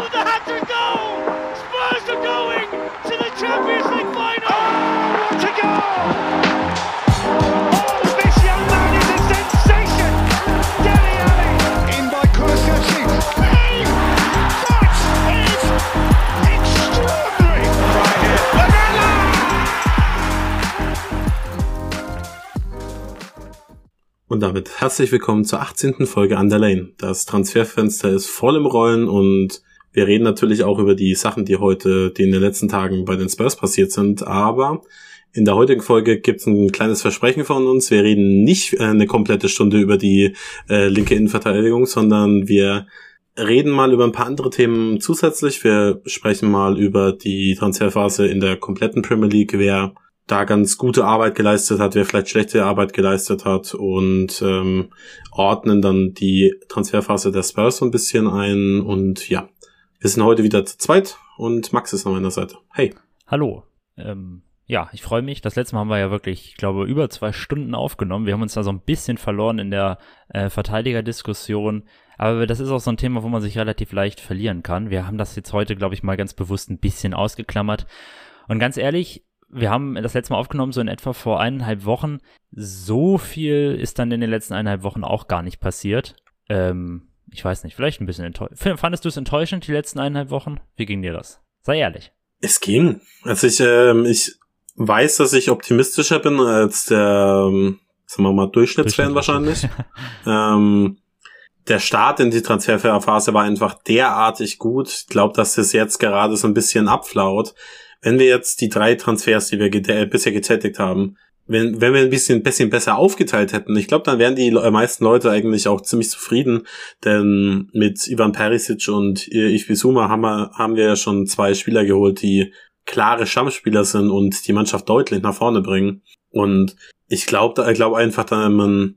with the hat-trick goal! Spurs are going to the Champions League final! Oh, what a goal! Oh, this young man is a sensation! Dele Alli! In by Kulusevski. Hey! That is extraordinary! Right here. Lamella! Und damit herzlich willkommen zur 18. Folge Underlane. Das Transferfenster ist voll im Rollen und wir reden natürlich auch über die Sachen, die heute, die in den letzten Tagen bei den Spurs passiert sind. Aber in der heutigen Folge gibt es ein kleines Versprechen von uns. Wir reden nicht äh, eine komplette Stunde über die äh, linke Innenverteidigung, sondern wir reden mal über ein paar andere Themen zusätzlich. Wir sprechen mal über die Transferphase in der kompletten Premier League, wer da ganz gute Arbeit geleistet hat, wer vielleicht schlechte Arbeit geleistet hat und ähm, ordnen dann die Transferphase der Spurs so ein bisschen ein. Und ja, wir sind heute wieder zu zweit und Max ist an meiner Seite. Hey. Hallo. Ähm, ja, ich freue mich. Das letzte Mal haben wir ja wirklich, ich glaube, über zwei Stunden aufgenommen. Wir haben uns da so ein bisschen verloren in der äh, Verteidigerdiskussion. Aber das ist auch so ein Thema, wo man sich relativ leicht verlieren kann. Wir haben das jetzt heute, glaube ich, mal ganz bewusst ein bisschen ausgeklammert. Und ganz ehrlich, wir haben das letzte Mal aufgenommen, so in etwa vor eineinhalb Wochen. So viel ist dann in den letzten eineinhalb Wochen auch gar nicht passiert. Ähm, ich weiß nicht, vielleicht ein bisschen enttäuschend. Fandest du es enttäuschend, die letzten eineinhalb Wochen? Wie ging dir das? Sei ehrlich. Es ging. Also ich, ähm, ich weiß, dass ich optimistischer bin als der, ähm, sagen wir mal, Durchschnittsfan wahrscheinlich. ähm, der Start in die Transferphase war einfach derartig gut. Ich glaube, dass das jetzt gerade so ein bisschen abflaut. Wenn wir jetzt die drei Transfers, die wir get äh, bisher getätigt haben, wenn, wenn wir ein bisschen, bisschen besser aufgeteilt hätten, ich glaube, dann wären die meisten Leute eigentlich auch ziemlich zufrieden, denn mit Ivan Perisic und Yves Bissouma haben wir, haben wir ja schon zwei Spieler geholt, die klare Stammspieler sind und die Mannschaft deutlich nach vorne bringen. Und ich glaube ich glaube einfach, dass man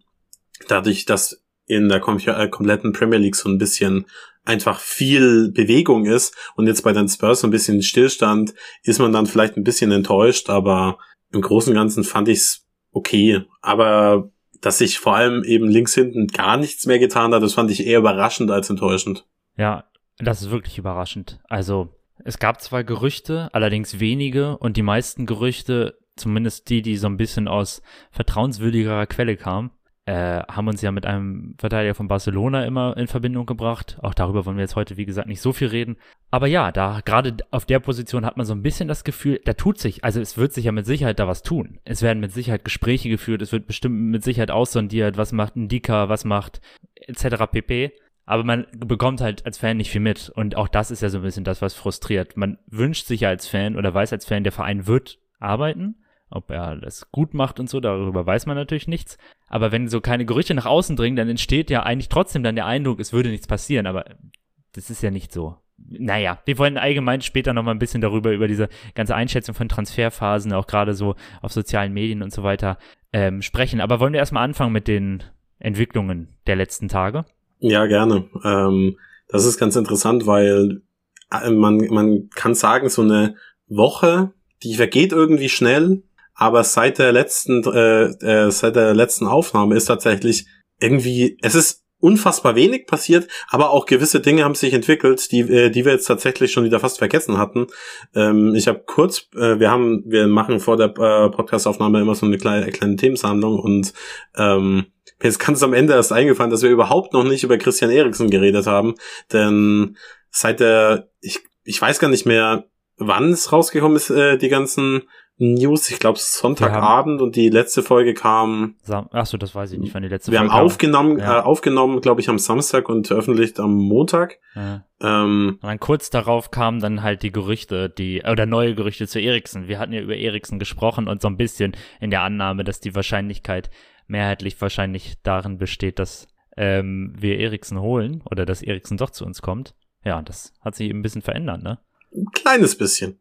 dadurch, dass in der äh, kompletten Premier League so ein bisschen einfach viel Bewegung ist und jetzt bei den Spurs so ein bisschen Stillstand, ist man dann vielleicht ein bisschen enttäuscht, aber im Großen und Ganzen fand ich's okay. Aber dass sich vor allem eben links hinten gar nichts mehr getan hat, das fand ich eher überraschend als enttäuschend. Ja, das ist wirklich überraschend. Also, es gab zwar Gerüchte, allerdings wenige und die meisten Gerüchte, zumindest die, die so ein bisschen aus vertrauenswürdigerer Quelle kamen, äh, haben uns ja mit einem Verteidiger von Barcelona immer in Verbindung gebracht. Auch darüber wollen wir jetzt heute, wie gesagt, nicht so viel reden. Aber ja, da gerade auf der Position hat man so ein bisschen das Gefühl, da tut sich, also es wird sich ja mit Sicherheit da was tun. Es werden mit Sicherheit Gespräche geführt, es wird bestimmt mit Sicherheit aussondiert, was macht ein Dika, was macht etc. pp. Aber man bekommt halt als Fan nicht viel mit. Und auch das ist ja so ein bisschen das, was frustriert. Man wünscht sich ja als Fan oder weiß als Fan, der Verein wird arbeiten. Ob er das gut macht und so, darüber weiß man natürlich nichts. Aber wenn so keine Gerüchte nach außen dringen, dann entsteht ja eigentlich trotzdem dann der Eindruck, es würde nichts passieren. Aber das ist ja nicht so. Naja, wir wollen allgemein später nochmal ein bisschen darüber, über diese ganze Einschätzung von Transferphasen, auch gerade so auf sozialen Medien und so weiter, ähm, sprechen. Aber wollen wir erstmal anfangen mit den Entwicklungen der letzten Tage? Ja, gerne. Ähm, das ist ganz interessant, weil äh, man, man kann sagen, so eine Woche, die vergeht irgendwie schnell, aber seit der letzten, äh, äh, seit der letzten Aufnahme ist tatsächlich irgendwie, es ist unfassbar wenig passiert, aber auch gewisse Dinge haben sich entwickelt, die, äh, die wir jetzt tatsächlich schon wieder fast vergessen hatten. Ähm, ich habe kurz, äh, wir haben, wir machen vor der äh, Podcastaufnahme immer so eine kleine, kleine Themensammlung und ähm, mir ist ganz am Ende erst eingefallen, dass wir überhaupt noch nicht über Christian Eriksen geredet haben, denn seit der, ich, ich weiß gar nicht mehr, wann es rausgekommen ist, äh, die ganzen News, ich glaube Sonntagabend und die letzte Folge kam. Achso, das weiß ich nicht, wann die letzte wir Folge haben aufgenommen, Ja. äh, aufgenommen, glaube ich, am Samstag und veröffentlicht am Montag. Ja. Ähm, Und dann kurz darauf kamen dann halt die Gerüchte, die, oder neue Gerüchte zu Eriksen. Wir hatten ja über Eriksen gesprochen und so ein bisschen in der Annahme, dass die Wahrscheinlichkeit mehrheitlich wahrscheinlich darin besteht, dass ähm, wir Eriksen holen oder dass Eriksen doch zu uns kommt. Ja, das hat sich eben ein bisschen verändert, ne? Ein kleines bisschen.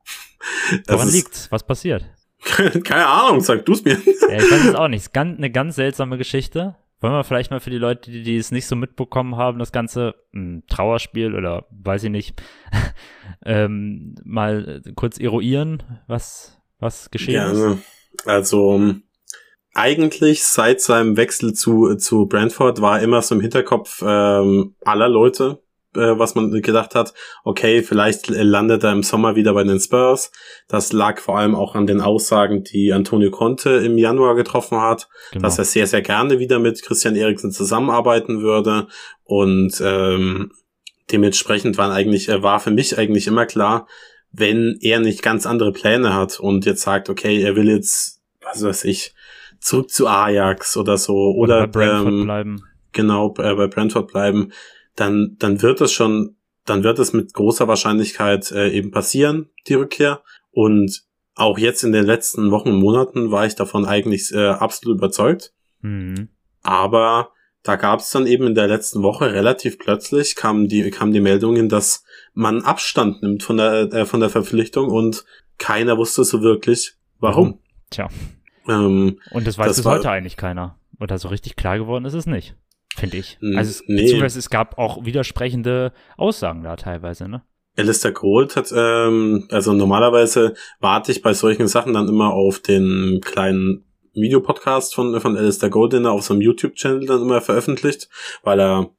Das Woran ist- liegt's? Was passiert? Keine Ahnung, sag du's mir. Ja, ich weiß es auch nicht. Ist ganz, eine ganz seltsame Geschichte. Wollen wir vielleicht mal für die Leute, die, die es nicht so mitbekommen haben, das ganze ein Trauerspiel oder weiß ich nicht, ähm, mal kurz eruieren, was, was geschehen ist? Gerne. Also ähm, eigentlich seit seinem Wechsel zu, zu Brentford war immer so im Hinterkopf ähm, aller Leute, äh, was man gedacht hat, okay, vielleicht landet er im Sommer wieder bei den Spurs. Das lag vor allem auch an den Aussagen, die Antonio Conte im Januar getroffen hat, genau. dass er sehr, sehr gerne wieder mit Christian Eriksen zusammenarbeiten würde. Und ähm, dementsprechend waren eigentlich, äh, war für mich eigentlich immer klar, wenn er nicht ganz andere Pläne hat und jetzt sagt, okay, er will jetzt, was weiß ich, zurück zu Ajax oder so oder, oder bei Brentford ähm, bleiben. Genau, äh, bei Brentford bleiben, dann, dann wird es schon, dann wird es mit großer Wahrscheinlichkeit äh, eben passieren, die Rückkehr. Und auch jetzt in den letzten Wochen und Monaten war ich davon eigentlich äh, absolut überzeugt. Mhm. Aber da gab es dann eben in der letzten Woche relativ plötzlich kam die kam die Meldungen, dass man Abstand nimmt von der äh, von der Verpflichtung und keiner wusste so wirklich, warum. Tja. Ähm, und das weiß das bis heute eigentlich keiner. Oder so richtig klar geworden ist es nicht, finde ich. Also es, nee. beziehungsweise es gab auch widersprechende Aussagen da teilweise, ne? Alistair Gold hat, ähm, also normalerweise warte ich bei solchen Sachen dann immer auf den kleinen Videopodcast von, von Alistair Gold, den er auf seinem YouTube-Channel dann immer veröffentlicht, weil er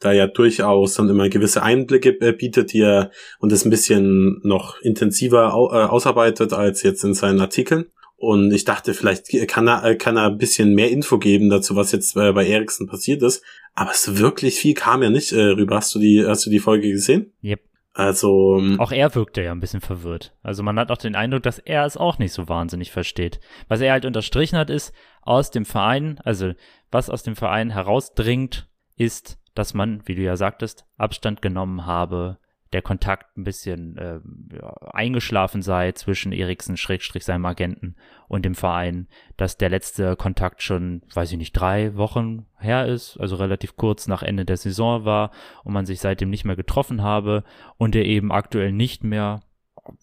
da ja durchaus dann immer gewisse Einblicke äh, bietet, die er und es ein bisschen noch intensiver äh, ausarbeitet als jetzt in seinen Artikeln. Und ich dachte, vielleicht kann er, kann er ein bisschen mehr Info geben dazu, was jetzt äh, bei Ericsson passiert ist. Aber es wirklich viel kam ja nicht äh, rüber. Hast du die, hast du die Folge gesehen? Yep. Also. Ähm, auch er wirkte ja ein bisschen verwirrt. Also man hat auch den Eindruck, dass er es auch nicht so wahnsinnig versteht. Was er halt unterstrichen hat, ist, aus dem Verein, also was aus dem Verein herausdringt, ist, dass man, wie du ja sagtest, Abstand genommen habe der Kontakt ein bisschen äh, eingeschlafen sei zwischen Eriksen Schrägstrich seinem Agenten und dem Verein, dass der letzte Kontakt schon, weiß ich nicht, drei Wochen her ist, also relativ kurz nach Ende der Saison war und man sich seitdem nicht mehr getroffen habe und er eben aktuell nicht mehr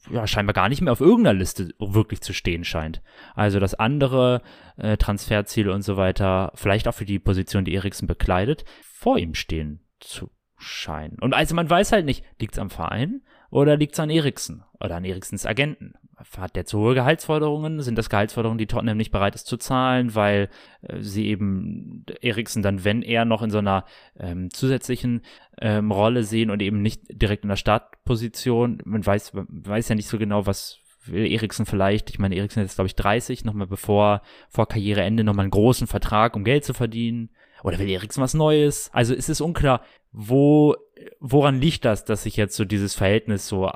ja, scheinbar gar nicht mehr auf irgendeiner Liste wirklich zu stehen scheint. Also, dass andere äh, Transferziele und so weiter, vielleicht auch für die Position, die Eriksen bekleidet, vor ihm stehen zu scheinen. Und also man weiß halt nicht, liegt es am Verein oder liegt es an Eriksen oder an Eriksens Agenten? Hat der zu hohe Gehaltsforderungen? Sind das Gehaltsforderungen, die Tottenham nicht bereit ist zu zahlen, weil äh, sie eben Eriksen dann, wenn er noch in so einer ähm, zusätzlichen ähm, Rolle sehen und eben nicht direkt in der Startposition, man weiß, man weiß ja nicht so genau, was will Eriksen vielleicht, ich meine, Eriksen ist glaube ich 30, nochmal bevor, vor Karriereende nochmal einen großen Vertrag, um Geld zu verdienen. Oder will Eriksen was Neues? Also es ist unklar, wo, woran liegt das, dass sich jetzt so dieses Verhältnis so,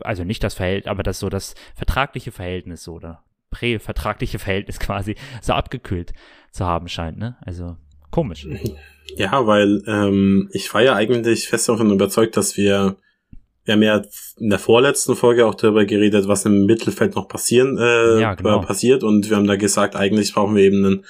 also nicht das Verhältnis, aber das so das vertragliche Verhältnis so, oder prävertragliche Verhältnis quasi so abgekühlt zu haben scheint, ne? Also komisch. Ja, weil ähm, ich war ja eigentlich fest davon überzeugt, dass wir wir haben ja in der vorletzten Folge auch darüber geredet, was im Mittelfeld noch passieren äh, ja, genau. passiert und wir haben da gesagt, eigentlich brauchen wir eben einen,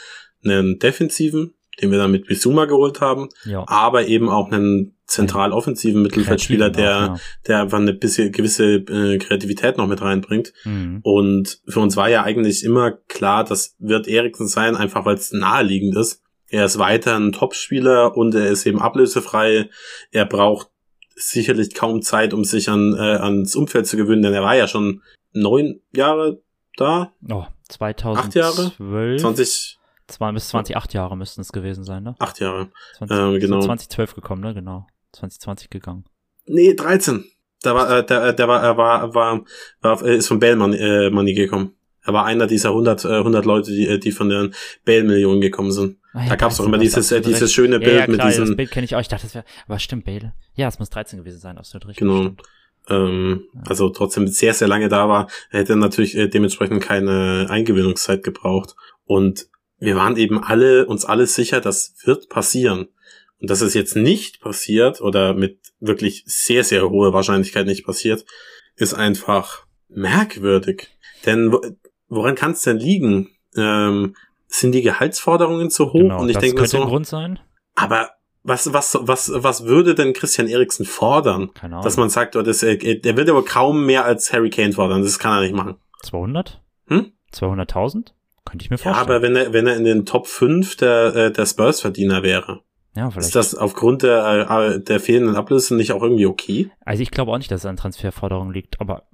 einen defensiven den wir dann mit Bisuma geholt haben, ja. aber eben auch einen zentral offensiven Mittelfeldspieler, der, ja. der einfach eine bisschen gewisse äh, Kreativität noch mit reinbringt. Mhm. Und für uns war ja eigentlich immer klar, das wird Eriksen sein, einfach weil es naheliegend ist. Er ist weiter ein Topspieler und er ist eben ablösefrei. Er braucht sicherlich kaum Zeit, um sich an, äh, ans Umfeld zu gewöhnen, denn er war ja schon neun Jahre da. Oh, 2012. Acht Jahre? 20, Zwei bis 20, acht Jahre müssten es gewesen sein, ne? Acht Jahre. 20, ähm, genau. 2012 gekommen, ne? Genau. 2020 gegangen. Nee, 13. Da war, äh, der, der war, er war, war, war, ist von Bale Money, äh, Money gekommen. Er war einer dieser 100, äh, 100 Leute, die, äh, die von den Bale-Millionen gekommen sind. Ah, ja, da gab's doch immer dieses, äh, dieses schöne Bild ja, ja, klar, mit diesen. Das Bild kenne ich auch. Ich dachte, das wäre, aber stimmt, Bale. Ja, es muss 13 gewesen sein, absolut richtig. Genau. Ähm, ja. Also trotzdem sehr, sehr lange da war. Er hätte natürlich äh, dementsprechend keine Eingewöhnungszeit gebraucht. Und wir waren eben alle, uns alles sicher, das wird passieren. Und dass es jetzt nicht passiert oder mit wirklich sehr, sehr hoher Wahrscheinlichkeit nicht passiert, ist einfach merkwürdig. Denn woran kann es denn liegen? Ähm, sind die Gehaltsforderungen zu hoch? Genau, und ich das denke könnte so, ein Grund sein. Aber was, was, was, was würde denn Christian Eriksen fordern? Keine Ahnung. Dass man sagt, oh, das, äh, der wird aber kaum mehr als Harry Kane fordern. Das kann er nicht machen. 200? Hm? 200.000? Könnte ich mir vorstellen. Ja, aber wenn er, wenn er in den Top 5 der, äh, der Spurs-Verdiener wäre, ja, vielleicht. ist das aufgrund der, äh, der fehlenden Ablöse nicht auch irgendwie okay? Also ich glaube auch nicht, dass es an Transferforderungen liegt, aber.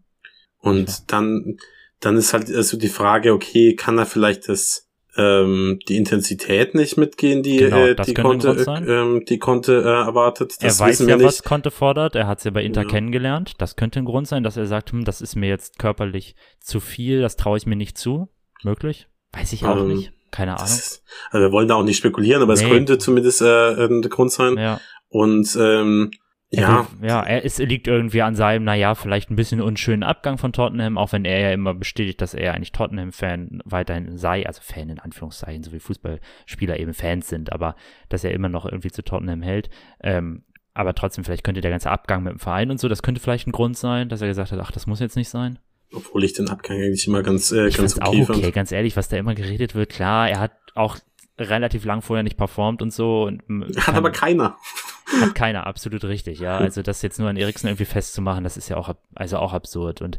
Und ja. dann, dann ist halt also die Frage, okay, kann er vielleicht das ähm, die Intensität nicht mitgehen, die Genau, äh, die sein. äh, ähm, die Conte äh, erwartet. Das er weiß ja, nicht. was Conte fordert. Er hat es ja bei Inter Ja. kennengelernt. Das könnte ein Grund sein, dass er sagt, hm, das ist mir jetzt körperlich zu viel, das traue ich mir nicht zu. Möglich? Weiß ich auch Ähm, nicht. Keine Ahnung. ist, also wir wollen da auch nicht spekulieren, aber es Nee. könnte zumindest äh, ein Grund sein. Ja. Und ähm, Er ja, will- ja, er ist, liegt irgendwie an seinem, naja, vielleicht ein bisschen unschönen Abgang von Tottenham, auch wenn er ja immer bestätigt, dass er eigentlich Tottenham-Fan weiterhin sei, also Fan in Anführungszeichen, so wie Fußballspieler eben Fans sind, aber dass er immer noch irgendwie zu Tottenham hält. Ähm, aber trotzdem, vielleicht könnte der ganze Abgang mit dem Verein und so, das könnte vielleicht ein Grund sein, dass er gesagt hat, ach, das muss jetzt nicht sein. Obwohl ich den Abgang eigentlich immer ganz, äh, Ich ganz okay, auch okay, fand. ganz ehrlich, was da immer geredet wird, klar, er hat auch relativ lang vorher nicht performt und so. Und Hat kann- aber keiner. Hat keiner, absolut richtig, ja. Also das jetzt nur an Eriksen irgendwie festzumachen, das ist ja auch, also auch absurd. Und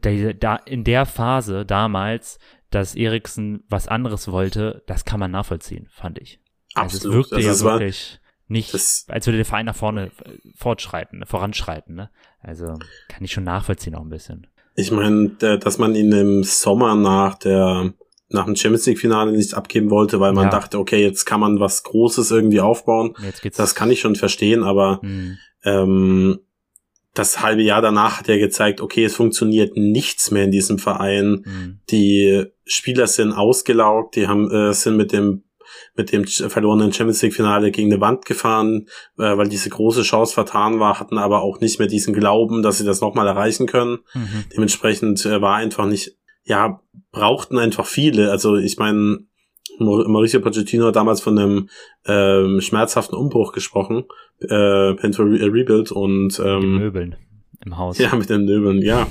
da, in der Phase damals, dass Eriksen was anderes wollte, das kann man nachvollziehen, fand ich. Also es Absolut. wirkte Also ja es wirklich nicht, als würde der Verein nach vorne fortschreiten, voranschreiten, ne? Also kann ich schon nachvollziehen auch ein bisschen. Ich meine, dass man ihn im Sommer nach der nach dem Champions League Finale nicht abgeben wollte, weil man Ja. dachte, okay, jetzt kann man was Großes irgendwie aufbauen. Das kann ich schon verstehen, aber Hm, ähm, das halbe Jahr danach hat ja gezeigt, okay, es funktioniert nichts mehr in diesem Verein. hm. Die Spieler sind ausgelaugt, die haben äh, sind mit dem mit dem verlorenen Champions League Finale gegen eine Wand gefahren, äh, weil diese große Chance vertan war, hatten aber auch nicht mehr diesen Glauben, dass sie das nochmal erreichen können. Mhm. Dementsprechend äh, war einfach nicht, ja, brauchten einfach viele. Also ich meine, Maur- Mauricio Pochettino hat damals von einem ähm, schmerzhaften Umbruch gesprochen, äh, Pento Re Rebuild und ähm, Möbeln im Haus. ja, mit den Möbeln, ja.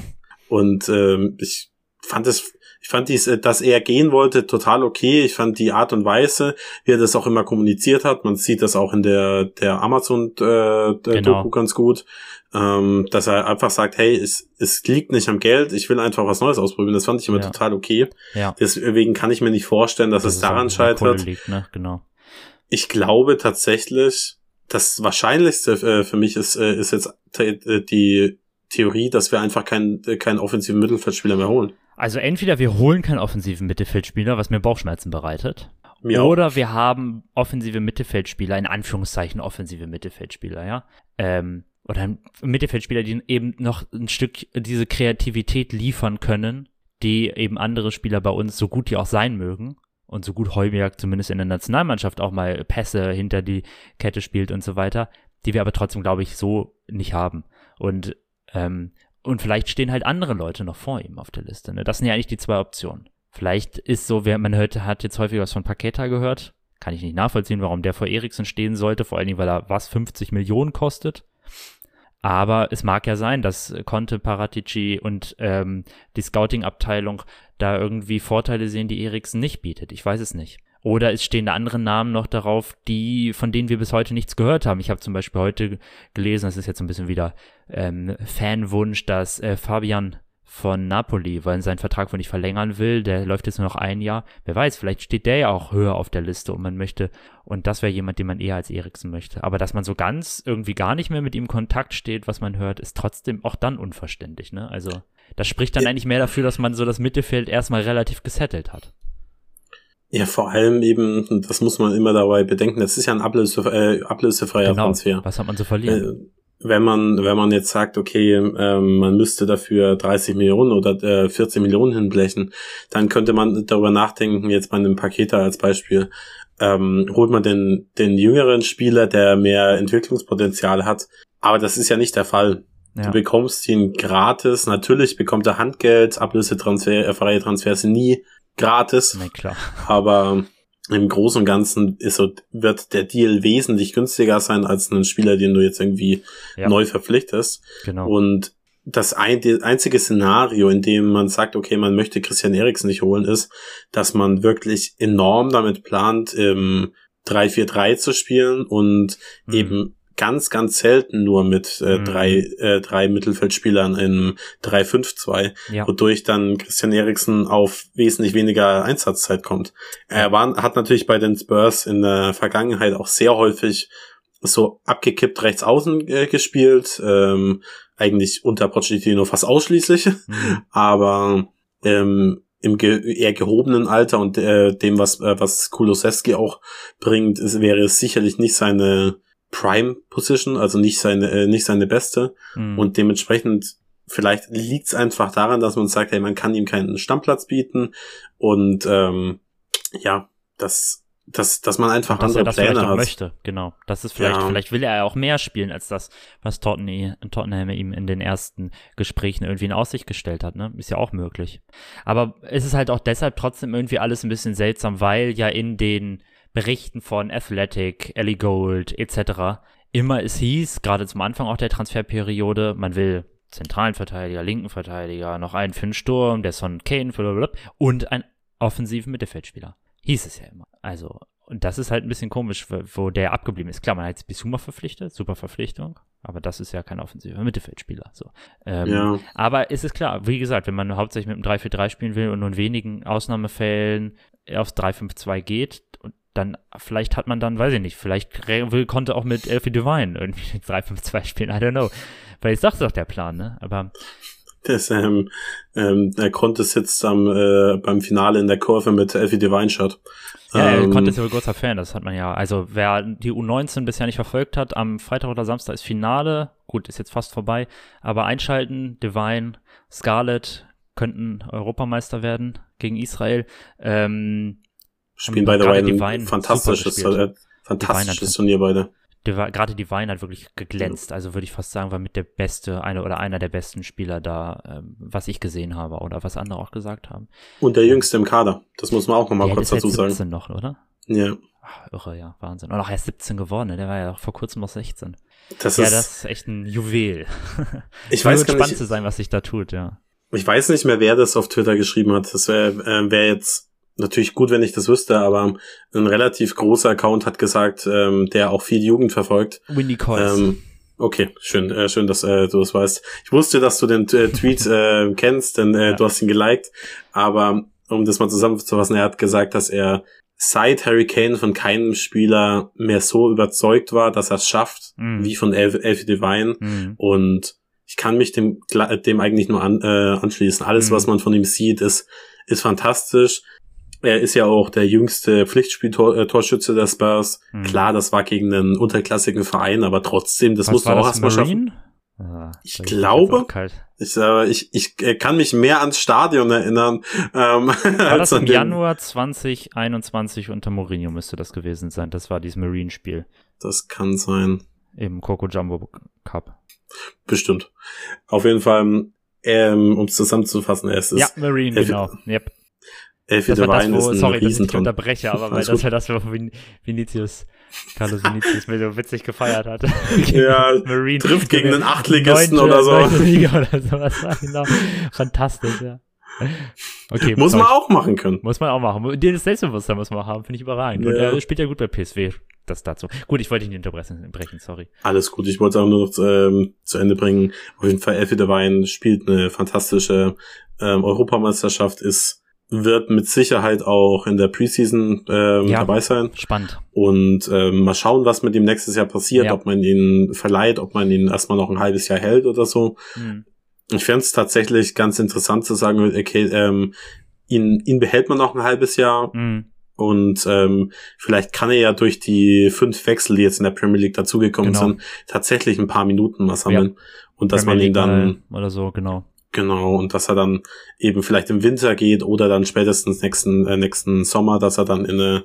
Und ähm, ich fand es, ich fand dies, äh, dass er gehen wollte, total okay. Ich fand die Art und Weise, wie er das auch immer kommuniziert hat. Man sieht das auch in der der Amazon äh, der Genau. Doku ganz gut, ähm, dass er einfach sagt, hey, es es liegt nicht am Geld. Ich will einfach was Neues ausprobieren. Das fand ich immer Ja. total okay. ja. Deswegen kann ich mir nicht vorstellen, dass Dass es daran scheitert. Liegt, ne? Genau. Ich glaube tatsächlich, das Wahrscheinlichste äh, für mich ist, äh, ist jetzt äh, die Theorie, dass wir einfach keinen äh, keinen offensiven Mittelfeldspieler mehr holen. Also entweder wir holen keinen offensiven Mittelfeldspieler, was mir Bauchschmerzen bereitet, auch. oder wir haben offensive Mittelfeldspieler, in Anführungszeichen offensive Mittelfeldspieler, ja. Ähm, oder Mittelfeldspieler, die eben noch ein Stück diese Kreativität liefern können, die eben andere Spieler bei uns, so gut die auch sein mögen, und so gut Heuberg zumindest in der Nationalmannschaft auch mal Pässe hinter die Kette spielt und so weiter, die wir aber trotzdem, glaube ich, so nicht haben. Und, ähm, und vielleicht stehen halt andere Leute noch vor ihm auf der Liste. Ne? Das sind ja eigentlich die zwei Optionen. Vielleicht ist so, wer man hört, hat jetzt häufig was von Paqueta gehört. Kann ich nicht nachvollziehen, warum der vor Eriksen stehen sollte, vor allen Dingen, weil er was 50 Millionen kostet. Aber es mag ja sein, dass Conte, Paratici und ähm, die Scouting-Abteilung da irgendwie Vorteile sehen, die Eriksen nicht bietet. Ich weiß es nicht. Oder es stehen da andere Namen noch darauf, die, von denen wir bis heute nichts gehört haben. Ich habe zum Beispiel heute gelesen, das ist jetzt ein bisschen wieder ähm, Fanwunsch, dass äh, Fabian von Napoli, weil er seinen Vertrag wohl nicht verlängern will, der läuft jetzt nur noch ein Jahr. Wer weiß, vielleicht steht der ja auch höher auf der Liste und man möchte, und das wäre jemand, den man eher als Eriksen möchte. Aber dass man so ganz irgendwie gar nicht mehr mit ihm in Kontakt steht, was man hört, ist trotzdem auch dann unverständlich, ne? Also, das spricht dann eigentlich mehr dafür, dass man so das Mittelfeld erstmal relativ gesettelt hat. Ja, vor allem eben, das muss man immer dabei bedenken, das ist ja ein ablöse, äh, ablösefreier Genau. Transfer. Was hat man zu verlieren? Äh, wenn man, wenn man jetzt sagt, okay, ähm, man müsste dafür 30 Millionen oder äh, 14 Millionen hinblechen, dann könnte man darüber nachdenken, jetzt bei einem Paketer als Beispiel, ähm, holt man den, den jüngeren Spieler, der mehr Entwicklungspotenzial hat. Aber das ist ja nicht der Fall. ja. Du bekommst ihn gratis. Natürlich bekommt er Handgeld, Ablösetransfer, äh, freie Transfers nie gratis. Na klar. Aber im Großen und Ganzen ist so, wird der Deal wesentlich günstiger sein als ein Spieler, den du jetzt irgendwie Ja. neu verpflichtest. Genau. Und das ein, einzige Szenario, in dem man sagt, okay, man möchte Christian Eriksen nicht holen, ist, dass man wirklich enorm damit plant, im 3-4-3 zu spielen und Mhm. eben ganz, ganz selten nur mit äh, Mhm. drei, äh, drei Mittelfeldspielern im 3-5-2 ja. wodurch dann Christian Eriksen auf wesentlich weniger Einsatzzeit kommt. Er war, hat natürlich bei den Spurs in der Vergangenheit auch sehr häufig so abgekippt rechts außen äh, gespielt, ähm, eigentlich unter Pochettino fast ausschließlich, Mhm. aber ähm, im ge eher gehobenen Alter und äh, dem, was, äh, was Kulosewski auch bringt, ist, wäre es sicherlich nicht seine Prime Position, also nicht seine, äh, nicht seine beste. Mhm. Und dementsprechend, vielleicht liegt es einfach daran, dass man sagt, hey, man kann ihm keinen Stammplatz bieten und ähm, ja, das dass, dass man einfach dass andere er das Pläne vielleicht hat. möchte, genau. Das ist vielleicht, Ja. vielleicht will er ja auch mehr spielen als das, was Tottenham, Tottenham ihm in den ersten Gesprächen irgendwie in Aussicht gestellt hat, ne? Ist ja auch möglich. Aber es ist halt auch deshalb trotzdem irgendwie alles ein bisschen seltsam, weil ja in den Berichten von Athletic, Ellie Gold etc. immer es hieß, gerade zum Anfang auch der Transferperiode, man will zentralen Verteidiger, linken Verteidiger, noch einen für den Sturm, der Son Kane blablabla, und einen offensiven Mittelfeldspieler. Hieß es ja immer. Also, und das ist halt ein bisschen komisch, wo, der abgeblieben ist. Klar, man hat jetzt Bisuma verpflichtet, super Verpflichtung, aber das ist ja kein offensiver Mittelfeldspieler. So. Ähm, Ja. Aber es ist klar, wie gesagt, wenn man hauptsächlich mit einem 3-4-3 spielen will und nur in wenigen Ausnahmefällen aufs 3-5-2 geht, und dann vielleicht hat man dann, weiß ich nicht, vielleicht will, konnte auch mit Elfie Divine irgendwie 3-5-2 spielen, I don't know. Weil ich sag's doch der Plan, ne? Aber Das, ähm, ähm, der Conte sitzt am, äh, beim Finale in der Kurve mit Elfie Divine Shot. Ja, er Ähm, konnte ist ja wohl großer Fan, das hat man ja. Also wer die U19 bisher nicht verfolgt hat, am Freitag oder Samstag ist Finale. Gut, ist jetzt fast vorbei. Aber einschalten, Divine, Scarlett könnten Europameister werden gegen Israel. Ähm, spielen beide gerade ein fantastisches, äh, fantastisches hat- Turnier beide. Gerade Divine hat wirklich geglänzt. Also würde ich fast sagen, war mit der beste, eine oder einer der besten Spieler da, ähm, was ich gesehen habe oder was andere auch gesagt haben. Und der jüngste im Kader. Das muss man auch nochmal Der kurz ist jetzt dazu sagen. 17 noch, oder? Ja. Ach, irre, ja, Wahnsinn. Und auch erst 17 geworden, ne? der war ja auch vor kurzem noch 16. Das ja, ist, das ist echt ein Juwel. ich weiß nicht, zu sein, was sich da tut, ja. ich weiß nicht mehr, wer das auf Twitter geschrieben hat. Das wäre äh, wär jetzt natürlich gut, wenn ich das wüsste, aber ein relativ großer Account hat gesagt, ähm, der auch viel Jugend verfolgt. Windy Coys. Ähm, okay, schön, äh, schön, dass äh, du das weißt. Ich wusste, dass du den äh, Tweet äh, kennst, denn äh, Ja. du hast ihn geliked. Aber um das mal zusammenzufassen, er hat gesagt, dass er seit Harry Kane von keinem Spieler mehr so überzeugt war, dass er es schafft, Mhm. wie von Elf Elfie Divine. Mhm. Und ich kann mich dem, dem eigentlich nur an, äh, anschließen. Alles, Mhm. was man von ihm sieht, ist, ist fantastisch. Er ist ja auch der jüngste Pflichtspieltorschütze der Spurs. Mhm. Klar, das war gegen einen unterklassigen Verein, aber trotzdem, das Was musst du auch erstmal schaffen. Marine? Ah, Ich glaube-. Ich, äh, ich, ich äh, kann mich mehr ans Stadion erinnern. Ähm, War als das im Januar 2021 unter Mourinho müsste das gewesen sein. Das war dieses Marine-Spiel Das kann sein. im Coco Jumbo Cup. Bestimmt. Auf jeden Fall, ähm, um es zusammenzufassen, es ist Ja, Marine, genau. Yep. Elfie Das war das, Divine ist wo, ein sorry, dass ich unterbreche, aber weil das war das, wo Vin Vinicius, Carlos Vinicius mir so witzig gefeiert hat. Ja, Marine. trifft gegen einen Achtligisten oder so. Liga oder sowas. Genau. Fantastisch, ja. Okay, Muss man auch machen können. Muss man auch machen. Das Selbstbewusstsein muss man haben, finde ich überragend. Und Ja. er spielt ja gut bei PSW. Das dazu. Gut, ich wollte ihn nicht unterbrechen, brechen, sorry. Alles gut, ich wollte es auch nur noch ähm, zu Ende bringen. Auf jeden Fall, Elfie Divine spielt eine fantastische ähm, Europameisterschaft, ist wird mit Sicherheit auch in der Preseason ähm, Ja. dabei sein. Spannend. Und ähm, mal schauen, was mit ihm nächstes Jahr passiert, Ja. ob man ihn verleiht, ob man ihn erstmal noch ein halbes Jahr hält oder so. Mhm. Ich fände es tatsächlich ganz interessant zu sagen, okay, ähm, ihn, ihn behält man noch ein halbes Jahr Mhm. und ähm, vielleicht kann er ja durch die fünf Wechsel, die jetzt in der Premier League dazugekommen Genau. sind, tatsächlich ein paar Minuten mal sammeln. Und dass man Premier ihn dann, Oder so, genau. Genau, und dass er dann eben vielleicht im Winter geht oder dann spätestens nächsten, äh, nächsten Sommer, dass er dann in eine,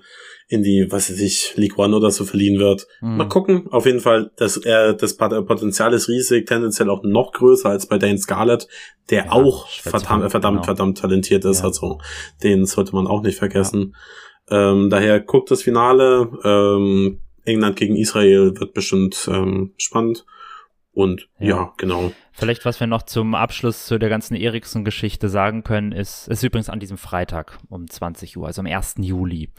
in die, was weiß ich, League One oder so verliehen wird. Mhm. Mal gucken. Auf jeden Fall, das, äh, das Pot- Potenzial ist riesig, tendenziell auch noch größer als bei Dane Scarlett, der Ja, auch verdammt, verdammt, genau. verdammt talentiert ist. Ja. Also den sollte man auch nicht vergessen. Ähm, daher guckt das Finale. Ähm, England gegen Israel wird bestimmt ähm, spannend. Und Ja. ja, genau. Vielleicht, was wir noch zum Abschluss zu der ganzen Eriksen-Geschichte sagen können, ist, ist übrigens an diesem Freitag um 20 Uhr, also am 1. Juli.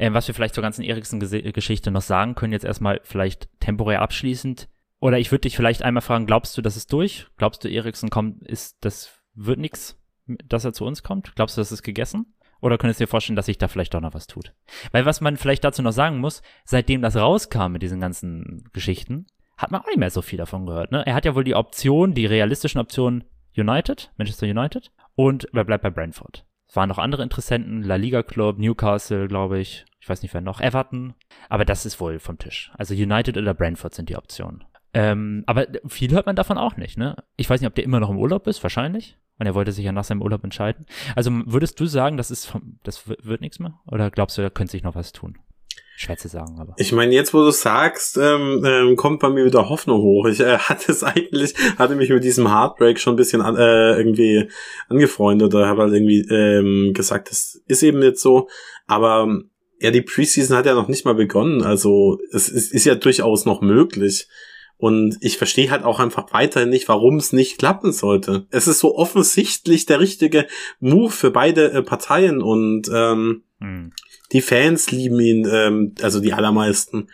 Ähm, was wir vielleicht zur ganzen Eriksen-Geschichte noch sagen können, jetzt erstmal vielleicht temporär abschließend. Oder ich würde dich vielleicht einmal fragen, glaubst du, das ist durch? Glaubst du, Eriksen kommt, ist, das wird nix, dass er zu uns kommt? Glaubst du, das ist gegessen? Oder könntest du dir vorstellen, dass sich da vielleicht doch noch was tut? Weil was man vielleicht dazu noch sagen muss, seitdem das rauskam mit diesen ganzen Geschichten, hat man auch nicht mehr so viel davon gehört. Ne? Er hat ja wohl die Option, die realistischen Optionen United, Manchester United und er bleibt bei Brentford. Es waren noch andere Interessenten, La Liga Club, Newcastle, glaube ich. Ich weiß nicht, wer noch, Everton. Aber das ist wohl vom Tisch. Also United oder Brentford sind die Optionen. Ähm, aber viel hört man davon auch nicht, ne? Ich weiß nicht, ob der immer noch im Urlaub ist, wahrscheinlich. Und er wollte sich ja nach seinem Urlaub entscheiden. Also würdest du sagen, das ist vom, das wird nichts mehr? Oder glaubst du, da könnte sich noch was tun? Schwer zu sagen, aber. Ich meine, jetzt wo du sagst, ähm, ähm, kommt bei mir wieder Hoffnung hoch. Ich äh, hatte es eigentlich, hatte mich mit diesem Heartbreak schon ein bisschen an, äh, irgendwie angefreundet oder habe halt irgendwie ähm, gesagt, das ist eben jetzt so. Aber ja, die Preseason hat ja noch nicht mal begonnen. Also es, es ist ja durchaus noch möglich. Und ich verstehe halt auch einfach weiterhin nicht, warum es nicht klappen sollte. Es ist so offensichtlich der richtige Move für beide äh, Parteien und ähm, hm. Die Fans lieben ihn, ähm, also die allermeisten.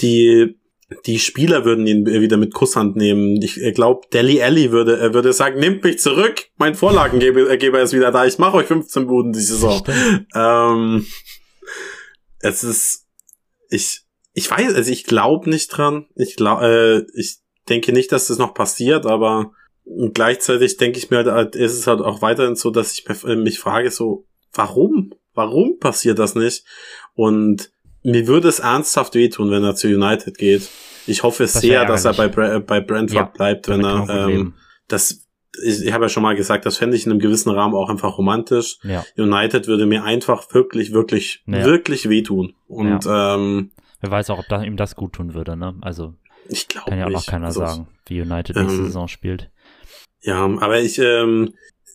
Die die Spieler würden ihn wieder mit Kusshand nehmen. Ich glaube, Deli Alli würde, er würde sagen, nehmt mich zurück, mein Vorlagengeber ist wieder da, ich mache euch 15 Buden diese Saison. Ähm, es ist, ich, ich weiß, also ich glaube nicht dran. Ich glaube, äh, ich denke nicht, dass das noch passiert, aber gleichzeitig denke ich mir halt, ist es halt auch weiterhin so, dass ich äh, mich frage so, warum? Warum passiert das nicht? Und mir würde es ernsthaft wehtun, wenn er zu United geht. Ich hoffe das sehr, dass er bei, Bra bei Brentford ja, bleibt, wenn er ähm, das ich, ich habe ja schon mal gesagt, das fände ich in einem gewissen Rahmen auch einfach romantisch. Ja. United würde mir einfach wirklich, wirklich, ja. wirklich wehtun. Und ja. ähm, wer weiß auch, ob da, ihm das gut tun würde, ne? Also ich glaube kann ja auch noch keiner also, sagen, wie United nächste ähm, Saison spielt. Ja, aber ich, ähm,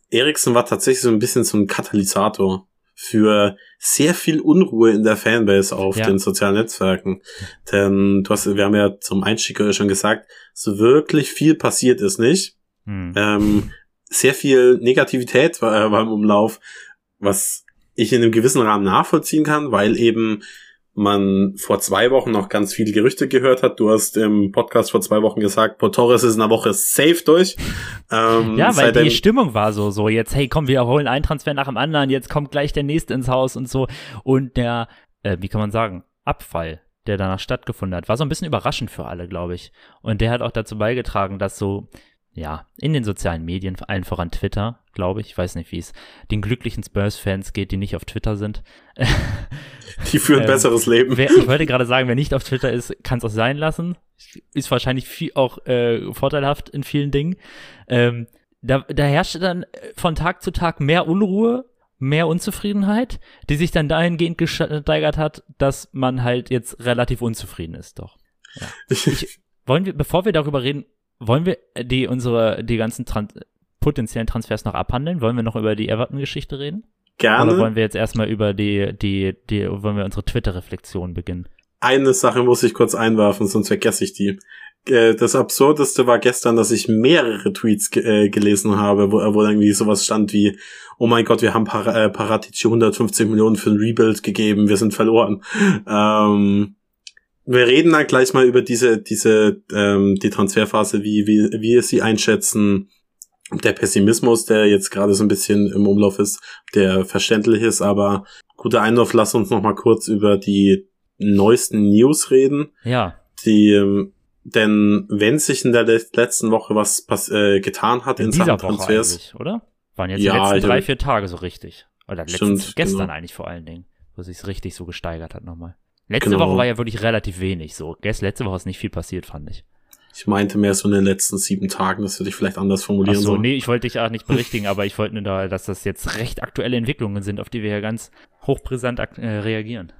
Eriksen war tatsächlich so ein bisschen so ein Katalysator für sehr viel Unruhe in der Fanbase auf ja. den sozialen Netzwerken. Denn du hast, wir haben ja zum Einstieg schon gesagt, so wirklich viel passiert ist nicht. Hm. Ähm, sehr viel Negativität war, äh, war im Umlauf, was ich in einem gewissen Rahmen nachvollziehen kann, weil eben man vor zwei Wochen noch ganz viele Gerüchte gehört hat. Du hast im Podcast vor zwei Wochen gesagt, Paul Torres ist in einer Woche safe durch. Ähm, ja, weil die Stimmung war so, so jetzt, hey, komm, wir holen einen Transfer nach dem anderen, jetzt kommt gleich der nächste ins Haus und so. Und der, äh, wie kann man sagen, Abfall, der danach stattgefunden hat, war so ein bisschen überraschend für alle, glaube ich. Und der hat auch dazu beigetragen, dass so ja, in den sozialen Medien, allen voran Twitter, glaube ich. Ich weiß nicht, wie es den glücklichen Spurs-Fans geht, die nicht auf Twitter sind. Die führen ähm, besseres Leben. Wer, ich wollte gerade sagen, wer nicht auf Twitter ist, kann es auch sein lassen. Ist wahrscheinlich viel, auch äh, vorteilhaft in vielen Dingen. Ähm, da, da herrschte dann von Tag zu Tag mehr Unruhe, mehr Unzufriedenheit, die sich dann dahingehend gesteigert hat, dass man halt jetzt relativ unzufrieden ist, doch. Ja. Ich, wollen wir, bevor wir darüber reden, wollen wir die unsere die ganzen Trans potenziellen Transfers noch abhandeln? Wollen wir noch über die Everton-Geschichte reden? Gerne. Oder wollen wir jetzt erstmal über die die die wollen wir unsere Twitter-Reflexion beginnen? Eine Sache muss ich kurz einwerfen, sonst vergesse ich die. Äh, das Absurdeste war gestern, dass ich mehrere Tweets äh, gelesen habe, wo, wo irgendwie sowas stand wie, oh mein Gott, wir haben Par äh, Paratici 150 Millionen für ein Rebuild gegeben, wir sind verloren. Ähm, wir reden dann gleich mal über diese, diese, ähm, die Transferphase, wie, wie, wie wir sie einschätzen. Der Pessimismus, der jetzt gerade so ein bisschen im Umlauf ist, der verständlich ist, aber guter Einwurf, lass uns noch mal kurz über die neuesten News reden. Ja. Die, ähm, denn wenn sich in der letzten Woche was äh, getan hat in, in Sachen Transfers, oder? Waren jetzt ja, die letzten drei, vier Tage so richtig. Oder letztens, stimmt, gestern genau. eigentlich vor allen Dingen, wo sich's richtig so gesteigert hat nochmal. Letzte genau. Woche war ja wirklich relativ wenig so. Letzte Woche ist nicht viel passiert, fand ich. Ich meinte mehr so in den letzten sieben Tagen, das würde ich vielleicht anders formulieren. Ach so, nee, ich wollte dich auch nicht berichtigen, aber ich wollte nur da, dass das jetzt recht aktuelle Entwicklungen sind, auf die wir ja ganz hochbrisant äh, reagieren.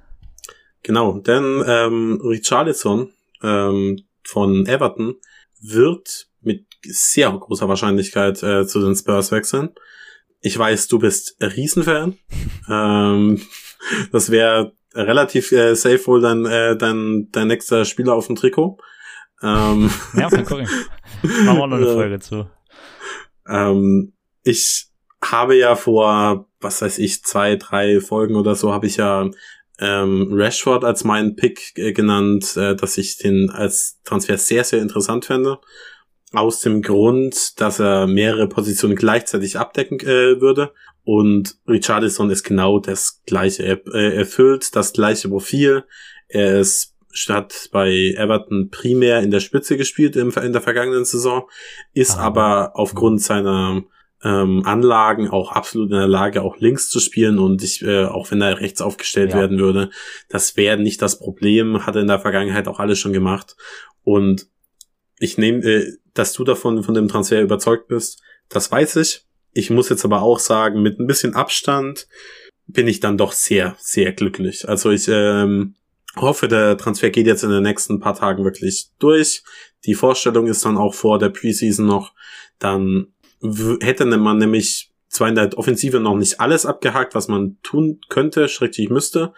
Genau, denn ähm, Richarlison ähm, von Everton wird mit sehr großer Wahrscheinlichkeit äh, zu den Spurs wechseln. Ich weiß, du bist Riesenfan. ähm, das wäre relativ äh, safe wohl dann äh, dein, dein nächster Spieler auf dem Trikot. Ähm, ja, mal gucken. Machen wir noch eine Folge zu. Ähm, ich habe ja vor, was weiß ich, zwei, drei Folgen oder so, habe ich ja ähm, Rashford als meinen Pick äh, genannt, äh, dass ich den als Transfer sehr, sehr interessant fände. Aus dem Grund, dass er mehrere Positionen gleichzeitig abdecken äh, würde und Richardson ist genau das gleiche. Er äh, erfüllt das gleiche Profil. Er ist statt bei Everton primär in der Spitze gespielt in, in der vergangenen Saison, ist ah. aber aufgrund seiner ähm, Anlagen auch absolut in der Lage, auch links zu spielen und ich, äh, auch wenn er rechts aufgestellt Ja. werden würde, das wäre nicht das Problem, hat er in der Vergangenheit auch alles schon gemacht. Und ich nehme, äh, dass du davon von dem Transfer überzeugt bist, das weiß ich. Ich muss jetzt aber auch sagen, mit ein bisschen Abstand bin ich dann doch sehr, sehr glücklich. Also ich ähm, hoffe, der Transfer geht jetzt in den nächsten paar Tagen wirklich durch. Die Vorstellung ist dann auch vor der Preseason noch. Dann hätte man nämlich zwar in der Offensive noch nicht alles abgehakt, was man tun könnte, schrecklich müsste,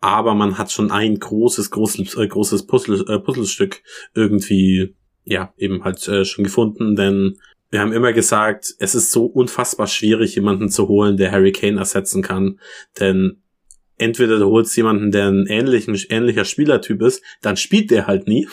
aber man hat schon ein großes, großes, äh, großes Puzzle, äh, Puzzlestück irgendwie, ja, eben halt äh, schon gefunden, denn wir haben immer gesagt, es ist so unfassbar schwierig, jemanden zu holen, der Harry Kane ersetzen kann, denn entweder du holst jemanden, der ein ähnlichen, ähnlicher Spielertyp ist, dann spielt der halt nie,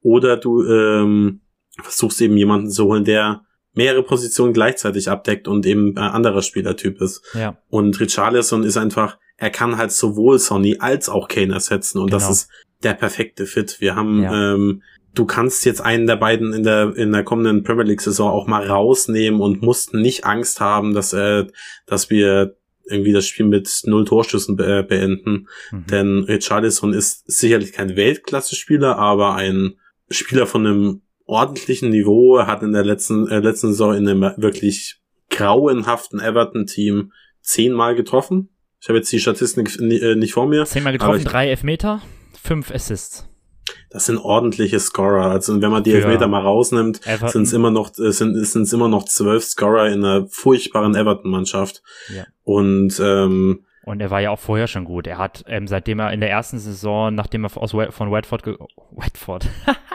oder du ähm, versuchst eben jemanden zu holen, der mehrere Positionen gleichzeitig abdeckt und eben ein anderer Spielertyp ist. Ja, Und Richarlison ist einfach, er kann halt sowohl Sonny als auch Kane ersetzen und das Genau. ist der perfekte Fit. Wir haben, Ja. ähm, du kannst jetzt einen der beiden in der in der kommenden Premier League Saison auch mal rausnehmen und musst nicht Angst haben, dass äh, dass wir irgendwie das Spiel mit null Torschüssen be äh, beenden. mhm. Denn Richarlison ist sicherlich kein Weltklasse-Spieler, aber ein Spieler von einem ordentlichen Niveau, Er hat in der letzten, äh, letzten Saison in einem wirklich grauenhaften Everton-Team zehnmal getroffen. Ich habe jetzt die Statistik äh, nicht vor mir. zehnmal getroffen, drei Elfmeter, fünf Assists. Das sind ordentliche Scorer. Also wenn man die Elfmeter mal rausnimmt, sind es immer noch äh, sind es immer noch zwölf Scorer in einer furchtbaren Everton-Mannschaft. Ja. Und ähm, Und er war ja auch vorher schon gut. Er hat, ähm, seitdem er in der ersten Saison, nachdem er aus von Watford, ge Watford,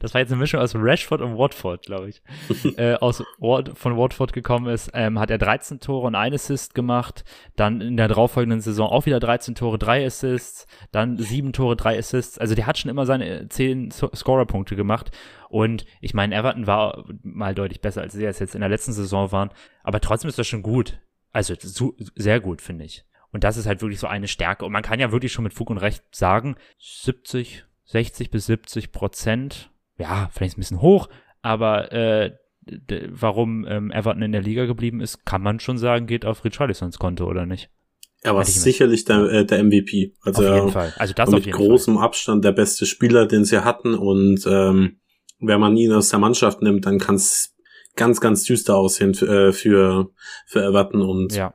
das war jetzt eine Mischung aus Rashford und Watford, glaube ich, äh, aus Wat von Watford gekommen ist, ähm, hat er 13 Tore und ein Assist gemacht. Dann in der darauffolgenden Saison auch wieder 13 Tore, drei Assists. Dann sieben Tore, drei Assists. Also der hat schon immer seine äh, 10 So- Scorer-Punkte gemacht. Und ich meine, Everton war mal deutlich besser, als sie es jetzt in der letzten Saison waren. Aber trotzdem ist das schon gut. Also sehr gut, finde ich. Und das ist halt wirklich so eine Stärke. Und man kann ja wirklich schon mit Fug und Recht sagen, 70, 60 bis 70 Prozent, ja, vielleicht ein bisschen hoch, aber äh, warum ähm, Everton in der Liga geblieben ist, kann man schon sagen, geht auf Richarlisons Konto, oder nicht? er war sicherlich der, äh, der MVP. Also auf jeden Fall. Also das mit großem Abstand der beste Spieler, den sie hatten. Und ähm, wenn man ihn aus der Mannschaft nimmt, dann kann es ganz, ganz düster aussehen für, äh, für, für Everton. Und Fall. ja.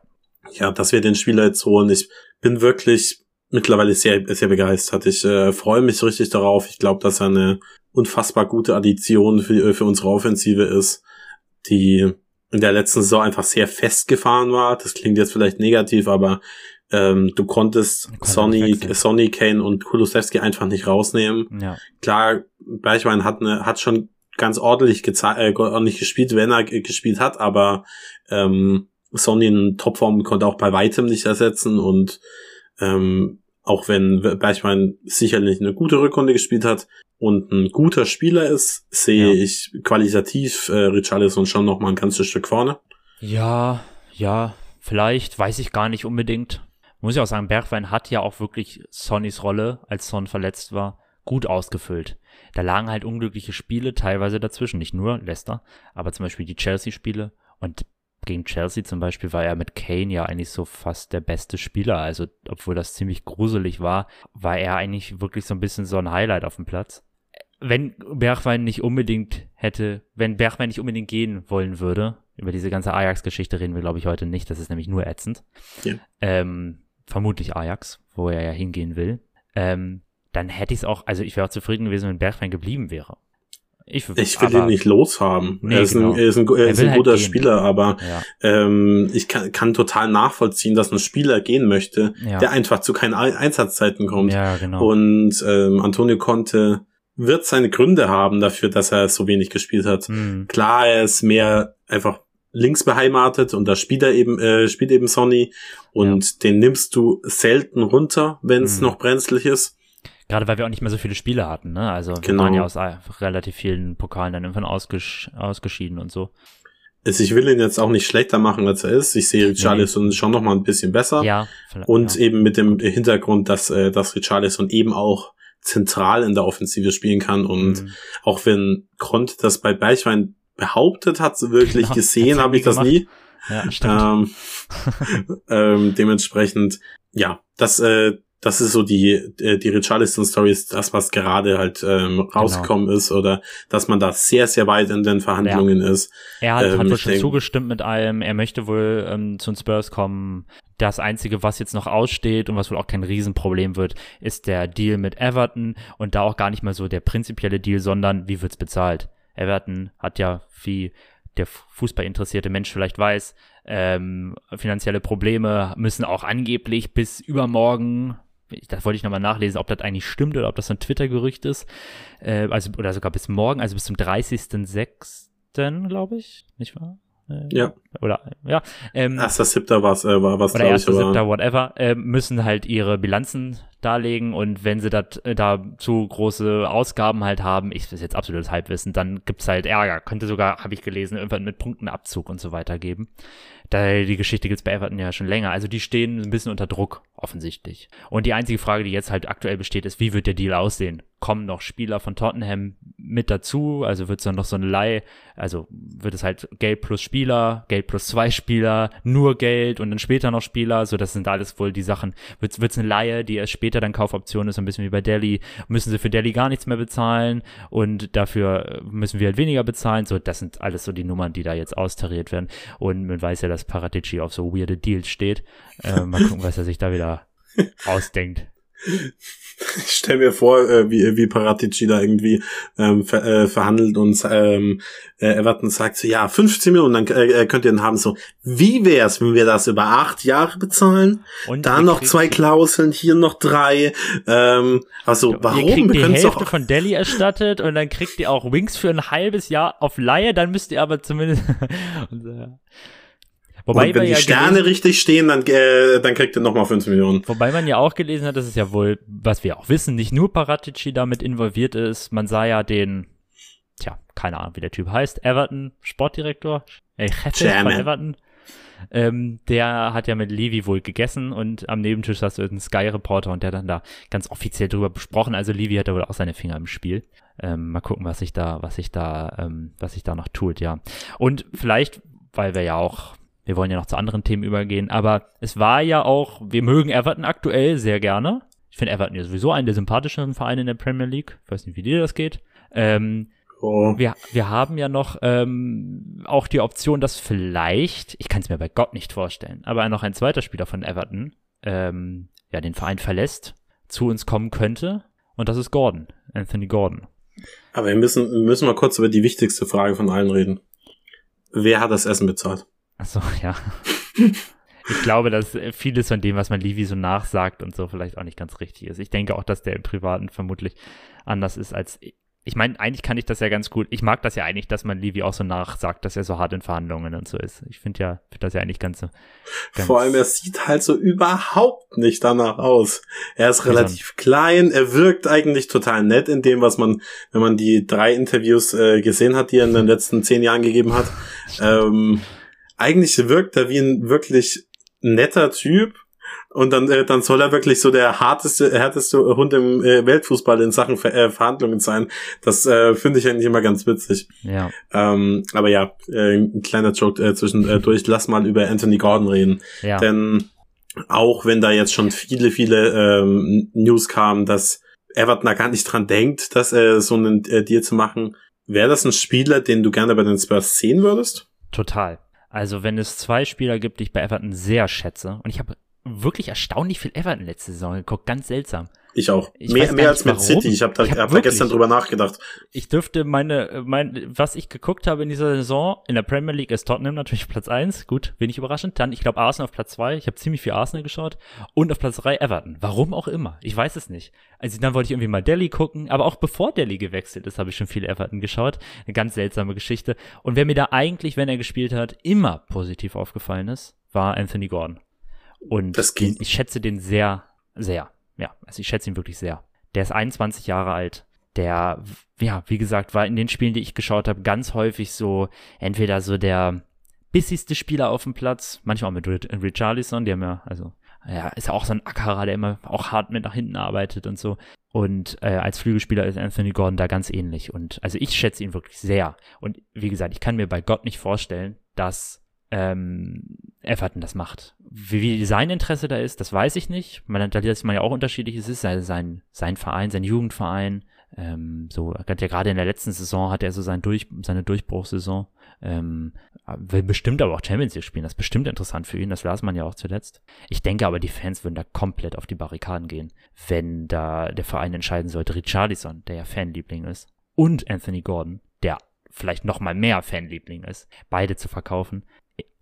Ja, dass wir den Spieler jetzt holen, ich bin wirklich mittlerweile sehr, sehr begeistert. Ich äh, freue mich richtig darauf. Ich glaube, dass er eine unfassbar gute Addition für, für unsere Offensive ist, die in der letzten Saison einfach sehr festgefahren war. Das klingt jetzt vielleicht negativ, aber ähm, du konntest Sonny. Sonny, Kane und Kulusewski einfach nicht rausnehmen. ja, Klar, Bergwein hat eine, hat schon ganz ordentlich äh, ordentlich gespielt, wenn er g- gespielt hat, aber ähm, Sonny in Topform konnte auch bei weitem nicht ersetzen und ähm, auch wenn Bergwein sicherlich eine gute Rückrunde gespielt hat und ein guter Spieler ist, sehe Ja. ich qualitativ äh, Richarlison schon noch mal ein ganzes Stück vorne. Ja, ja, vielleicht, weiß ich gar nicht unbedingt. Muss ich auch sagen, Bergwein hat ja auch wirklich Sonnys Rolle, als Son verletzt war, gut ausgefüllt. Da lagen halt unglückliche Spiele teilweise dazwischen, nicht nur Leicester, aber zum Beispiel die Chelsea-Spiele und gegen Chelsea zum Beispiel war er mit Kane ja eigentlich so fast der beste Spieler. Also, obwohl das ziemlich gruselig war, war er eigentlich wirklich so ein bisschen so ein Highlight auf dem Platz. Wenn Bergwein nicht unbedingt hätte, wenn Bergwein nicht unbedingt gehen wollen würde, über diese ganze Ajax-Geschichte reden wir, glaube ich, heute nicht. Das ist nämlich nur ätzend. Ja. Ähm, vermutlich Ajax, wo er ja hingehen will. Ähm, dann hätte ich es auch, also ich wäre auch zufrieden gewesen, wenn Bergwein geblieben wäre. Ich, Ich will ihn nicht loshaben. Nee, er ist genau. ein, er ist ein, er Er ist ein halt guter gehen. Spieler, aber Ja, ähm, ich kann, kann total nachvollziehen, dass ein Spieler gehen möchte, Ja. der einfach zu keinen Ein- Einsatzzeiten kommt. ja, genau. Und ähm, Antonio Conte wird seine Gründe haben dafür, dass er so wenig gespielt hat. Hm, Klar, er ist mehr einfach links beheimatet und da spielt er eben, äh, spielt eben Sonny und den nimmst du selten runter, wenn es Mhm. noch brenzlig ist. Gerade weil wir auch nicht mehr so viele Spiele hatten, ne? Also wir Genau. waren ja aus relativ vielen Pokalen dann irgendwann ausgesch ausgeschieden und so. Also ich will ihn jetzt auch nicht schlechter machen, als er ist. Ich sehe Richarlison schon noch mal ein bisschen besser. Ja, Und ja. eben mit dem Hintergrund, dass, äh, dass Richarlison eben auch zentral in der Offensive spielen kann. Und Mhm. auch wenn Kront das bei Bergwein behauptet hat, so wirklich Genau, gesehen habe ich das gemacht. nie. Ja, stimmt. Ähm, ähm, dementsprechend, ja, das, äh, das ist so die, äh, die Richarlison-Story ist das, was gerade halt ähm, rausgekommen ist oder dass man da sehr, sehr weit in den Verhandlungen ist. Er hat, Ähm, hat wohl schon denk- zugestimmt mit allem. Er möchte wohl ähm, zu den Spurs kommen. Das Einzige, was jetzt noch aussteht und was wohl auch kein Riesenproblem wird, ist der Deal mit Everton und da auch gar nicht mal so der prinzipielle Deal, sondern wie wird's bezahlt. Everton hat ja, wie der fußballinteressierte Mensch vielleicht weiß, ähm, finanzielle Probleme müssen auch angeblich bis übermorgen das wollte ich nochmal nachlesen, ob das eigentlich stimmt oder ob das so ein Twitter-Gerücht ist. Äh, also, oder sogar bis morgen, also bis zum 30.06., glaube ich, nicht wahr? Äh, Ja. Oder, ja. Ähm, Erster Siebter war's, äh, war was, oder glaube ich, erster, siebter, whatever, äh, müssen halt ihre Bilanzen darlegen und wenn sie dat, äh, da zu große Ausgaben halt haben, ich das ist jetzt absolutes Halbwissen, dann gibt's halt Ärger. Könnte sogar, habe ich gelesen, irgendwann mit Punktenabzug und so weiter geben. Da, die Geschichte gibt's bei Everton ja schon länger. Also die stehen ein bisschen unter Druck, offensichtlich. Und die einzige Frage, die jetzt halt aktuell besteht, ist, wie wird der Deal aussehen? Kommen noch Spieler von Tottenham mit dazu? Also wird's dann noch so eine Leih, also wird es halt Geld plus Spieler, Geld plus zwei Spieler, nur Geld und dann später noch Spieler, so das sind alles wohl die Sachen. Wird's, wird's eine Leihe, die erst später dann Kaufoption ist, so ein bisschen wie bei Delhi, müssen sie für Delhi gar nichts mehr bezahlen und dafür müssen wir halt weniger bezahlen, so das sind alles so die Nummern, die da jetzt austariert werden und man weiß ja, dass Paratici auf so weirde Deals steht. Äh, mal gucken, was er sich da wieder ausdenkt. ich stell mir vor, äh, wie, wie Paratici da irgendwie ähm, ver, äh, verhandelt und ähm, äh, Everton sagt so, ja, 15 Millionen, dann äh, könnt ihr den haben. So, wie wär's, wenn wir das über acht Jahre bezahlen? Und Da noch zwei Klauseln, hier noch drei. Ähm, also, warum? Ihr kriegt die Wir können's Hälfte von Delhi erstattet und dann kriegt ihr auch Wings für ein halbes Jahr auf Laie, dann müsst ihr aber zumindest. und, äh, wobei, und wenn die ja Sterne richtig stehen, dann, äh, dann kriegt ihr nochmal 5 Millionen. wobei man ja auch gelesen hat, dass es ja wohl, was wir auch wissen, nicht nur Paratici damit involviert ist. Man sah ja den, tja, keine Ahnung, wie der Typ heißt, Everton, Sportdirektor, äh, Chef von. Everton. Ähm, der hat ja mit Levi wohl gegessen und am Nebentisch hast du einen Sky-Reporter und der hat dann da ganz offiziell drüber besprochen. Also Levi hat da wohl auch seine Finger im Spiel. Ähm, mal gucken, was sich da, was sich da, ähm, was sich da noch tut, ja. Und vielleicht, weil wir ja auch, wir wollen ja noch zu anderen Themen übergehen, aber es war ja auch, wir mögen Everton aktuell sehr gerne. Ich finde Everton ja sowieso einen der sympathischeren Vereine in der Premier League. Ich weiß nicht, wie dir das geht. Ähm, Oh. wir, wir haben ja noch ähm, auch die Option, dass vielleicht, ich kann es mir bei Gott nicht vorstellen, aber noch ein zweiter Spieler von Everton ähm, ja den Verein verlässt, zu uns kommen könnte und das ist Gordon, Anthony Gordon. Aber wir müssen, wir müssen mal kurz über die wichtigste Frage von allen reden. Wer hat das Essen bezahlt? Achso, ja. Ich glaube, dass vieles von dem, was man Levi so nachsagt und so, vielleicht auch nicht ganz richtig ist. Ich denke auch, dass der im Privaten vermutlich anders ist als. Ich meine, eigentlich kann ich das ja ganz gut. Ich mag das ja eigentlich, dass man Levi auch so nachsagt, dass er so hart in Verhandlungen und so ist. Ich finde ja, finde das ja eigentlich ganz so. Ganz Vor allem, er sieht halt so überhaupt nicht danach aus. Er ist relativ klein, er wirkt eigentlich total nett in dem, was man, wenn man die drei Interviews äh, gesehen hat, die er in den letzten zehn Jahren gegeben hat. ähm, eigentlich wirkt er wie ein wirklich netter Typ. Und dann, äh, dann soll er wirklich so der harteste, härteste Hund im äh, Weltfußball in Sachen Ver äh, Verhandlungen sein. Das äh, finde ich eigentlich immer ganz witzig. Ja, Ähm, aber ja, äh, ein kleiner Joke äh, zwischendurch. Lass mal über Anthony Gordon reden. ja. Denn auch wenn da jetzt schon viele, viele ähm, News kamen, dass Everton da gar nicht dran denkt, dass äh, so einen äh, Deal zu machen, wäre das ein Spieler, den du gerne bei den Spurs sehen würdest? Total. Also, wenn es zwei Spieler gibt, die ich bei Everton sehr schätze, und ich habe wirklich erstaunlich viel Everton letzte Saison geguckt, ganz seltsam. Ich auch. Ich mehr mehr als mit warum. City. Ich habe da, Ich hab hab da gestern drüber nachgedacht. Ich dürfte meine, mein, was ich geguckt habe in dieser Saison, in der Premier League ist Tottenham natürlich Platz eins, gut, wenig überraschend. Dann, ich glaube, Arsenal auf Platz zwei. Ich habe ziemlich viel Arsenal geschaut. Und auf Platz drei Everton. Warum auch immer. Ich weiß es nicht. Also dann wollte ich irgendwie mal Delhi gucken, aber auch bevor Delhi gewechselt ist, habe ich schon viel Everton geschaut. Eine ganz seltsame Geschichte. Und wer mir da eigentlich, wenn er gespielt hat, immer positiv aufgefallen ist, war Anthony Gordon. Und ich schätze den sehr, sehr. Ja, also ich schätze ihn wirklich sehr. Der ist 21 Jahre alt. Der, ja, wie gesagt, war in den Spielen, die ich geschaut habe, ganz häufig so, entweder so der bissigste Spieler auf dem Platz, manchmal auch mit Rich- Richarlison, die haben ja, also, ja, ist ja auch so ein Ackerer, der immer auch hart mit nach hinten arbeitet und so. Und äh, als Flügelspieler ist Anthony Gordon da ganz ähnlich. Und also ich schätze ihn wirklich sehr. Und wie gesagt, ich kann mir bei Gott nicht vorstellen, dass ähm, Everton das macht. Wie, wie sein Interesse da ist, das weiß ich nicht. Man, da ist man ja auch unterschiedlich. Es ist sein, sein Verein, sein Jugendverein. Ähm, so, ja, gerade in der letzten Saison hat er so sein Durch, seine Durchbruchssaison. Ähm, will bestimmt aber auch Champions League spielen. Das ist bestimmt interessant für ihn. Das las man ja auch zuletzt. Ich denke aber, die Fans würden da komplett auf die Barrikaden gehen, wenn da der Verein entscheiden sollte, Richarlison, der ja Fanliebling ist, und Anthony Gordon, der vielleicht noch mal mehr Fanliebling ist, beide zu verkaufen.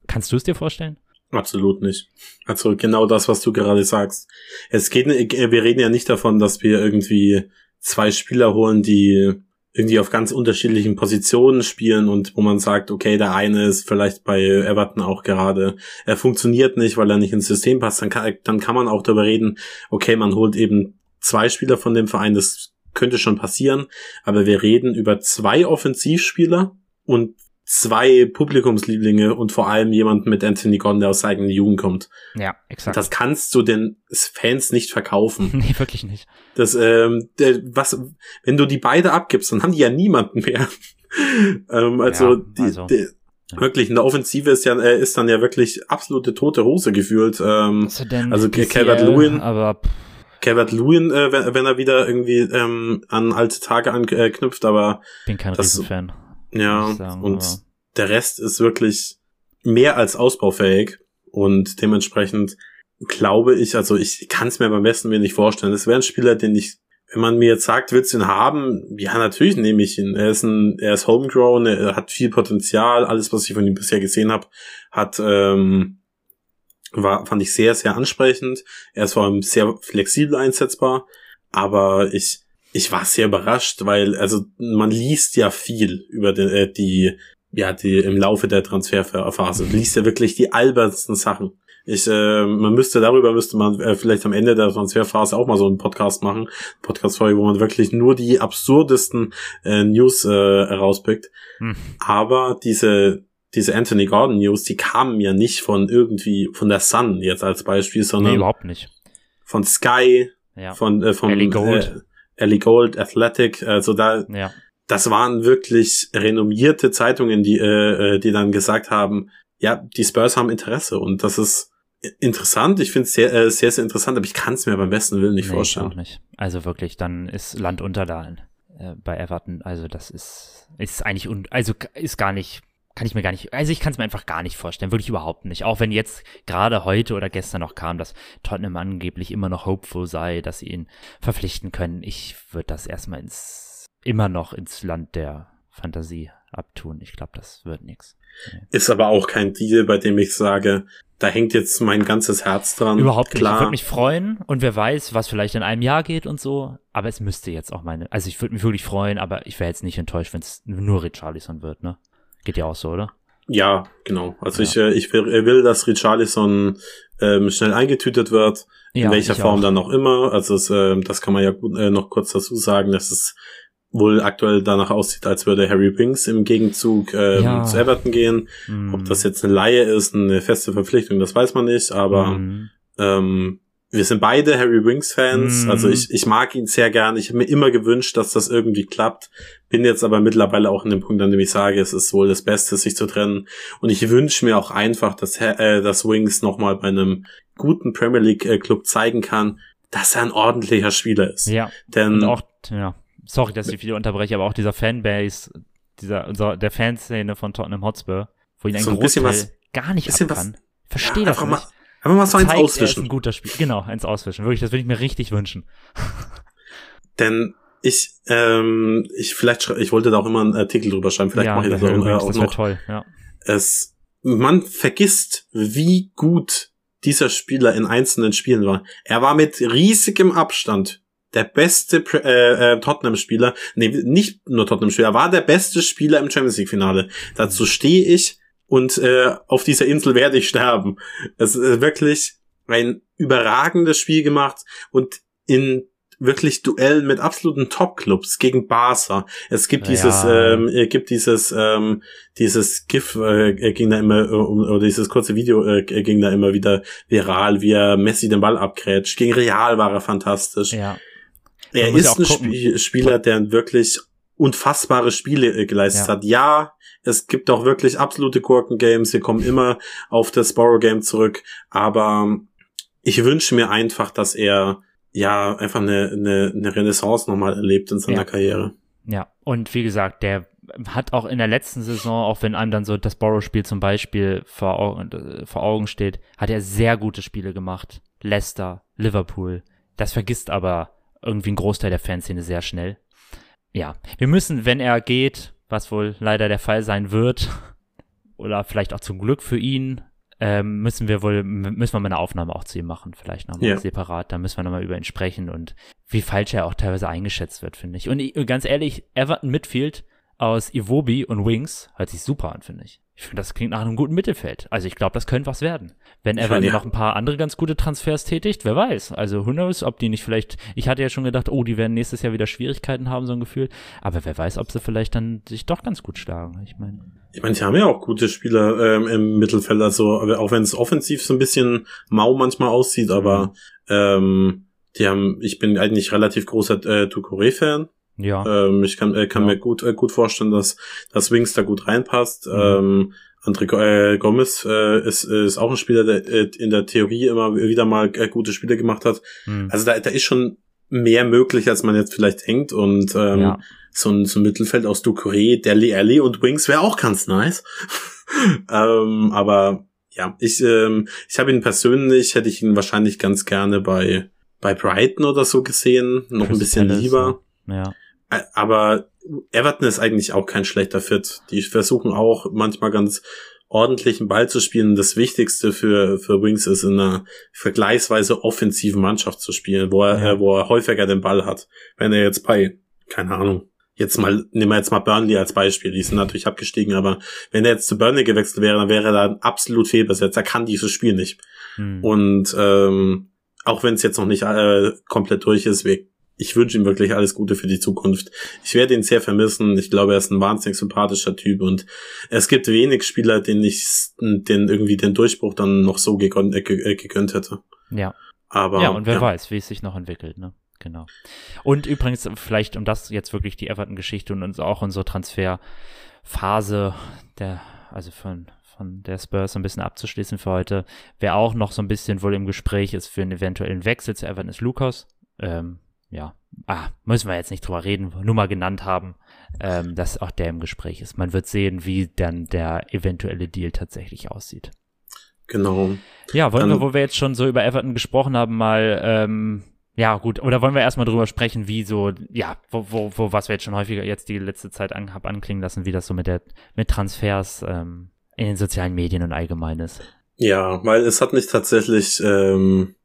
Kannst du es dir vorstellen? Absolut nicht. Also genau das, was du gerade sagst. Es geht, wir reden ja nicht davon, dass wir irgendwie zwei Spieler holen, die irgendwie auf ganz unterschiedlichen Positionen spielen und wo man sagt, okay, der eine ist vielleicht bei Everton auch gerade, er funktioniert nicht, weil er nicht ins System passt, dann kann, dann kann man auch darüber reden, okay, man holt eben zwei Spieler von dem Verein, das könnte schon passieren, aber wir reden über zwei Offensivspieler und zwei Publikumslieblinge und vor allem jemanden mit Anthony Gordon, der aus seiner eigenen Jugend kommt. Ja, exakt. Das kannst du den Fans nicht verkaufen. nee, wirklich nicht. Das, ähm, der, was, wenn du die beide abgibst, dann haben die ja niemanden mehr. ähm, also, Ja, die, also. Die, wirklich, in der Offensive ist ja, äh, ist dann ja wirklich absolute tote Hose gefühlt. Ähm, Also, Also, DCL, Calvert-Lewin- aber Calvert Lewin, äh, wenn, wenn er wieder irgendwie ähm, an alte Tage anknüpft, aber bin kein Das- Riesenfan. Ja, sagen, und aber- der Rest ist wirklich mehr als ausbaufähig und dementsprechend glaube ich, also ich kann es mir beim besten Willen nicht vorstellen. Das wäre ein Spieler, den ich, wenn man mir jetzt sagt, willst du ihn haben? Ja, natürlich nehme ich ihn. Er ist ein, er ist homegrown, er hat viel Potenzial. Alles, was ich von ihm bisher gesehen habe, hat ähm, war fand ich sehr, sehr ansprechend. Er ist vor allem sehr flexibel einsetzbar, aber ich ich war sehr überrascht, weil also man liest ja viel über die, äh, die ja die im Laufe der Transferphase Du liest ja wirklich die albernsten Sachen. Ich, äh, man müsste darüber müsste man äh, vielleicht am Ende der Transferphase auch mal so einen Podcast machen, Podcast-Folge, wo man wirklich nur die absurdesten äh, News äh, herauspickt. Hm. Aber diese diese Anthony Gordon News, die kamen ja nicht von irgendwie von der Sun jetzt als Beispiel, Nee, sondern überhaupt nicht. von Sky, Ja. von äh, von Ellie Gold. Ellie Gold, Athletic, also da ja. das waren wirklich renommierte Zeitungen, die äh, äh, die dann gesagt haben, ja, die Spurs haben Interesse und das ist interessant. Ich finde es sehr, äh, sehr, sehr interessant, aber ich kann es mir beim besten Willen nicht nee, Ich vorstellen. auch nicht. Also wirklich, dann ist Land unter da äh, bei Everton. Also das ist, ist eigentlich, un also ist gar nicht, kann ich mir gar nicht, also ich kann es mir einfach gar nicht vorstellen, wirklich überhaupt nicht. Auch wenn jetzt gerade heute oder gestern noch kam, dass Tottenham angeblich immer noch hopeful sei, dass sie ihn verpflichten können. Ich würde das erstmal ins, immer noch ins Land der Fantasie abtun. Ich glaube, das wird nichts. Ist aber auch kein Deal, bei dem ich sage, da hängt jetzt mein ganzes Herz dran. Überhaupt nicht. Ich würde mich freuen und wer weiß, was vielleicht in einem Jahr geht und so. Aber es müsste jetzt auch meine. Also ich würde mich wirklich freuen, aber ich wäre jetzt nicht enttäuscht, wenn es nur Richarlison wird, ne? Geht ja auch so, oder? Ja, genau. Also Ja. ich, äh, ich will, äh, will, dass Richarlison ähm, schnell eingetütet wird, in Ja, welcher Form auch. dann auch immer. Also es, äh, das kann man ja gut, äh, noch kurz dazu sagen, dass es wohl aktuell danach aussieht, als würde Harry Winks im Gegenzug ähm, Ja. zu Everton gehen. Mm. Ob das jetzt eine Laie ist, eine feste Verpflichtung, das weiß man nicht, aber Mm. ähm, wir sind beide Harry Winks Fans. Mhm. Also ich, ich mag ihn sehr gern. Ich habe mir immer gewünscht, dass das irgendwie klappt. Bin jetzt aber mittlerweile auch in dem Punkt, an dem ich sage, es ist wohl das Beste, sich zu trennen. Und ich wünsche mir auch einfach, dass, äh, dass Wings nochmal bei einem guten Premier League äh, Club zeigen kann, dass er ein ordentlicher Spieler ist. Ja. Denn Und auch, ja, sorry, dass ich wieder unterbreche, aber auch dieser Fanbase, dieser, unser, der Fanszene von Tottenham Hotspur, wo ihn ein So ein Großteil was- gar nicht ab kann. Verstehe ja, das nicht. mal, einfach mal so eins Zeigt, Er ist auswischen. ein guter Spiel. Genau, eins auswischen. Wirklich, das würde ich mir richtig wünschen. Denn ich, ähm, ich vielleicht, ich wollte da auch immer einen Artikel drüber schreiben. Vielleicht ja, mache ich das auch, äh, auch das wäre noch. toll, ja. es, man vergisst, wie gut dieser Spieler in einzelnen Spielen war. Er war mit riesigem Abstand der beste äh, äh, Tottenham-Spieler, nee, nicht nur Tottenham-Spieler, er war der beste Spieler im Champions League-Finale. Dazu stehe ich und äh, auf dieser Insel werde ich sterben. Es ist wirklich ein überragendes Spiel gemacht und in wirklich Duellen mit absoluten Top-Clubs gegen Barca. Es gibt Ja. dieses, ähm, äh, gibt dieses, ähm, dieses GIF äh, ging da immer, äh, oder dieses kurze Video äh, ging da immer wieder viral, wie er Messi den Ball abgrätscht. Gegen Real war er fantastisch. Ja. er ist ein. Spie Spieler, der wirklich unfassbare Spiele äh, geleistet Ja. hat. Ja, es gibt auch wirklich absolute Gurken-Games. Wir kommen immer auf das Borrow-Game zurück. Aber ich wünsche mir einfach, dass er ja einfach eine, eine, eine Renaissance nochmal erlebt in seiner Ja. Karriere. Ja, und wie gesagt, der hat auch in der letzten Saison, auch wenn einem dann so das Borrow-Spiel zum Beispiel vor Augen, äh, vor Augen steht, hat er sehr gute Spiele gemacht. Leicester, Liverpool. Das vergisst aber irgendwie ein Großteil der Fanszene sehr schnell. Ja, wir müssen, wenn er geht, was wohl leider der Fall sein wird, oder vielleicht auch zum Glück für ihn, ähm, müssen wir wohl, müssen wir mal eine Aufnahme auch zu ihm machen, vielleicht nochmal Ja. separat. Da müssen wir nochmal über ihn sprechen und wie falsch er auch teilweise eingeschätzt wird, finde ich. Und ich, ganz ehrlich, Everton Midfield aus Iwobi und Wings hört sich super an, finde ich. Ich finde, das klingt nach einem guten Mittelfeld. Also ich glaube, das könnte was werden. Wenn Everton ja. noch ein paar andere ganz gute Transfers tätigt, wer weiß. Also who knows, ob die nicht vielleicht, ich hatte ja schon gedacht, oh, die werden nächstes Jahr wieder Schwierigkeiten haben, so ein Gefühl. Aber wer weiß, ob sie vielleicht dann sich doch ganz gut schlagen. Ich meine, Ich meine, die haben ja auch gute Spieler ähm, im Mittelfeld, also auch wenn es offensiv so ein bisschen mau manchmal aussieht, aber ähm, die haben, ich bin eigentlich relativ großer äh, Touré-Fan. Ja. Ähm, ich kann, äh, kann Ja. mir gut, äh, gut vorstellen, dass, dass Wings da gut reinpasst. Mhm. Ähm, André äh, Gomez äh, ist, ist auch ein Spieler, der äh, in der Theorie immer wieder mal äh, gute Spiele gemacht hat. Hm. Also da, da ist schon mehr möglich, als man jetzt vielleicht denkt. Und ähm, ja. so ein, so ein Mittelfeld aus Ducouré, Deli Alli und Wings wäre auch ganz nice. ähm, aber ja, ich, ähm, ich habe ihn persönlich, hätte ich ihn wahrscheinlich ganz gerne bei, bei Brighton oder so gesehen. Noch ein Crystal bisschen Palace, lieber. Ja. Aber Everton ist eigentlich auch kein schlechter Fit. Die versuchen auch manchmal ganz ordentlichen Ball zu spielen. Das Wichtigste für, für Wings ist in einer vergleichsweise offensiven Mannschaft zu spielen, wo er, Ja. äh, wo er häufiger den Ball hat. Wenn er jetzt bei, keine Ahnung, jetzt mal, nehmen wir jetzt mal Burnley als Beispiel, die sind natürlich abgestiegen, aber wenn er jetzt zu Burnley gewechselt wäre, dann wäre er da ein absolut fehlbesetzt. Er kann dieses Spiel nicht. Hm. Und ähm, auch wenn es jetzt noch nicht äh, komplett durch ist, wir, ich wünsche ihm wirklich alles Gute für die Zukunft. Ich werde ihn sehr vermissen. Ich glaube, er ist ein wahnsinnig sympathischer Typ und es gibt wenig Spieler, denen ich den irgendwie den Durchbruch dann noch so gegönnt, äh, äh, gegönnt hätte. ja. Aber Ja, und wer weiß, wie es sich noch entwickelt, ne? Genau. Und übrigens, vielleicht, um das jetzt wirklich die Everton-Geschichte und uns auch unsere Transferphase der, also von, von der Spurs ein bisschen abzuschließen für heute, wer auch noch so ein bisschen wohl im Gespräch ist für einen eventuellen Wechsel zu Everton ist Lukas. Ähm, ja, ah, müssen wir jetzt nicht drüber reden, nur mal genannt haben, ähm, dass auch der im Gespräch ist. Man wird sehen, wie dann der eventuelle Deal tatsächlich aussieht. Genau. Ja, wollen wir, wo wir jetzt schon so über Everton gesprochen haben, mal, ähm, ja gut, oder wollen wir erstmal drüber sprechen, wie so, ja, wo, wo, wo was wir jetzt schon häufiger jetzt die letzte Zeit an, hab anklingen lassen, wie das so mit der, mit Transfers ähm, in den sozialen Medien und allgemein ist. Ja, weil es hat mich tatsächlich ähm,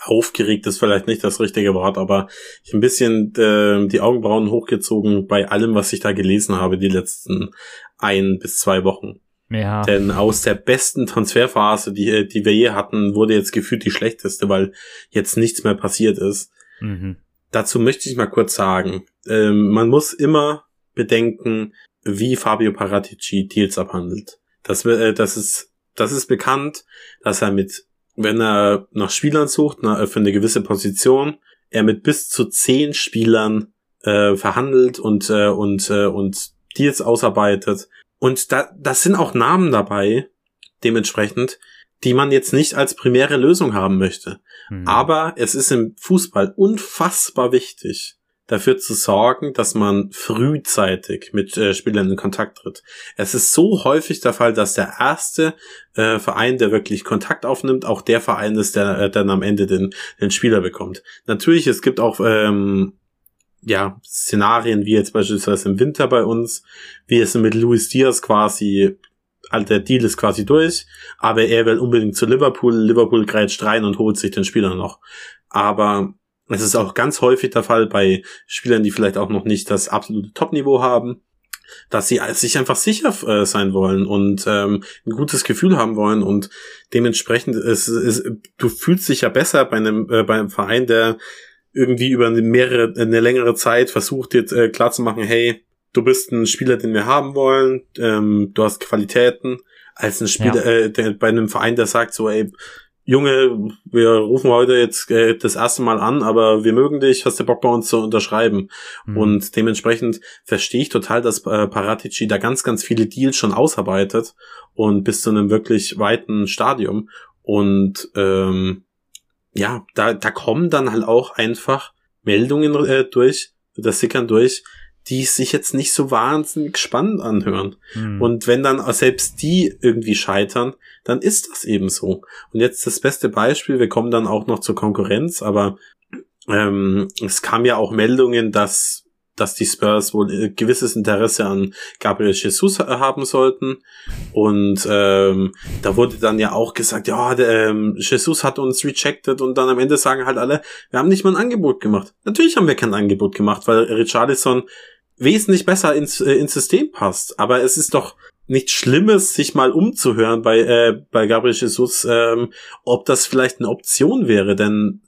aufgeregt, ist vielleicht nicht das richtige Wort, aber ich ein bisschen äh, die Augenbrauen hochgezogen bei allem, was ich da gelesen habe, die letzten ein bis zwei Wochen. Ja, Denn aus der besten Transferphase, die, die wir je hatten, wurde jetzt gefühlt die schlechteste, weil jetzt nichts mehr passiert ist. mhm. Dazu möchte ich mal kurz sagen, ähm, man muss immer bedenken, wie Fabio Paratici Deals abhandelt. Das, äh, das, ist, das ist bekannt, dass er mit, wenn er nach Spielern sucht, na, für eine gewisse Position, er mit bis zu zehn Spielern äh, verhandelt und, äh, und, äh, und Deals ausarbeitet. Und da, das sind auch Namen dabei, dementsprechend, die man jetzt nicht als primäre Lösung haben möchte. Mhm. Aber es ist im Fußball unfassbar wichtig, dafür zu sorgen, dass man frühzeitig mit äh, Spielern in Kontakt tritt. Es ist so häufig der Fall, dass der erste äh, Verein, der wirklich Kontakt aufnimmt, auch der Verein ist, der äh, dann am Ende den, den Spieler bekommt. Natürlich, es gibt auch ähm, ja Szenarien wie jetzt beispielsweise im Winter bei uns, wie es mit Luis Diaz quasi der Deal ist quasi durch, aber er will unbedingt zu Liverpool. Liverpool greift rein und holt sich den Spieler noch. Aber es ist auch ganz häufig der Fall bei Spielern, die vielleicht auch noch nicht das absolute Top-Niveau haben, dass sie sich einfach sicher äh, sein wollen und ähm, ein gutes Gefühl haben wollen und dementsprechend ist, ist du fühlst dich ja besser bei einem äh, bei einem Verein, der irgendwie über eine mehrere eine längere Zeit versucht jetzt äh, klar zu machen, hey, du bist ein Spieler, den wir haben wollen, ähm, du hast Qualitäten, als ein Spieler Ja. äh, der, bei einem Verein, der sagt so, ey, Junge, wir rufen heute jetzt äh, das erste Mal an, aber wir mögen dich, hast du Bock bei uns zu unterschreiben? Mhm. Und dementsprechend verstehe ich total, dass äh, Paratici da ganz, ganz viele Deals schon ausarbeitet und bis zu einem wirklich weiten Stadium. Und ähm, ja, da, da kommen dann halt auch einfach Meldungen äh, durch, das sickern durch, die sich jetzt nicht so wahnsinnig spannend anhören. Mhm. Und wenn dann selbst die irgendwie scheitern, dann ist das eben so. Und jetzt das beste Beispiel, wir kommen dann auch noch zur Konkurrenz, aber ähm, es kam ja auch Meldungen, dass dass die Spurs wohl äh, gewisses Interesse an Gabriel Jesus haben sollten. Und ähm, da wurde dann ja auch gesagt, ja, der, ähm, Jesus hat uns rejected und dann am Ende sagen halt alle, wir haben nicht mal ein Angebot gemacht. Natürlich haben wir kein Angebot gemacht, weil Richarlison wesentlich besser ins, äh, ins System passt. Aber es ist doch nichts Schlimmes, sich mal umzuhören bei, äh, bei Gabriel Jesus, ähm, ob das vielleicht eine Option wäre. Denn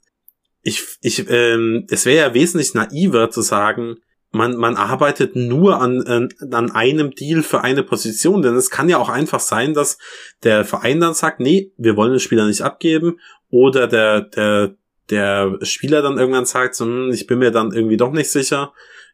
ich, ich, ähm, es wäre ja wesentlich naiver zu sagen, man, man arbeitet nur an, an, an einem Deal für eine Position, denn es kann ja auch einfach sein, dass der Verein dann sagt, nee, wir wollen den Spieler nicht abgeben, oder der, der, der Spieler dann irgendwann sagt, so, hm, ich bin mir dann irgendwie doch nicht sicher,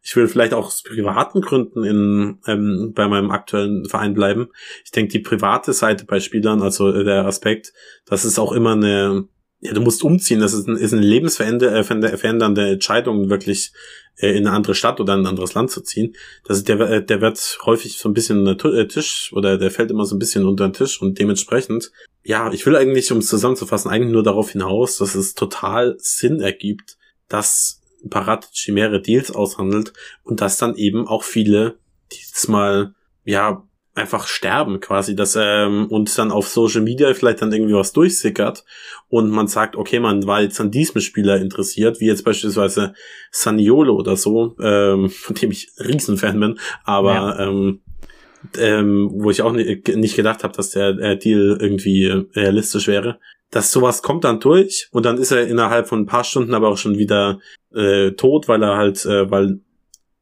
ich will vielleicht auch aus privaten Gründen in, ähm, bei meinem aktuellen Verein bleiben. Ich denke, die private Seite bei Spielern, also der Aspekt, das ist auch immer eine, ja, du musst umziehen, das ist, ein, ist eine lebensverändernde äh, Entscheidung, wirklich äh, in eine andere Stadt oder in ein anderes Land zu ziehen. Das ist der, äh, der wird häufig so ein bisschen unter äh, Tisch oder der fällt immer so ein bisschen unter den Tisch und dementsprechend, ja, ich will eigentlich, um es zusammenzufassen, eigentlich nur darauf hinaus, dass es total Sinn ergibt, dass Paratici mehrere Deals aushandelt und dass dann eben auch viele dieses Mal, ja, einfach sterben quasi, dass ähm, und dann auf Social Media vielleicht dann irgendwie was durchsickert und man sagt, okay, man war jetzt an diesem Spieler interessiert, wie jetzt beispielsweise Saniolo oder so, ähm, von dem ich Riesenfan bin, aber ja. ähm, ähm, wo ich auch nicht, nicht gedacht habe, dass der äh, Deal irgendwie realistisch wäre dass sowas kommt dann durch und dann ist er innerhalb von ein paar Stunden aber auch schon wieder äh, tot, weil er halt, äh, weil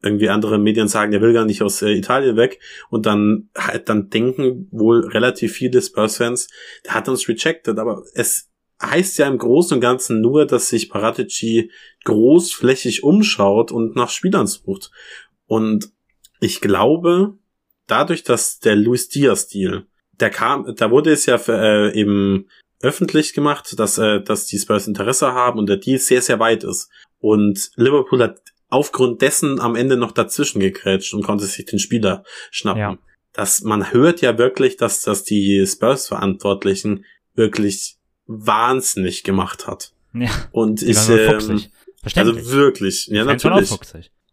irgendwie andere Medien sagen, er will gar nicht aus äh, Italien weg und dann halt dann denken wohl relativ viele Spurs-Fans, der hat uns rejected, aber es heißt ja im Großen und Ganzen nur, dass sich Paratici großflächig umschaut und nach Spielern sucht. Und ich glaube, dadurch, dass der Luis Diaz-Deal, der kam, da wurde es ja für, äh, eben öffentlich gemacht, dass, äh, dass die Spurs Interesse haben und der Deal sehr, sehr weit ist. Und Liverpool hat aufgrund dessen am Ende noch dazwischen gegrätscht und konnte sich den Spieler schnappen. Ja. Das, man hört ja wirklich, dass das die Spurs-Verantwortlichen wirklich wahnsinnig gemacht hat. Ja. Und ich, ähm, also wirklich, ja, natürlich.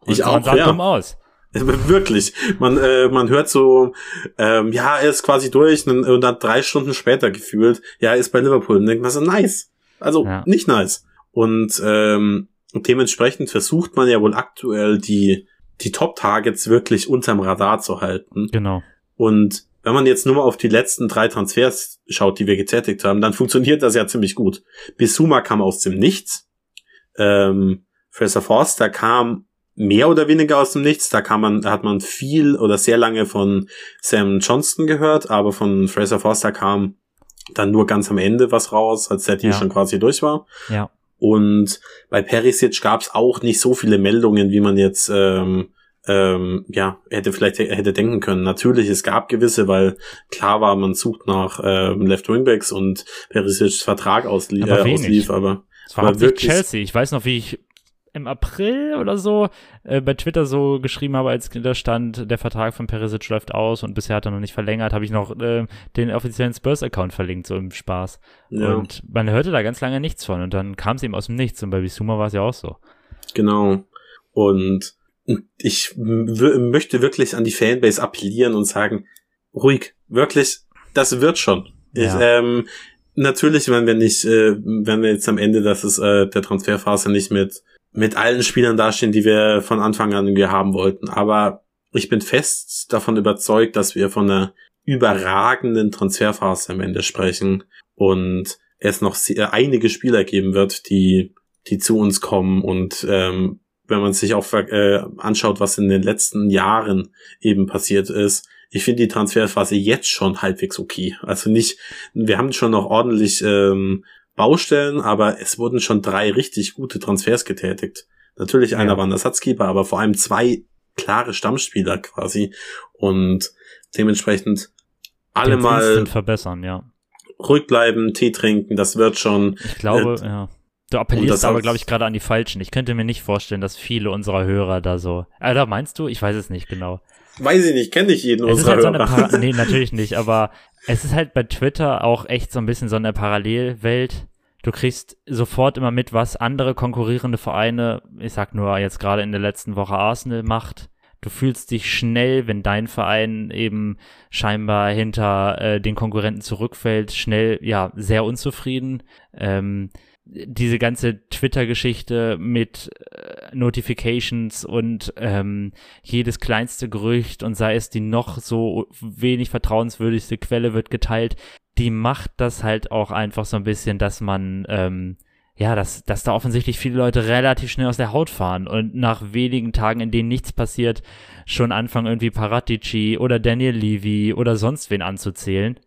Ich auch, ja. dumm aus. Wirklich. Man, äh, man hört so, ähm, ja, er ist quasi durch und, und dann drei Stunden später gefühlt, ja, er ist bei Liverpool. Und denkt man so, nice. Also ja. nicht nice. Und ähm, dementsprechend versucht man ja wohl aktuell die, die Top-Targets wirklich unterm Radar zu halten. Genau. Und wenn man jetzt nur mal auf die letzten drei Transfers schaut, die wir getätigt haben, dann funktioniert das ja ziemlich gut. Bisuma kam aus dem Nichts. Ähm, Fraser Forster kam mehr oder weniger aus dem Nichts. Da kann man, hat man viel oder sehr lange von Sam Johnston gehört, aber von Fraser Forster kam dann nur ganz am Ende was raus, als der Deal ja. schon quasi durch war. Ja. Und bei Perisic gab es auch nicht so viele Meldungen, wie man jetzt ähm, ähm, ja hätte vielleicht hätte denken können. Natürlich, es gab gewisse, weil klar war, man sucht nach ähm, Left Wingbacks und Perisics Vertrag auslie aber äh, auslief, aber es war wirklich Chelsea. Ich weiß noch, wie ich im April oder so äh, bei Twitter so geschrieben habe, als da stand, der Vertrag von Perisic läuft aus und bisher hat er noch nicht verlängert, habe ich noch äh, den offiziellen Spurs-Account verlinkt, so im Spaß. Ja. Und man hörte da ganz lange nichts von und dann kam es ihm aus dem Nichts und bei Bisuma war es ja auch so. Genau. Und ich möchte wirklich an die Fanbase appellieren und sagen, ruhig, wirklich, das wird schon. Ja. Ich, ähm, natürlich, wenn wir nicht, äh, wenn wir jetzt am Ende, dass es äh, der Transferphase nicht mit mit allen Spielern dastehen, die wir von Anfang an irgendwie haben wollten. Aber ich bin fest davon überzeugt, dass wir von einer überragenden Transferphase am Ende sprechen und es noch sehr, einige Spieler geben wird, die, die zu uns kommen und ähm, wenn man sich auch äh, anschaut, was in den letzten Jahren eben passiert ist, ich finde die Transferphase jetzt schon halbwegs okay. Also nicht, wir haben schon noch ordentlich ähm, Baustellen, aber es wurden schon drei richtig gute Transfers getätigt. Natürlich einer Ja. war ein Ersatzkeeper, aber vor allem zwei klare Stammspieler quasi und dementsprechend alle Den mal verbessern, ja. ruhig bleiben, Tee trinken, das wird schon. Ich glaube, Äh, ja. Du appellierst aber, glaube ich, gerade an die Falschen. Ich könnte mir nicht vorstellen, dass viele unserer Hörer da so. Alter, meinst du? Ich weiß es nicht genau. Weiß ich nicht, kenne ich jeden Es ist unserer halt so eine Hörer. Nee, natürlich nicht, aber es ist halt bei Twitter auch echt so ein bisschen so eine Parallelwelt. Du kriegst sofort immer mit, was andere konkurrierende Vereine, ich sag nur jetzt gerade in der letzten Woche Arsenal macht. Du fühlst dich schnell, wenn dein Verein eben scheinbar hinter äh, den Konkurrenten zurückfällt, schnell, ja, sehr unzufrieden. Ähm, diese ganze Twitter-Geschichte mit äh, Notifications und ähm, jedes kleinste Gerücht und sei es die noch so wenig vertrauenswürdigste Quelle wird geteilt, die macht das halt auch einfach so ein bisschen, dass man, ähm, ja, dass, dass da offensichtlich viele Leute relativ schnell aus der Haut fahren und nach wenigen Tagen, in denen nichts passiert, schon anfangen irgendwie Paratici oder Daniel Levy oder sonst wen anzuzählen.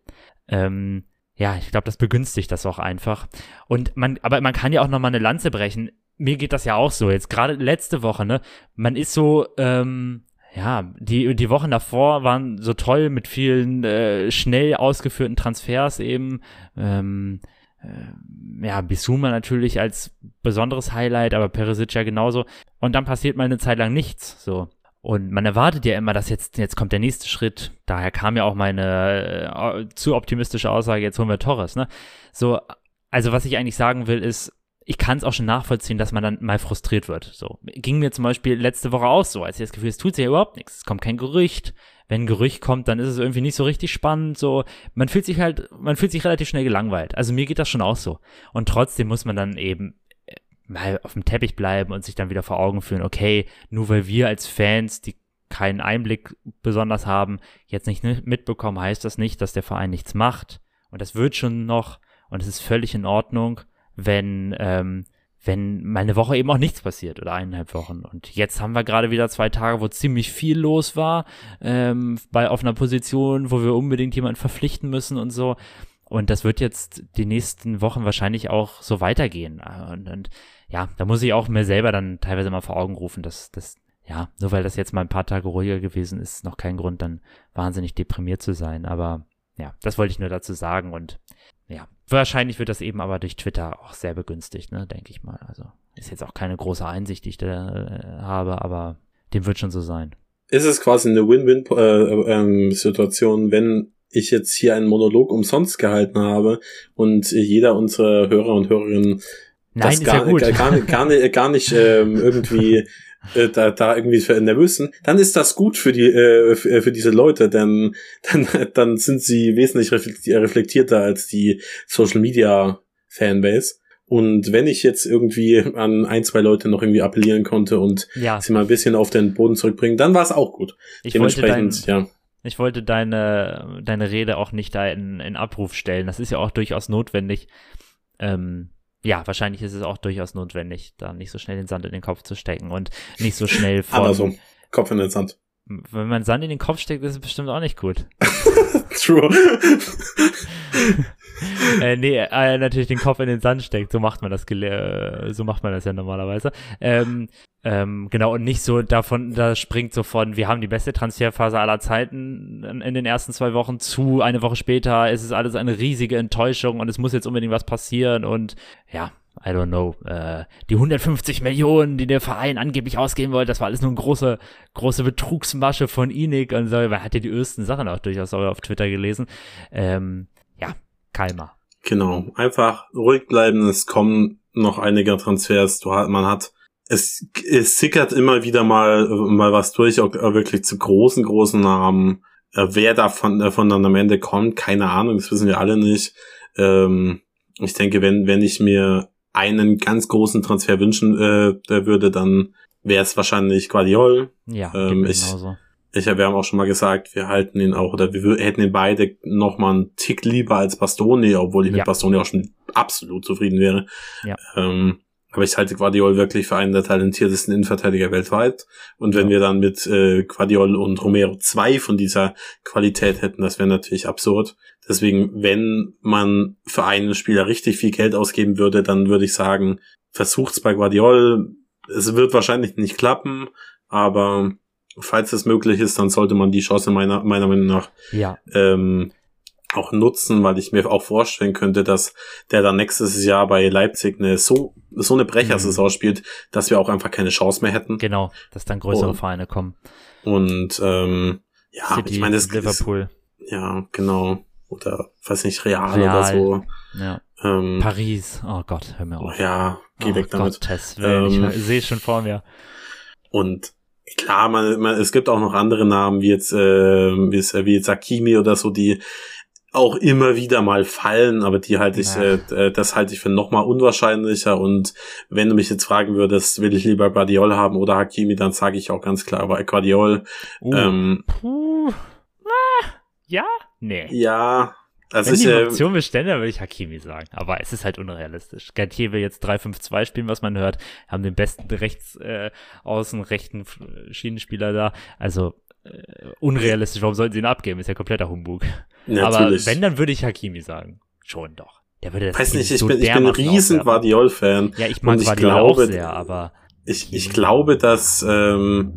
Ähm, ja, ich glaube, das begünstigt das auch einfach. Und man, aber man kann ja auch nochmal eine Lanze brechen. Mir geht das ja auch so. Jetzt gerade letzte Woche, ne? Man ist so, ähm, ja, die, die Wochen davor waren so toll mit vielen äh, schnell ausgeführten Transfers eben. Ähm, äh, ja, Bisuma natürlich als besonderes Highlight, aber Perisic ja genauso. Und dann passiert mal eine Zeit lang nichts, so. Und man erwartet ja immer, dass jetzt, jetzt kommt der nächste Schritt. Daher kam ja auch meine äh, zu optimistische Aussage, jetzt holen wir Torres, ne? So, also was ich eigentlich sagen will, ist, ich kann es auch schon nachvollziehen, dass man dann mal frustriert wird. So ging mir zum Beispiel letzte Woche auch so, als ich das Gefühl, es tut sich ja überhaupt nichts. Es kommt kein Gerücht. Wenn ein Gerücht kommt, dann ist es irgendwie nicht so richtig spannend. So, man fühlt sich halt, man fühlt sich relativ schnell gelangweilt. Also mir geht das schon auch so. Und trotzdem muss man dann eben äh, mal auf dem Teppich bleiben und sich dann wieder vor Augen führen, okay, nur weil wir als Fans, die keinen Einblick besonders haben, jetzt nicht mitbekommen, heißt das nicht, dass der Verein nichts macht. Und das wird schon noch, und es ist völlig in Ordnung, wenn, ähm, wenn mal eine Woche eben auch nichts passiert oder eineinhalb Wochen. Und jetzt haben wir gerade wieder zwei Tage, wo ziemlich viel los war, ähm, bei auf einer Position, wo wir unbedingt jemanden verpflichten müssen und so. Und das wird jetzt die nächsten Wochen wahrscheinlich auch so weitergehen. Und, und ja, da muss ich auch mir selber dann teilweise mal vor Augen rufen, dass das, ja, nur weil das jetzt mal ein paar Tage ruhiger gewesen ist, noch kein Grund, dann wahnsinnig deprimiert zu sein. Aber ja, das wollte ich nur dazu sagen. Und wahrscheinlich wird das eben aber durch Twitter auch sehr begünstigt, ne, denke ich mal. Also ist jetzt auch keine große Einsicht, die ich da äh, habe, aber dem wird schon so sein. Ist es quasi eine Win-Win-Situation, wenn ich jetzt hier einen Monolog umsonst gehalten habe und jeder unserer Hörer und Hörerinnen Nein, das gar, ja gar, gar, nicht- gar nicht, gar nicht ähm, irgendwie äh, da, da irgendwie nervös sind, dann ist das gut für die äh, für, für diese Leute, denn dann, dann sind sie wesentlich reflekti- reflektierter als die Social Media Fanbase. Und wenn ich jetzt irgendwie an ein, zwei Leute noch irgendwie appellieren konnte und Ja, sie mal ein bisschen auf den Boden zurückbringen, dann war es auch gut. ich wollte, dein, Dementsprechend, ja. ich wollte deine, deine Rede auch nicht da in, in Abruf stellen. Das ist ja auch durchaus notwendig. Ähm, ja, wahrscheinlich ist es auch durchaus notwendig, da nicht so schnell den Sand in den Kopf zu stecken und nicht so schnell von, Andersrum. Kopf in den Sand. wenn man Sand in den Kopf steckt, ist es bestimmt auch nicht gut. True. äh, nee, äh, natürlich den Kopf in den Sand steckt. So macht man das, äh, so macht man das ja normalerweise. Ähm, ähm, genau, und nicht so davon, da springt so von, wir haben die beste Transferphase aller Zeiten in, in den ersten zwei Wochen zu, eine Woche später ist es alles eine riesige Enttäuschung und es muss jetzt unbedingt was passieren und ja, I don't know, äh, die 150 Millionen, die der Verein angeblich ausgeben wollte, das war alles nur eine große, große Betrugsmasche von Inik und so, man hat ja die ersten Sachen auch durchaus auf Twitter gelesen. Ähm, ja, Kalmer. Genau, einfach ruhig bleiben. Es kommen noch einige Transfers. Du man hat, es, es sickert immer wieder mal, mal was durch, auch wirklich zu großen, großen Namen. Äh, Wer davon, davon dann am Ende kommt, keine Ahnung, das wissen wir alle nicht. Ähm, ich denke, wenn, wenn ich mir einen ganz großen Transfer wünschen äh, würde, dann wäre es wahrscheinlich Guardiol. Ja, Ähm, ich- genauso. Ich, wir haben auch schon mal gesagt, wir halten ihn auch, oder wir hätten ihn beide noch mal einen Tick lieber als Bastoni, obwohl ich Ja. mit Bastoni auch schon absolut zufrieden wäre. Ja. Ähm, Aber ich halte Guardiol wirklich für einen der talentiertesten Innenverteidiger weltweit. Und wenn wir dann mit äh, Guardiol und Romero zwei von dieser Qualität hätten, das wäre natürlich absurd. Deswegen, wenn man für einen Spieler richtig viel Geld ausgeben würde, dann würde ich sagen, versucht's bei Guardiol. Es wird wahrscheinlich nicht klappen, aber falls es möglich ist, dann sollte man die Chance meiner, meiner Meinung nach Ja, ähm, auch nutzen, weil ich mir auch vorstellen könnte, dass der dann nächstes Jahr bei Leipzig eine so so eine Brechersaison spielt, dass wir auch einfach keine Chance mehr hätten. genau, dass dann größere Oh. Vereine kommen. Und ähm, ja, City, ich meine, das ist, Liverpool, ja genau oder weiß nicht Real, Real. oder so. ja. Ähm, Paris, oh Gott, hör mir auf. ja, geh oh weg damit. Gottes Willen, Ähm, ich sehe es schon vor mir. Und klar, man, man, es gibt auch noch andere Namen, wie jetzt, äh, wie, es, wie jetzt Hakimi oder so, die auch immer wieder mal fallen, aber die halte ich, äh, äh, das halte ich für noch mal unwahrscheinlicher. Und wenn du mich jetzt fragen würdest, will ich lieber Guardiol haben oder Hakimi, dann sage ich auch ganz klar, aber Guardiol, Uh, ähm, puh. Ah, ja? Nee. ja, also Wenn ich, die Option dann würde ich Hakimi sagen. Aber es ist halt unrealistisch. Gantier will jetzt 3-5-2 spielen, was man hört. Haben den besten rechts äh, außen rechten Schienenspieler da. Also unrealistisch. Warum sollten sie ihn abgeben? Ist ja kompletter Humbug. Aber natürlich. wenn, dann würde ich Hakimi sagen. Schon doch. Der würde das weiß nicht, ich so bin, ich bin ein riesen. Guardiol-Fan. Ja, ich mag glaube, auch sehr, aber Ich, ich glaube, dass ähm,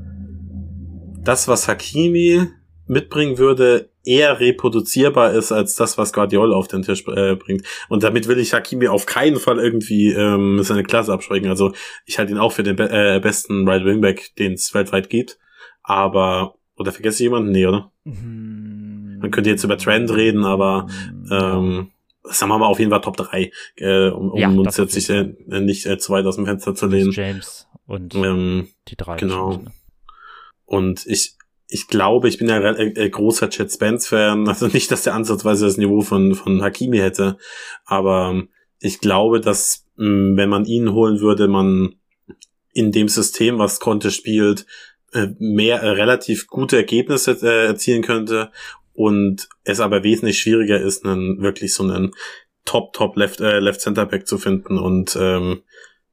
das, was Hakimi mitbringen würde, eher reproduzierbar ist als das, was Guardiola auf den Tisch äh, bringt. Und damit will ich Hakimi auf keinen Fall irgendwie ähm, seine Klasse absprechen. Also ich halte ihn auch für den be äh, besten Right Wingback, den es weltweit gibt. Aber oder vergesse ich jemanden? Nee, oder? man Man könnte jetzt über Trend reden, aber ähm, sagen wir mal auf jeden Fall Top 3, äh, um, um Ja, uns jetzt nicht, äh, nicht äh, zu weit aus dem Fenster zu lehnen. James und Ähm, die drei. genau. ne? Und ich, ich glaube, ich bin ja äh, großer Chet Spence-Fan. Also nicht, dass der ansatzweise das Niveau von, von Hakimi hätte, aber ähm, ich glaube, dass mh, wenn man ihn holen würde, man in dem System, was Conte spielt, mehr äh, relativ gute Ergebnisse äh, erzielen könnte und es aber wesentlich schwieriger ist, einen wirklich so einen Top Top Left äh, Left Center Back zu finden und ähm,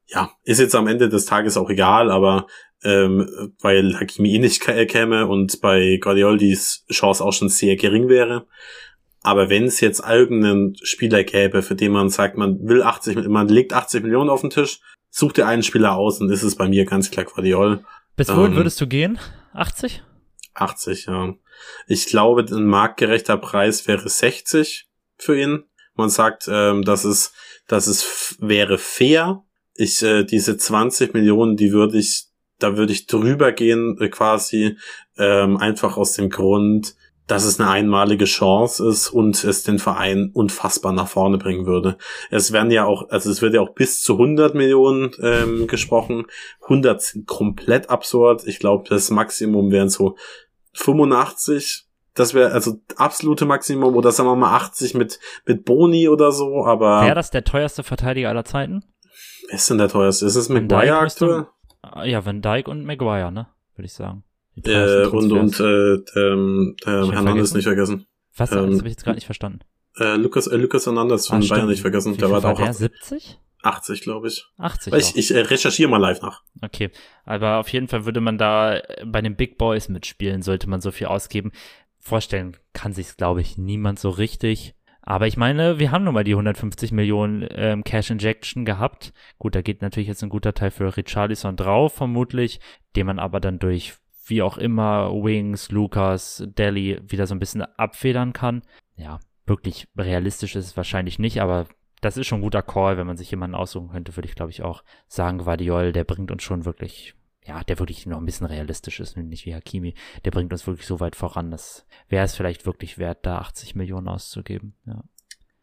ja ist jetzt am Ende des Tages auch egal, aber ähm, weil Hakimi eh nicht kä- käme und bei Guardioldis Chance auch schon sehr gering wäre. Aber wenn es jetzt irgendeinen Spieler gäbe, für den man sagt, man will 80, man legt 80 Millionen auf den Tisch, sucht dir einen Spieler aus und ist es bei mir ganz klar Guardiol. Bis wohin Ähm, würdest du gehen? 80? 80, ja. Ich glaube, ein marktgerechter Preis wäre 60 für ihn. Man sagt, ähm, dass es, dass es wäre fair. Ich, äh, diese 20 Millionen, die würde ich, da würde ich drüber gehen, äh, quasi, ähm, einfach aus dem Grund, dass es eine einmalige Chance ist und es den Verein unfassbar nach vorne bringen würde. Es werden ja auch, also es wird ja auch bis zu 100 Millionen ähm, gesprochen. 100 sind komplett absurd. Ich glaube, das Maximum wären so 85. Das wäre also absolute Maximum oder sagen wir mal 80 mit mit Boni oder so. Aber Wäre das der teuerste Verteidiger aller Zeiten? wer ist denn der teuerste? Ist es McGuire aktuell? Ah, Ja, Van Dijk und Maguire, ne? Würde ich sagen. Äh, und und äh, ähm, äh, Hernandez nicht vergessen. Was? ähm, das habe ich jetzt gerade nicht verstanden. Äh, Lukas äh, Lukas Hernandez von Ah, Bayern nicht vergessen. Wie Der war da auch der? 80, 70? 80 glaube ich. 80 Weil ich, ich äh, recherchiere mal live nach. Okay, aber auf jeden Fall würde man da äh, bei den Big Boys mitspielen, sollte man so viel ausgeben. Vorstellen kann sich's, glaube ich, niemand so richtig. Aber ich meine, wir haben nun mal die 150 Millionen ähm, Cash Injection gehabt. Gut, da geht natürlich jetzt ein guter Teil für Richarlison drauf, vermutlich, den man aber dann durch wie auch immer Wings, Lucas, Delhi wieder so ein bisschen abfedern kann. Ja, wirklich realistisch ist es wahrscheinlich nicht, aber das ist schon ein guter Call, wenn man sich jemanden aussuchen könnte, würde ich glaube ich auch sagen, Guardiol, der bringt uns schon wirklich, ja, der wirklich noch ein bisschen realistisch ist, nicht wie Hakimi, der bringt uns wirklich so weit voran, dass wäre es vielleicht wirklich wert, da 80 Millionen auszugeben, ja.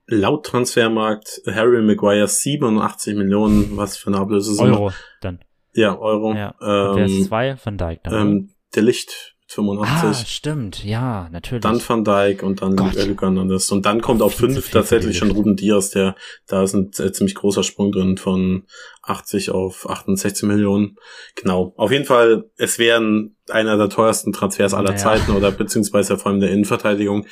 Laut Transfermarkt Harry Maguire 87 Millionen, was für eine Ablösesumme. Euro dann, Ja, Euro. ja. Und wer ist Ähm, zwei? Van Dijk dann. ähm, der Licht mit ah, 85. stimmt, ja, natürlich. Dann Van Dijk und dann. Luke Hernandez. Und dann kommt auf Viel zu fünf viel tatsächlich für schon Ruben Diaz, der, da ist ein äh, ziemlich großer Sprung drin von 80 auf 68 Millionen. Genau. Auf jeden Fall, es wären einer der teuersten Transfers aller Naja. Zeiten oder beziehungsweise vor allem der Innenverteidigung.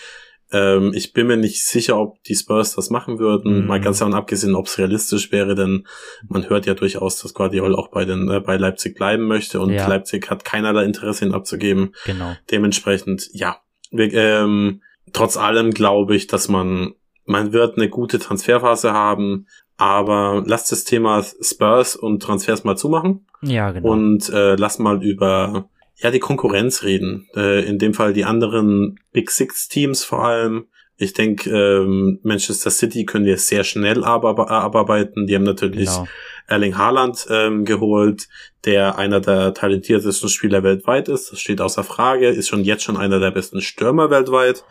Ähm, ich bin mir nicht sicher, ob die Spurs das machen würden. Mhm. Mal ganz davon abgesehen, ob es realistisch wäre, denn man hört ja durchaus, dass Guardiola auch bei den äh, bei Leipzig bleiben möchte und Ja. Leipzig hat keinerlei Interesse, ihn abzugeben. Genau. Dementsprechend, ja. Wir, ähm, trotz allem glaube ich, dass man man wird eine gute Transferphase haben, aber lasst das Thema Spurs und Transfers mal zumachen Ja, genau. und äh, lass mal über ja die Konkurrenz reden. Äh, in dem Fall die anderen Big Six Teams vor allem. Ich denke, ähm, Manchester City können wir sehr schnell abarbeiten. Die haben natürlich genau. Erling Haaland ähm, geholt, der einer der talentiertesten Spieler weltweit ist. Das steht außer Frage. Ist schon jetzt schon einer der besten Stürmer weltweit.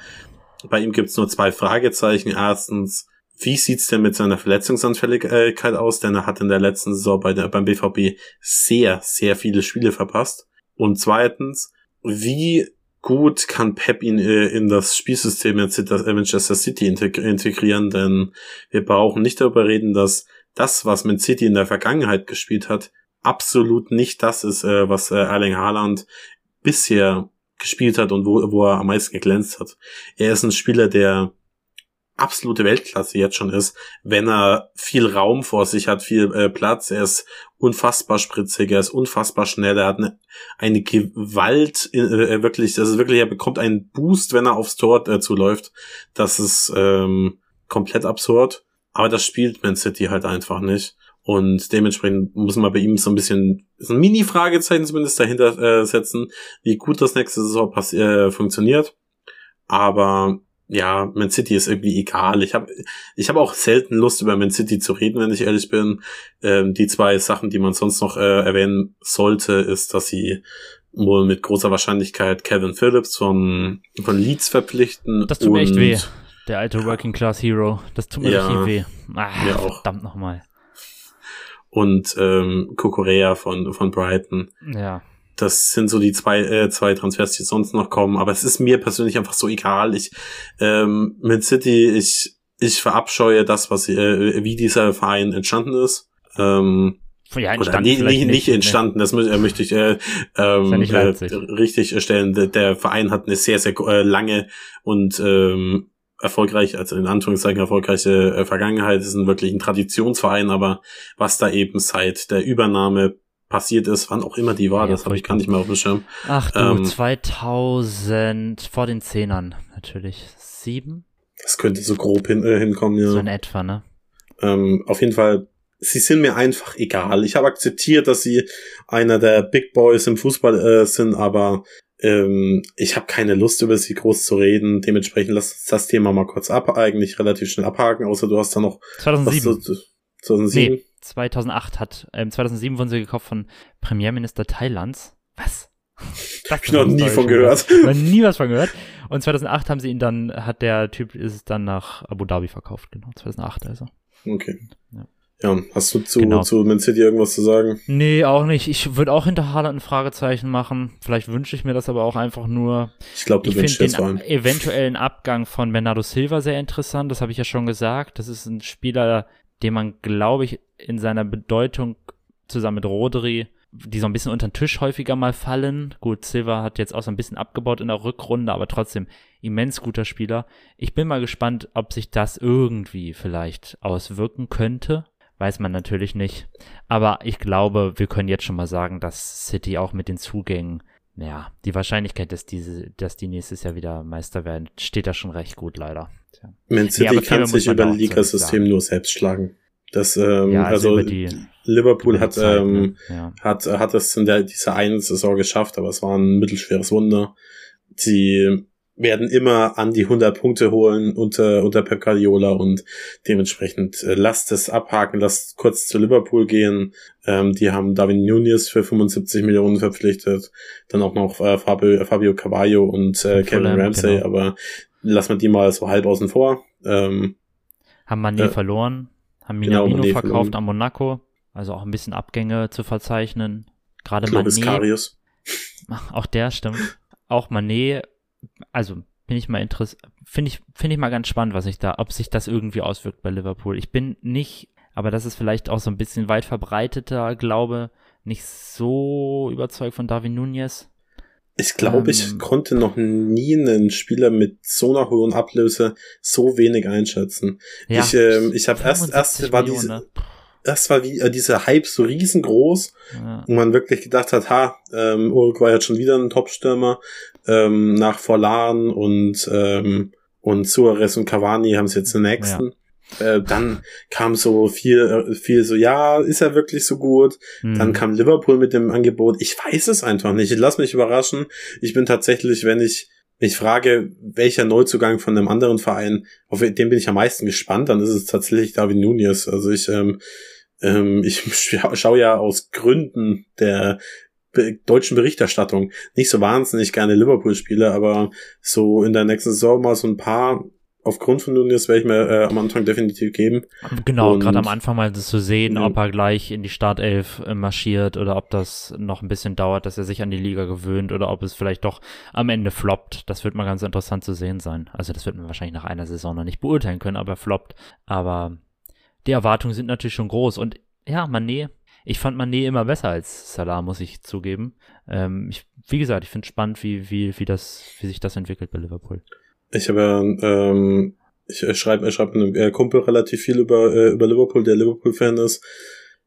Bei ihm gibt's nur zwei Fragezeichen. Erstens, wie sieht's denn mit seiner Verletzungsanfälligkeit aus? Denn er hat in der letzten Saison bei der, beim BVB sehr, sehr viele Spiele verpasst. Und zweitens, wie gut kann Pep ihn äh, in das Spielsystem in Manchester City integrieren? Denn wir brauchen nicht darüber reden, dass das, was Man City in der Vergangenheit gespielt hat, absolut nicht das ist, äh, was äh, Erling Haaland bisher gespielt hat und wo, wo er am meisten geglänzt hat. Er ist ein Spieler, der absolute Weltklasse jetzt schon ist, wenn er viel Raum vor sich hat, viel äh, Platz. Er ist unfassbar spritzig, er ist unfassbar schnell, er hat eine, eine Gewalt, äh, wirklich, das ist wirklich, er bekommt einen Boost, wenn er aufs Tor äh, zuläuft. Das ist ähm, komplett absurd. Aber das spielt Man City halt einfach nicht. Und dementsprechend muss man bei ihm so ein bisschen so ein Mini-Fragezeichen zumindest dahinter äh, setzen, wie gut das nächste Saison äh, funktioniert. Aber ja, Man City ist irgendwie egal. Ich habe ich hab auch selten Lust, über Man City zu reden, wenn ich ehrlich bin. Ähm, die zwei Sachen, die man sonst noch äh, erwähnen sollte, ist, dass sie wohl mit großer Wahrscheinlichkeit Kevin Phillips von, von Leeds verpflichten. Das tut mir echt weh. Der alte Working Class Hero. Das tut mir Ja. richtig weh. Ah, Mir auch. verdammt nochmal. Und ähm, Kukurea von, von Brighton. Ja. Das sind so die zwei, äh, zwei Transfers, die sonst noch kommen. Aber es ist mir persönlich einfach so egal. Ich, ähm, mit City, ich, ich verabscheue das, was, äh, wie dieser Verein entstanden ist. Ähm, Ja, oder nee, nicht, nicht ne? entstanden, das mö- äh, möchte ich äh, ähm, ja äh, richtig stellen. Der, der Verein hat eine sehr, sehr äh, lange und ähm, erfolgreich, also in Anführungszeichen erfolgreiche äh, Vergangenheit. Es ist ein wirklich ein Traditionsverein, aber was da eben seit der Übernahme passiert ist, wann auch immer die war, Ja, das habe ich gar nicht mehr auf dem Schirm. Ach du, Ähm, 2000, vor den Zehnern natürlich. Sieben? Das könnte so grob hin, äh, hinkommen, ja. So in etwa, ne? Ähm, auf jeden Fall, sie sind mir einfach egal. Ich habe akzeptiert, dass sie einer der Big Boys im Fußball äh, sind, aber ähm, ich habe keine Lust, über sie groß zu reden. Dementsprechend lass uns das Thema mal kurz ab, eigentlich relativ schnell abhaken, außer du hast da noch was 2007. zu, 2007. Nee, 2008 hat, ähm, 2007 wurden sie gekauft von Premierminister Thailands. Was? Das Hab ich noch nie von gehört. Noch nie was von gehört. Und 2008 haben sie ihn dann, hat der Typ ist es dann nach Abu Dhabi verkauft, genau, 2008 also. Okay. Ja. Ja, hast du zu, Genau. zu Man City irgendwas zu sagen? Nee, auch nicht. Ich würde auch hinter Haaland ein Fragezeichen machen. Vielleicht wünsche ich mir das aber auch einfach nur. Ich glaube, du Ich wünschst vor den allem. eventuellen Abgang von Bernardo Silva sehr interessant. Das habe ich ja schon gesagt. Das ist ein Spieler, den man, glaube ich, in seiner Bedeutung zusammen mit Rodri, die so ein bisschen unter den Tisch häufiger mal fallen. Gut, Silva hat jetzt auch so ein bisschen abgebaut in der Rückrunde, aber trotzdem immens guter Spieler. Ich bin mal gespannt, ob sich das irgendwie vielleicht auswirken könnte. Weiß man natürlich nicht. Aber ich glaube, wir können jetzt schon mal sagen, dass City auch mit den Zugängen, ja, die Wahrscheinlichkeit, dass diese, dass die nächstes Jahr wieder Meister werden, steht da schon recht gut, leider. Tja. Man City aber kann sich über auch Ligasystem nur selbst schlagen. Das, ähm, Ja, also, also, die, Liverpool die hat, Zeit, ähm, ne? ja. hat, hat es in der, dieser einen Saison geschafft, aber es war ein mittelschweres Wunder. Sie werden immer an die 100 Punkte holen unter, unter Pep Guardiola und dementsprechend äh, lasst es abhaken, lasst kurz zu Liverpool gehen. Ähm, die haben Darwin Nunez für 75 Millionen verpflichtet, dann auch noch äh, Fabio, Fabio Cavallo und äh, Kevin Fulham, Ramsey, genau. aber lassen wir die mal so halb außen vor. Ähm, Haben Mané äh, verloren, haben genau, Minamino Mané verkauft verloren. an Monaco, also auch ein bisschen Abgänge zu verzeichnen. Gerade Mané, auch der stimmt. Auch Mané, also bin ich mal interessiert, finde ich, finde ich mal ganz spannend, was sich da, ob sich das irgendwie auswirkt bei Liverpool. Ich bin nicht, aber das ist vielleicht auch so ein bisschen weit verbreiteter Glaube, nicht so überzeugt von Darwin Nunez. Ich glaube, ich Ähm. konnte noch nie einen Spieler mit so einer hohen Ablöse so wenig einschätzen. Ja, ich ähm, ich habe erst 75 erst war Millionen, diese ne? erst war wie äh, dieser Hype so riesengroß Ja. und man wirklich gedacht hat, ha, ähm, Uruguay hat schon wieder einen Topstürmer ähm, nach Forlan und ähm, und Suarez und Cavani haben es jetzt den nächsten. Äh, dann kam so viel, äh, viel so, ja, ist er wirklich so gut? Hm. Dann kam Liverpool mit dem Angebot. Ich weiß es einfach nicht. Ich lass mich überraschen. Ich bin tatsächlich, wenn ich mich frage, welcher Neuzugang von einem anderen Verein, auf den bin ich am meisten gespannt, dann ist es tatsächlich David Nunez. Also ich, ähm, ähm, ich scha schaue ja aus Gründen der deutschen Berichterstattung nicht so wahnsinnig gerne Liverpool-Spiele, aber so in der nächsten Saison mal so ein paar aufgrund von Nunez werde ich mir äh, am Anfang definitiv geben. Genau, gerade am Anfang mal das zu sehen, Ja. ob er gleich in die Startelf äh, marschiert oder ob das noch ein bisschen dauert, dass er sich an die Liga gewöhnt oder ob es vielleicht doch am Ende floppt. Das wird mal ganz interessant zu sehen sein. Also das wird man wahrscheinlich nach einer Saison noch nicht beurteilen können, aber er floppt. Aber die Erwartungen sind natürlich schon groß. Und ja, Mané, ich fand Mané immer besser als Salah, muss ich zugeben. Ähm, ich, wie gesagt, ich finde spannend, wie, wie, wie, das, wie sich das entwickelt bei Liverpool. Ich habe ähm, ich äh, schreibe ich schreib mit einem äh, Kumpel relativ viel über, äh, über Liverpool, der Liverpool-Fan ist.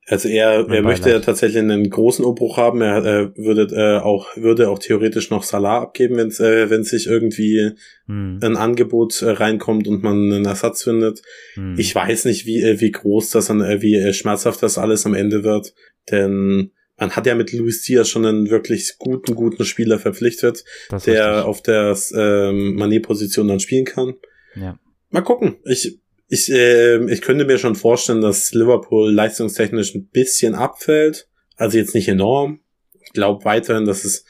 Also er, er möchte ja tatsächlich einen großen Umbruch haben. Er äh, würde äh, auch würde auch theoretisch noch Salah abgeben, wenn äh, wenn sich irgendwie Hm, ein Angebot äh, reinkommt und man einen Ersatz findet. hm. Ich weiß nicht, wie äh, wie groß das an, äh, wie äh, schmerzhaft das alles am Ende wird, denn man hat ja mit Luis Diaz schon einen wirklich guten guten Spieler verpflichtet, der richtig. auf der ähm, Manet-Position dann spielen kann. Ja. Mal gucken. Ich, ich, äh, ich könnte mir schon vorstellen, dass Liverpool leistungstechnisch ein bisschen abfällt. Also jetzt nicht enorm. Ich glaube weiterhin, dass es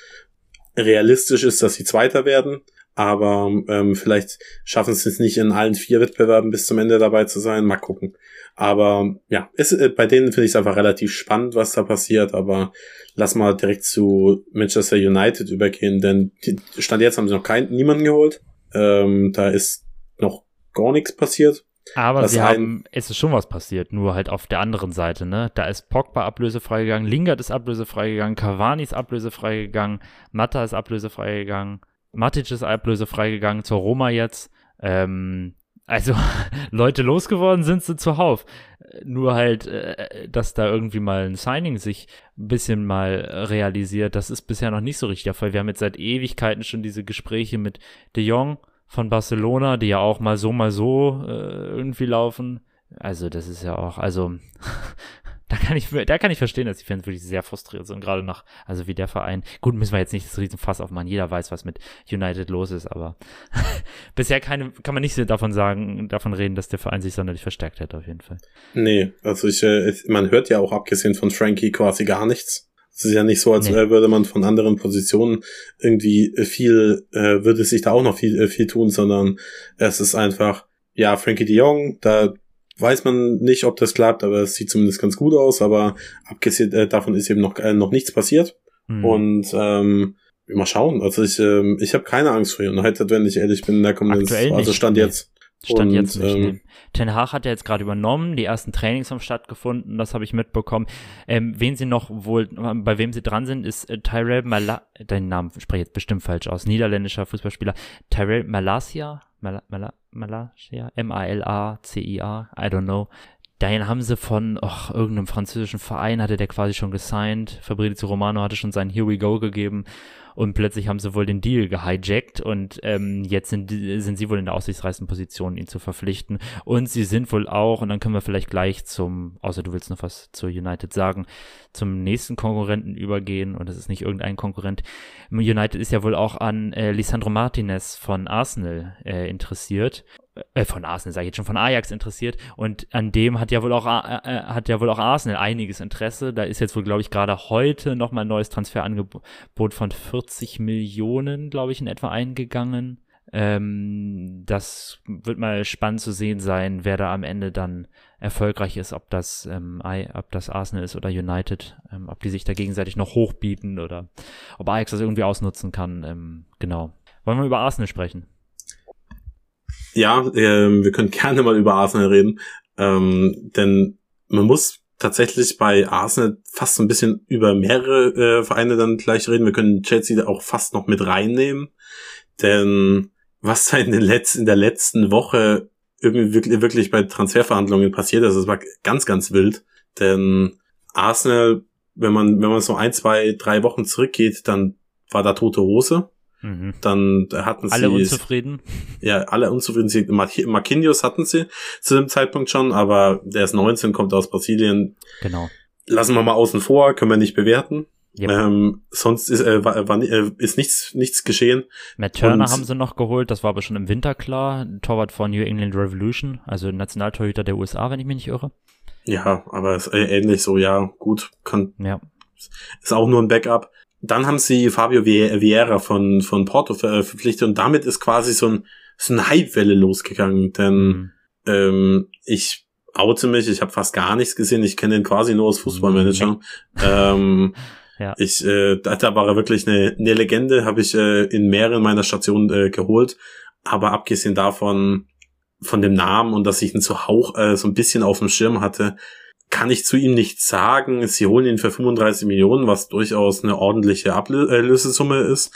realistisch ist, dass sie Zweiter werden. Aber ähm, vielleicht schaffen sie es nicht in allen vier Wettbewerben bis zum Ende dabei zu sein. Mal gucken. Aber ja, es, äh, bei denen finde ich es einfach relativ spannend, was da passiert. Aber lass mal direkt zu Manchester United übergehen, denn die, Stand jetzt haben sie noch keinen, niemanden geholt. Ähm, da ist noch gar nichts passiert. Aber Das sie haben, es ist schon was passiert, nur halt auf der anderen Seite, ne? Da ist Pogba ablösefrei gegangen, Lingard ist ablösefrei gegangen, Cavani ist ablösefrei gegangen, Matta ist ablösefrei gegangen, Matic ist ablösefrei gegangen, zur Roma jetzt. Ähm, also Leute losgeworden sind sie zuhauf. Nur halt, äh, dass da irgendwie mal ein Signing sich ein bisschen mal realisiert, das ist bisher noch nicht so richtig der Fall. Wir haben jetzt seit Ewigkeiten schon diese Gespräche mit De Jong von Barcelona, die ja auch mal so, mal so äh, irgendwie laufen. Also das ist ja auch, also da kann ich, da kann ich verstehen, dass die Fans wirklich sehr frustriert sind, gerade nach, also wie der Verein. Gut, müssen wir jetzt nicht das Riesenfass aufmachen. Jeder weiß, was mit United los ist, aber bisher keine, kann man nicht davon sagen, davon reden, dass der Verein sich sonderlich verstärkt hätte, auf jeden Fall. Nee, also ich, äh, es- man hört ja auch abgesehen von Frankie quasi gar nichts. Es ist ja nicht so, als Nee. würde man von anderen Positionen irgendwie äh, viel, äh, würde sich da auch noch viel, äh, viel tun, sondern es ist einfach, ja, Frankie de Jong, da weiß man nicht, ob das klappt, aber es sieht zumindest ganz gut aus, aber abgesehen äh, davon ist eben noch, äh, noch nichts passiert. Hm. Und ähm, mal schauen. Also ich, ähm, ich habe keine Angst vor United, wenn ich ehrlich bin, da kommt Aktuell also nicht, Stand nee. jetzt. Stand Und, jetzt nicht. ähm. Ten Hag hat ja jetzt gerade übernommen, die ersten Trainings haben stattgefunden, das habe ich mitbekommen. Ähm, wen sie noch wohl, bei wem sie dran sind, ist äh, Tyrell Mala, deinen Namen spreche ich jetzt bestimmt falsch aus, niederländischer Fußballspieler, Tyrell Malasia, Mala, Mala, Malasia, M-A-L-A-C-I-A, I don't know. Dahin haben sie von och, irgendeinem französischen Verein, hatte der quasi schon gesigned. Fabrizio Romano hatte schon seinen Here We Go gegeben. Und plötzlich haben sie wohl den Deal gehijackt und ähm, jetzt sind, sind sie wohl in der aussichtsreichsten Position, ihn zu verpflichten. Und sie sind wohl auch, und dann können wir vielleicht gleich zum, außer du willst noch was zu United sagen, zum nächsten Konkurrenten übergehen. Und das ist nicht irgendein Konkurrent. United ist ja wohl auch an äh, Lisandro Martinez von Arsenal äh, interessiert. Äh, von Arsenal, sage ich jetzt schon, von Ajax interessiert. Und an dem hat ja wohl auch, äh, äh, hat ja wohl auch Arsenal einiges Interesse. Da ist jetzt wohl, glaube ich, gerade heute nochmal ein neues Transferangebot von 40 Millionen, glaube ich, in etwa eingegangen. Ähm, das wird mal spannend zu sehen sein, wer da am Ende dann erfolgreich ist, ob das, ähm, ob das Arsenal ist oder United, ähm, ob die sich da gegenseitig noch hochbieten oder ob Ajax das irgendwie ausnutzen kann. Ähm, genau. Wollen wir über Arsenal sprechen? Ja, ähm, wir können gerne mal über Arsenal reden, ähm, denn man muss tatsächlich bei Arsenal fast so ein bisschen über mehrere äh, Vereine dann gleich reden. Wir können Chelsea auch fast noch mit reinnehmen. Denn was da in, den letzten, in der letzten Woche irgendwie wirklich, wirklich bei Transferverhandlungen passiert ist, das war ganz, ganz wild. Denn Arsenal, wenn man, wenn man so ein, zwei, drei Wochen zurückgeht, dann war da tote Hose. Mhm. Dann hatten sie. Alle unzufrieden? Ja, alle unzufrieden. Sie, Marquinhos hatten sie zu dem Zeitpunkt schon, aber der ist 19, kommt aus Brasilien. Genau. Lassen wir mal außen vor, können wir nicht bewerten. Yep. Ähm, sonst ist, äh, war, war, äh, ist nichts, nichts geschehen. Matt Turner Und, haben sie noch geholt, das war aber schon im Winter klar. Torwart von New England Revolution, also Nationaltorhüter der USA, wenn ich mich nicht irre. Ja, aber ist äh, ähnlich so, ja, gut, kann. Ja. Ist auch nur ein Backup. Dann haben sie Fabio Vieira von, von Porto verpflichtet und damit ist quasi so ein, so eine Hypewelle losgegangen, denn mhm. ähm, ich oute mich, ich habe fast gar nichts gesehen, ich kenne ihn quasi nur als Fußballmanager. Mhm. ähm, ja. Ich, äh, da war er wirklich eine, eine Legende, habe ich äh, in mehreren meiner Stationen äh, geholt. Aber abgesehen davon, von dem Namen und dass ich ihn so Hauch äh, so ein bisschen auf dem Schirm hatte, kann ich zu ihm nichts sagen. Sie holen ihn für 35 Millionen, was durchaus eine ordentliche Ablösesumme ist.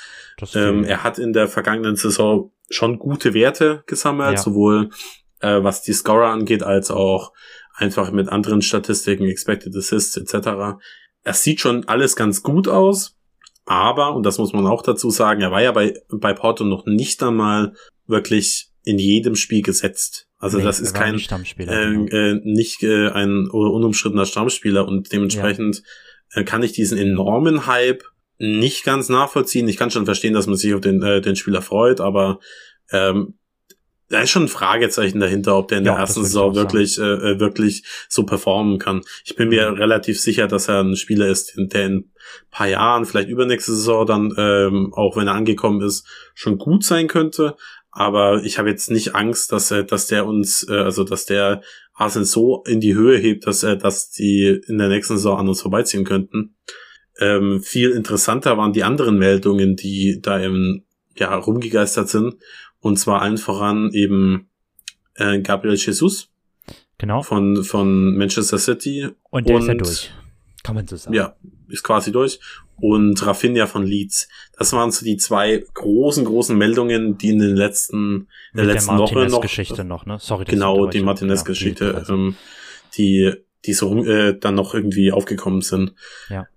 Ähm, er hat in der vergangenen Saison schon gute Werte gesammelt, ja. sowohl äh, was die Scorer angeht, als auch einfach mit anderen Statistiken, Expected Assists etc. Es sieht schon alles ganz gut aus, aber, und das muss man auch dazu sagen, er war ja bei, bei Porto noch nicht einmal wirklich in jedem Spiel gesetzt. Also nee, das ist kein Stammspieler, äh, genau. äh, nicht äh, ein unumstrittener Stammspieler und dementsprechend ja. äh, kann ich diesen enormen Hype nicht ganz nachvollziehen. Ich kann schon verstehen, dass man sich auf den äh, den Spieler freut, aber ähm, da ist schon ein Fragezeichen dahinter, ob der in ja, der ersten Saison wirklich äh, äh, wirklich so performen kann. Ich bin mir mhm. relativ sicher, dass er ein Spieler ist, der in ein paar Jahren, vielleicht übernächste Saison dann, ähm, auch wenn er angekommen ist, schon gut sein könnte. Aber ich habe jetzt nicht Angst, dass er, dass der uns, äh, also dass der Arsenal so in die Höhe hebt, dass er, dass die in der nächsten Saison an uns vorbeiziehen könnten. Ähm, viel interessanter waren die anderen Meldungen, die da im ja rumgegeistert sind. Und zwar allen voran eben äh, Gabriel Jesus. Genau. Von, von Manchester City. Und der und, ist ja durch. Kann man so sagen. Ja, ist quasi durch und Rafinha von Leeds. Das waren so die zwei großen, großen Meldungen, die in den letzten, in der letzten der Woche noch. Geschichte noch, ne? Sorry. Genau, die Martinez-Geschichte, ja, ähm, die, die so äh, dann noch irgendwie aufgekommen sind. Ja.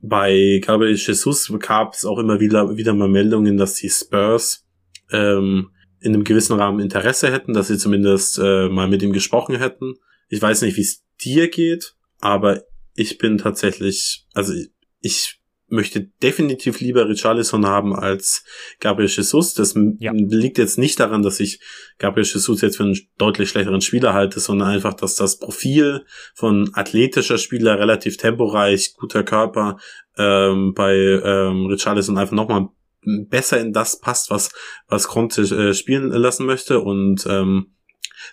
Bei Gabriel Jesus gab es auch immer wieder, wieder mal Meldungen, dass die Spurs ähm, in einem gewissen Rahmen Interesse hätten, dass sie zumindest äh, mal mit ihm gesprochen hätten. Ich weiß nicht, wie es dir geht, aber ich bin tatsächlich, also ich möchte definitiv lieber Richarlison haben als Gabriel Jesus. Das ja. liegt jetzt nicht daran, dass ich Gabriel Jesus jetzt für einen deutlich schlechteren Spieler halte, sondern einfach, dass das Profil von athletischer Spieler, relativ temporeich, guter Körper ähm, bei ähm, Richarlison einfach nochmal besser in das passt, was was Conte äh, spielen lassen möchte und ähm,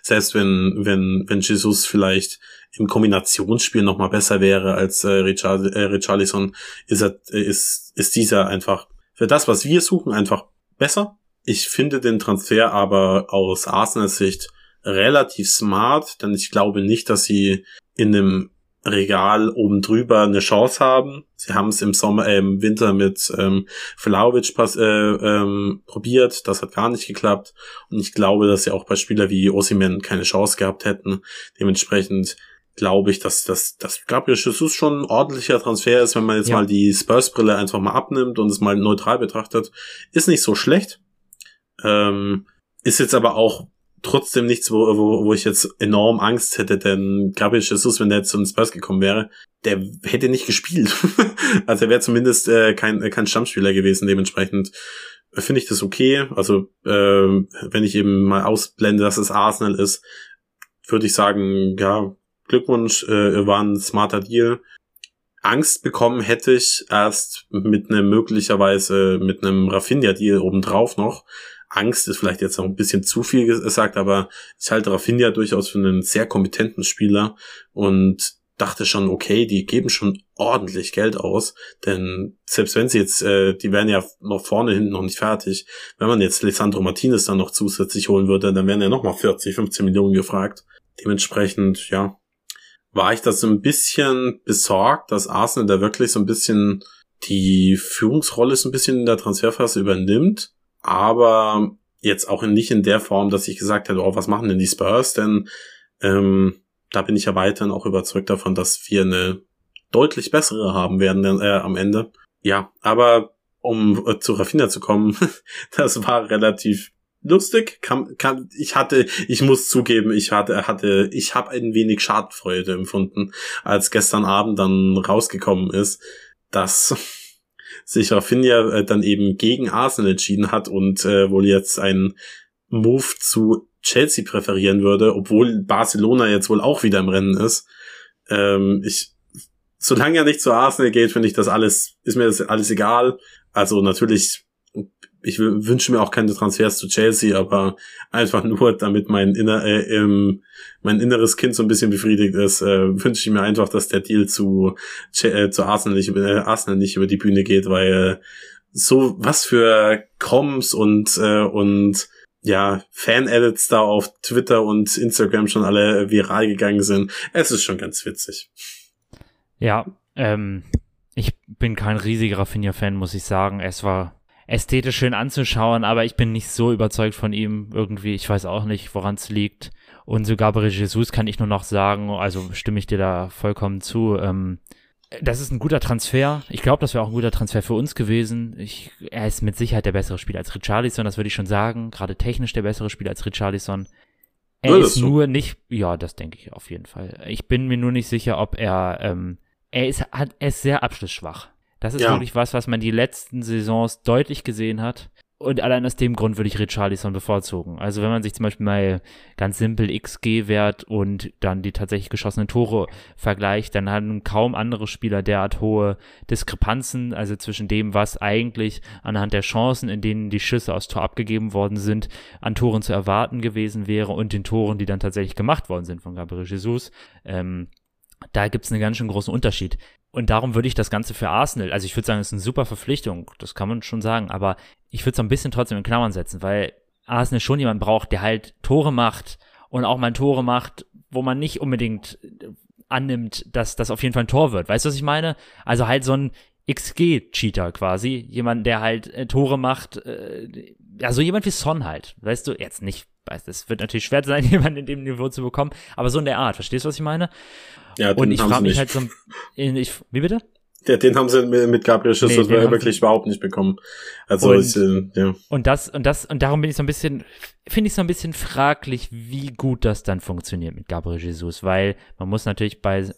selbst wenn wenn wenn Jesus vielleicht im Kombinationsspiel noch mal besser wäre als äh, Richard, äh, Richarlison, ist, er, ist, ist dieser einfach für das, was wir suchen, einfach besser. Ich finde den Transfer aber aus Arsenals Sicht relativ smart, denn ich glaube nicht, dass sie in einem Regal oben drüber eine Chance haben. Sie haben es im Sommer, äh, im Winter mit ähm, Vlaovic pass, äh, ähm, probiert, das hat gar nicht geklappt. Und ich glaube, dass sie auch bei Spieler wie Osimen keine Chance gehabt hätten. Dementsprechend glaube ich, dass das dass Gabriel Jesus schon ein ordentlicher Transfer ist, wenn man jetzt ja. mal die Spurs-Brille einfach mal abnimmt und es mal neutral betrachtet. Ist nicht so schlecht. Ähm, ist jetzt aber auch trotzdem nichts, wo, wo, wo ich jetzt enorm Angst hätte, denn Gabriel Jesus, wenn der jetzt zu den Spurs gekommen wäre, der hätte nicht gespielt. also er wäre zumindest äh, kein, kein Stammspieler gewesen, dementsprechend finde ich das okay. Also äh, wenn ich eben mal ausblende, dass es Arsenal ist, würde ich sagen, ja, Glückwunsch, äh, war ein smarter Deal. Angst bekommen hätte ich erst mit einem möglicherweise mit einem Raffinia-Deal obendrauf noch. Angst ist vielleicht jetzt noch ein bisschen zu viel gesagt, aber ich halte Raffinia durchaus für einen sehr kompetenten Spieler und dachte schon, okay, die geben schon ordentlich Geld aus, denn selbst wenn sie jetzt, äh, die wären ja noch vorne hinten noch nicht fertig, wenn man jetzt Alessandro Martinez dann noch zusätzlich holen würde, dann wären ja noch mal 40, 15 Millionen gefragt. Dementsprechend, ja, war ich das so ein bisschen besorgt, dass Arsenal da wirklich so ein bisschen die Führungsrolle so ein bisschen in der Transferphase übernimmt, aber jetzt auch nicht in der Form, dass ich gesagt hätte, oh, was machen denn die Spurs? Denn ähm, da bin ich ja weiterhin auch überzeugt davon, dass wir eine deutlich bessere haben werden äh, am Ende. Ja, aber um äh, zu Raffina zu kommen, das war relativ lustig. Kann, kann, ich hatte, ich muss zugeben, ich hatte, hatte, ich habe ein wenig Schadenfreude empfunden, als gestern Abend dann rausgekommen ist, dass sich Rafinha äh, dann eben gegen Arsenal entschieden hat und äh, wohl jetzt einen Move zu Chelsea präferieren würde, obwohl Barcelona jetzt wohl auch wieder im Rennen ist. Ähm, ich, solange er nicht zu Arsenal geht, finde ich das alles, ist mir das alles egal. Also natürlich ich wünsche mir auch keine Transfers zu Chelsea, aber einfach nur, damit mein, inner, äh, ähm, mein inneres Kind so ein bisschen befriedigt ist, äh, wünsche ich mir einfach, dass der Deal zu, äh, zu Arsenal, nicht, äh, Arsenal nicht über die Bühne geht, weil so was für Coms und, äh, und ja, Fan-Edits da auf Twitter und Instagram schon alle viral gegangen sind. Es ist schon ganz witzig. Ja, ähm, ich bin kein riesiger Rafinha-Fan, muss ich sagen. Es war ästhetisch schön anzuschauen, aber ich bin nicht so überzeugt von ihm irgendwie. Ich weiß auch nicht, woran es liegt. Und sogar bei Jesus kann ich nur noch sagen, also stimme ich dir da vollkommen zu. Ähm, das ist ein guter Transfer. Ich glaube, das wäre auch ein guter Transfer für uns gewesen. Ich, er ist mit Sicherheit der bessere Spieler als Richarlison, das würde ich schon sagen. Gerade technisch der bessere Spieler als Richarlison. Er ist so. nur nicht, ja, das denke ich auf jeden Fall. Ich bin mir nur nicht sicher, ob er, ähm, er ist, hat, er ist sehr abschlussschwach. Das ist ja. wirklich was, was man die letzten Saisons deutlich gesehen hat. Und allein aus dem Grund würde ich Richarlison bevorzugen. Also wenn man sich zum Beispiel mal ganz simpel XG-Wert und dann die tatsächlich geschossenen Tore vergleicht, dann haben kaum andere Spieler derart hohe Diskrepanzen, also zwischen dem, was eigentlich anhand der Chancen, in denen die Schüsse aus Tor abgegeben worden sind, an Toren zu erwarten gewesen wäre und den Toren, die dann tatsächlich gemacht worden sind von Gabriel Jesus. Ähm, da gibt es einen ganz schön großen Unterschied. Und darum würde ich das Ganze für Arsenal, also ich würde sagen, es ist eine super Verpflichtung, das kann man schon sagen, aber ich würde es ein bisschen trotzdem in Klammern setzen, weil Arsenal schon jemand braucht, der halt Tore macht und auch mal Tore macht, wo man nicht unbedingt äh, annimmt, dass das auf jeden Fall ein Tor wird. Weißt du, was ich meine? Also halt so ein XG-Cheater quasi. Jemand, der halt äh, Tore macht, äh, also jemand wie Son halt. Weißt du, jetzt nicht, es wird natürlich schwer sein, jemanden in dem Niveau zu bekommen, aber so in der Art, verstehst du, was ich meine? Ja, und ich frage mich halt so, ich, wie bitte? Ja, den haben sie mit Gabriel Schuss nee, wirklich überhaupt nicht bekommen. Also und, ich, äh, ja. Und das und das und darum bin ich so ein bisschen finde ich so ein bisschen fraglich, wie gut das dann funktioniert mit Gabriel Jesus, weil man muss natürlich bei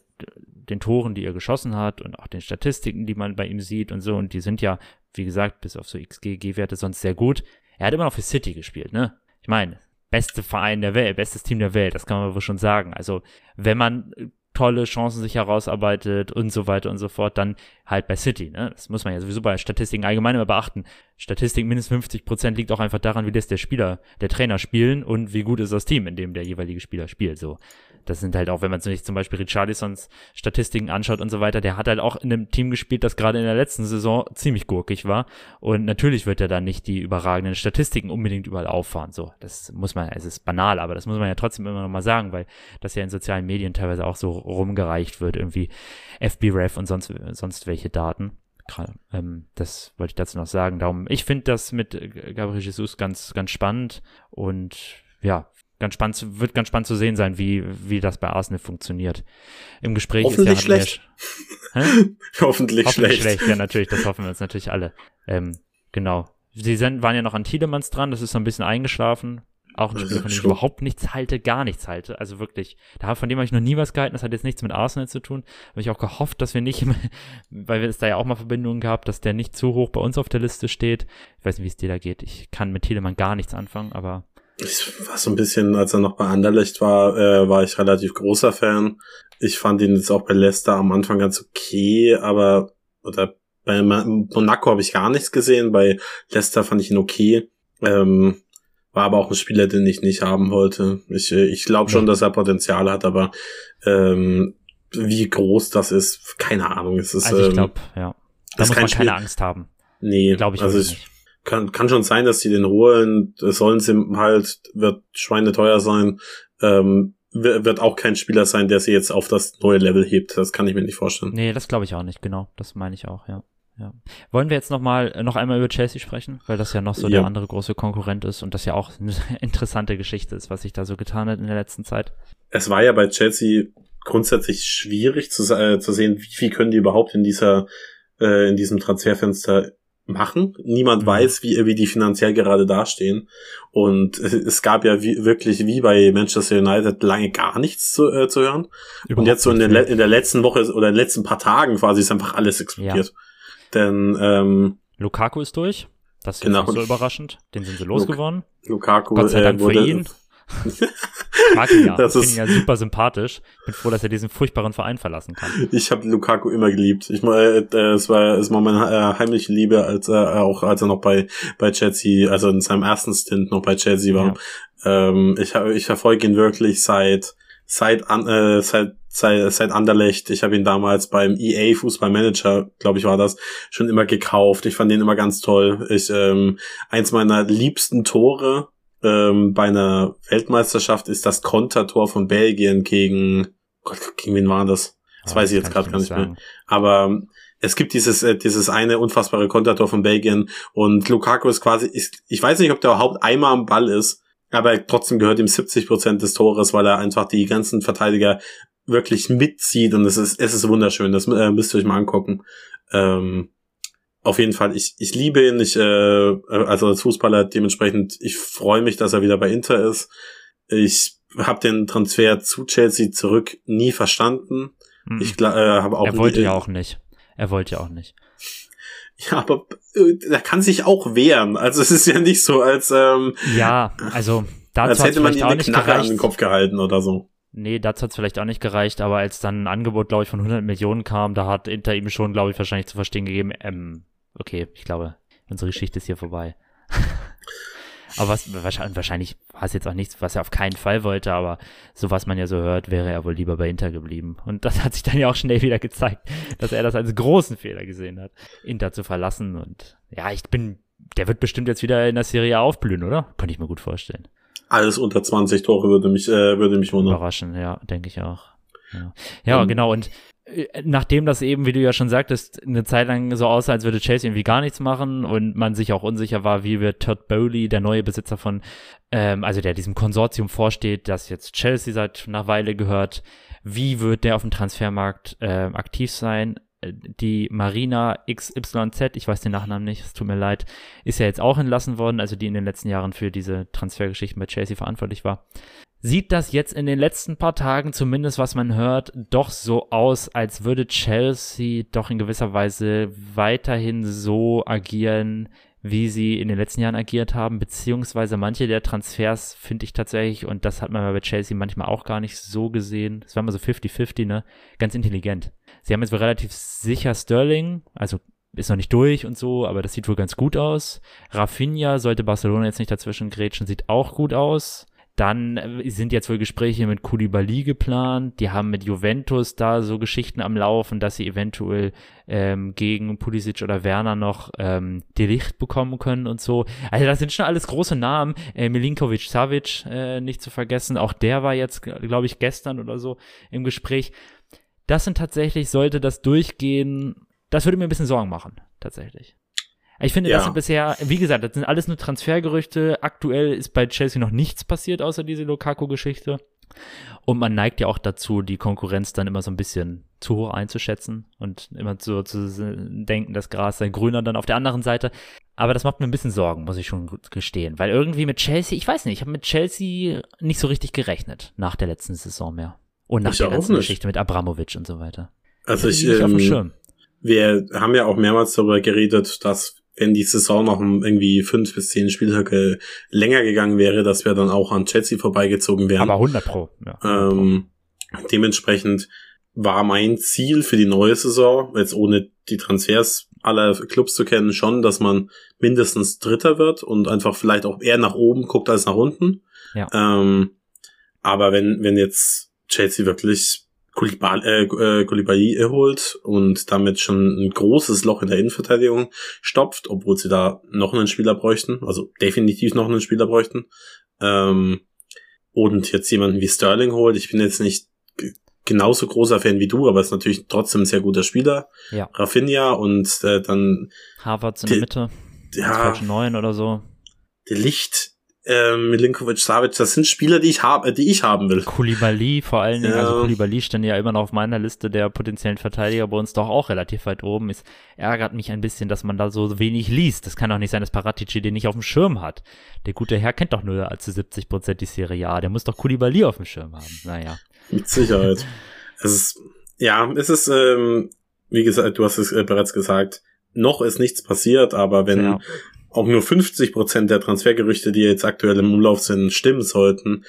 den Toren, die er geschossen hat und auch den Statistiken, die man bei ihm sieht und so und die sind ja, wie gesagt, bis auf so XG-Werte sonst sehr gut. Er hat immer noch für City gespielt, ne? Ich meine, beste Verein der Welt, bestes Team der Welt, das kann man wohl schon sagen. Also, wenn man tolle Chancen sich herausarbeitet und so weiter und so fort, dann halt bei City. Ne? Das muss man ja sowieso bei Statistiken allgemein immer beachten. Statistik mindestens 50 Prozent liegt auch einfach daran, wie das der Spieler, der Trainer spielen und wie gut ist das Team, in dem der jeweilige Spieler spielt. So, das sind halt auch, wenn man sich zum Beispiel Richarlisons Statistiken anschaut und so weiter, der hat halt auch in einem Team gespielt, das gerade in der letzten Saison ziemlich gurkig war. Und natürlich wird er dann nicht die überragenden Statistiken unbedingt überall auffahren. So, das muss man, es ist banal, aber das muss man ja trotzdem immer noch mal sagen, weil das ja in sozialen Medien teilweise auch so rumgereicht wird, irgendwie FBref und sonst, sonst welche Daten. Ähm, das wollte ich dazu noch sagen. Darum, ich finde das mit Gabriel Jesus ganz, ganz spannend und ja, ganz spannend, wird ganz spannend zu sehen sein, wie, wie das bei Arsenal funktioniert. Im Gespräch Hoffentlich ist ja schlecht. Hoffentlich, Hoffentlich schlecht. schlecht. Ja, natürlich, das hoffen wir uns natürlich alle. Ähm, genau. Sie sind, waren ja noch an Tiedemanns dran, das ist so ein bisschen eingeschlafen. Auch ein Spieler, von dem ich überhaupt nichts halte, gar nichts halte. Also wirklich, da von dem habe ich noch nie was gehalten. Das hat jetzt nichts mit Arsenal zu tun. Habe ich auch gehofft, dass wir nicht, weil wir es da ja auch mal Verbindungen gehabt, dass der nicht zu hoch bei uns auf der Liste steht. Ich weiß nicht, wie es dir da geht. Ich kann mit Tiedemann gar nichts anfangen, aber ich war so ein bisschen, als er noch bei Anderlecht war, äh, war ich relativ großer Fan. Ich fand ihn jetzt auch bei Leicester am Anfang ganz okay, aber oder bei Monaco habe ich gar nichts gesehen. Bei Leicester fand ich ihn okay. Ähm, war aber auch ein Spieler, den ich nicht haben wollte. Ich, äh, ich glaube schon, dass er Potenzial hat, aber ähm, wie groß das ist, keine Ahnung. Es ist, also ich ähm, glaube, ja. Da muss man Spiel. keine Angst haben. Nee, glaube ich also nicht. Kann, kann schon sein, dass sie den holen. Sollen sie halt, wird schweineteuer sein. Ähm, wird auch kein Spieler sein, der sie jetzt auf das neue Level hebt. Das kann ich mir nicht vorstellen. Nee, das glaube ich auch nicht, genau. Das meine ich auch, ja. Ja. Wollen wir jetzt noch mal noch einmal über Chelsea sprechen, weil das ja noch so ja. der andere große Konkurrent ist und das ja auch eine interessante Geschichte ist, was sich da so getan hat in der letzten Zeit. Es war ja bei Chelsea grundsätzlich schwierig zu, äh, zu sehen, wie viel können die überhaupt in dieser äh, in diesem Transferfenster machen. Niemand mhm. weiß, wie, wie die finanziell gerade dastehen. Und es gab ja wie, wirklich wie bei Manchester United lange gar nichts zu, äh, zu hören. Überhaupt und jetzt so in, den, in der letzten Woche oder in den letzten paar Tagen quasi ist einfach alles explodiert. Ja. Denn ähm, Lukaku ist durch. Das ist genau. so überraschend. Den sind sie losgeworden. Lukaku Gott sei Dank äh, wurde, für ihn. Ich mag ihn ja. Das ich finde ihn ja super sympathisch. Ich bin froh, dass er diesen furchtbaren Verein verlassen kann. Ich habe Lukaku immer geliebt. Ich äh, es war es war meine äh, heimliche Liebe, als er auch als er noch bei bei Chelsea, also in seinem ersten Stint noch bei Chelsea war. Ja. Ähm, ich ich verfolge ihn wirklich seit seit an, äh, seit seit, seit Anderlecht. Ich habe ihn damals beim EA Fußballmanager, glaube ich, war das, schon immer gekauft. Ich fand ihn immer ganz toll. Ich ähm, eins meiner liebsten Tore ähm, bei einer Weltmeisterschaft ist das Kontertor von Belgien gegen, Gott, gegen wen war das? Das oh, weiß ich jetzt gerade gar nicht sagen. mehr. Aber ähm, es gibt dieses, äh, dieses eine unfassbare Kontertor von Belgien und Lukaku ist quasi, ist, ich weiß nicht, ob der überhaupt einmal am Ball ist, aber trotzdem gehört ihm 70 Prozent des Tores, weil er einfach die ganzen Verteidiger wirklich mitzieht und es ist, es ist wunderschön. Das äh, müsst ihr euch mal angucken. Ähm, auf jeden Fall, ich, ich liebe ihn, ich, äh, also als Fußballer dementsprechend, ich freue mich, dass er wieder bei Inter ist. Ich habe den Transfer zu Chelsea zurück nie verstanden. Mhm. Ich äh, habe auch Er wollte nie, ja auch nicht. Er wollte ja auch nicht. Ja, aber äh, er kann sich auch wehren. Also es ist ja nicht so, als ähm, ja, also dazu als hätte man ihm eine Knarre gereicht. an den Kopf gehalten oder so. Nee, dazu hat es vielleicht auch nicht gereicht, aber als dann ein Angebot, glaube ich, von 100 Millionen kam, da hat Inter ihm schon, glaube ich, wahrscheinlich zu verstehen gegeben, ähm, okay, ich glaube, unsere Geschichte ist hier vorbei. aber was, wahrscheinlich war es jetzt auch nichts, was er auf keinen Fall wollte, aber so was man ja so hört, wäre er wohl lieber bei Inter geblieben. Und das hat sich dann ja auch schnell wieder gezeigt, dass er das als großen Fehler gesehen hat, Inter zu verlassen. Und ja, ich bin, der wird bestimmt jetzt wieder in der Serie aufblühen, oder? Könnte ich mir gut vorstellen. Alles unter 20 Tore würde mich, äh, würde mich wundern. Überraschen, ja, denke ich auch. Ja, ja um, genau. Und nachdem das eben, wie du ja schon sagtest, eine Zeit lang so aussah, als würde Chelsea irgendwie gar nichts machen und man sich auch unsicher war, wie wird Todd Bowley, der neue Besitzer von, ähm, also der diesem Konsortium vorsteht, das jetzt Chelsea seit einer Weile gehört, wie wird der auf dem Transfermarkt äh, aktiv sein? Äh, die Marina XYZ, ich weiß den Nachnamen nicht, es tut mir leid, ist ja jetzt auch entlassen worden, also die in den letzten Jahren für diese Transfergeschichten bei Chelsea verantwortlich war. Sieht das jetzt in den letzten paar Tagen, zumindest was man hört, doch so aus, als würde Chelsea doch in gewisser Weise weiterhin so agieren, wie sie in den letzten Jahren agiert haben, beziehungsweise manche der Transfers finde ich tatsächlich, und das hat man bei Chelsea manchmal auch gar nicht so gesehen, das war immer so 50-50, ne, ganz intelligent. Sie haben jetzt wohl relativ sicher Sterling, also ist noch nicht durch und so, aber das sieht wohl ganz gut aus. Rafinha sollte Barcelona jetzt nicht dazwischen grätschen, sieht auch gut aus. Dann äh, sind jetzt wohl Gespräche mit Koulibaly geplant. Die haben mit Juventus da so Geschichten am Laufen, dass sie eventuell ähm, gegen Pulisic oder Werner noch ähm, die Licht bekommen können und so. Also das sind schon alles große Namen. Äh, Milinkovic Savic äh, nicht zu vergessen. Auch der war jetzt, glaube ich, gestern oder so im Gespräch. Das sind tatsächlich, sollte das durchgehen, das würde mir ein bisschen Sorgen machen, tatsächlich. Ich finde, ja. das sind bisher, wie gesagt, das sind alles nur Transfergerüchte. Aktuell ist bei Chelsea noch nichts passiert, außer diese Lukaku-Geschichte. Und man neigt ja auch dazu, die Konkurrenz dann immer so ein bisschen zu hoch einzuschätzen und immer so zu denken, das Gras sei grüner dann auf der anderen Seite. Aber das macht mir ein bisschen Sorgen, muss ich schon gestehen. Weil irgendwie mit Chelsea, ich weiß nicht, ich habe mit Chelsea nicht so richtig gerechnet nach der letzten Saison mehr. Und nach ich der ganzen Geschichte mit Abramovic und so weiter. Also ich, ähm, wir haben ja auch mehrmals darüber geredet, dass wenn die Saison noch irgendwie fünf bis zehn Spieltage länger gegangen wäre, dass wir dann auch an Chelsea vorbeigezogen wären. Aber 100 pro. Ja, 100 ähm, pro. Dementsprechend war mein Ziel für die neue Saison, jetzt ohne die Transfers aller Clubs zu kennen, schon, dass man mindestens Dritter wird und einfach vielleicht auch eher nach oben guckt als nach unten. Ja. Ähm, aber wenn, wenn jetzt Chelsea wirklich Koulibaly, äh, Koulibaly erholt und damit schon ein großes Loch in der Innenverteidigung stopft, obwohl sie da noch einen Spieler bräuchten, also definitiv noch einen Spieler bräuchten. Ähm, und jetzt jemanden wie Sterling holt. Ich bin jetzt nicht genauso großer Fan wie du, aber ist natürlich trotzdem ein sehr guter Spieler. Ja. Rafinha und äh, dann Harvards in der Mitte. ja, Neun oder so. der Licht, äh, Milinkovic, Savic, das sind Spieler, die ich habe, die ich haben will. Kulibali vor allen Dingen, Ja. also Kulibali stand ja immer noch auf meiner Liste der potenziellen Verteidiger bei uns doch auch relativ weit oben. Es ärgert mich ein bisschen, dass man da so wenig liest. Das kann doch nicht sein, dass Paratici den nicht auf dem Schirm hat. Der gute Herr kennt doch nur zu 70 Prozent die Serie A. Der muss doch Kulibali auf dem Schirm haben. Naja. Mit Sicherheit. es ist, ja, es ist, ähm, wie gesagt, du hast es äh, bereits gesagt, noch ist nichts passiert, aber wenn Ja. Auch nur 50 Prozent der Transfergerüchte, die jetzt aktuell im Umlauf sind, stimmen sollten,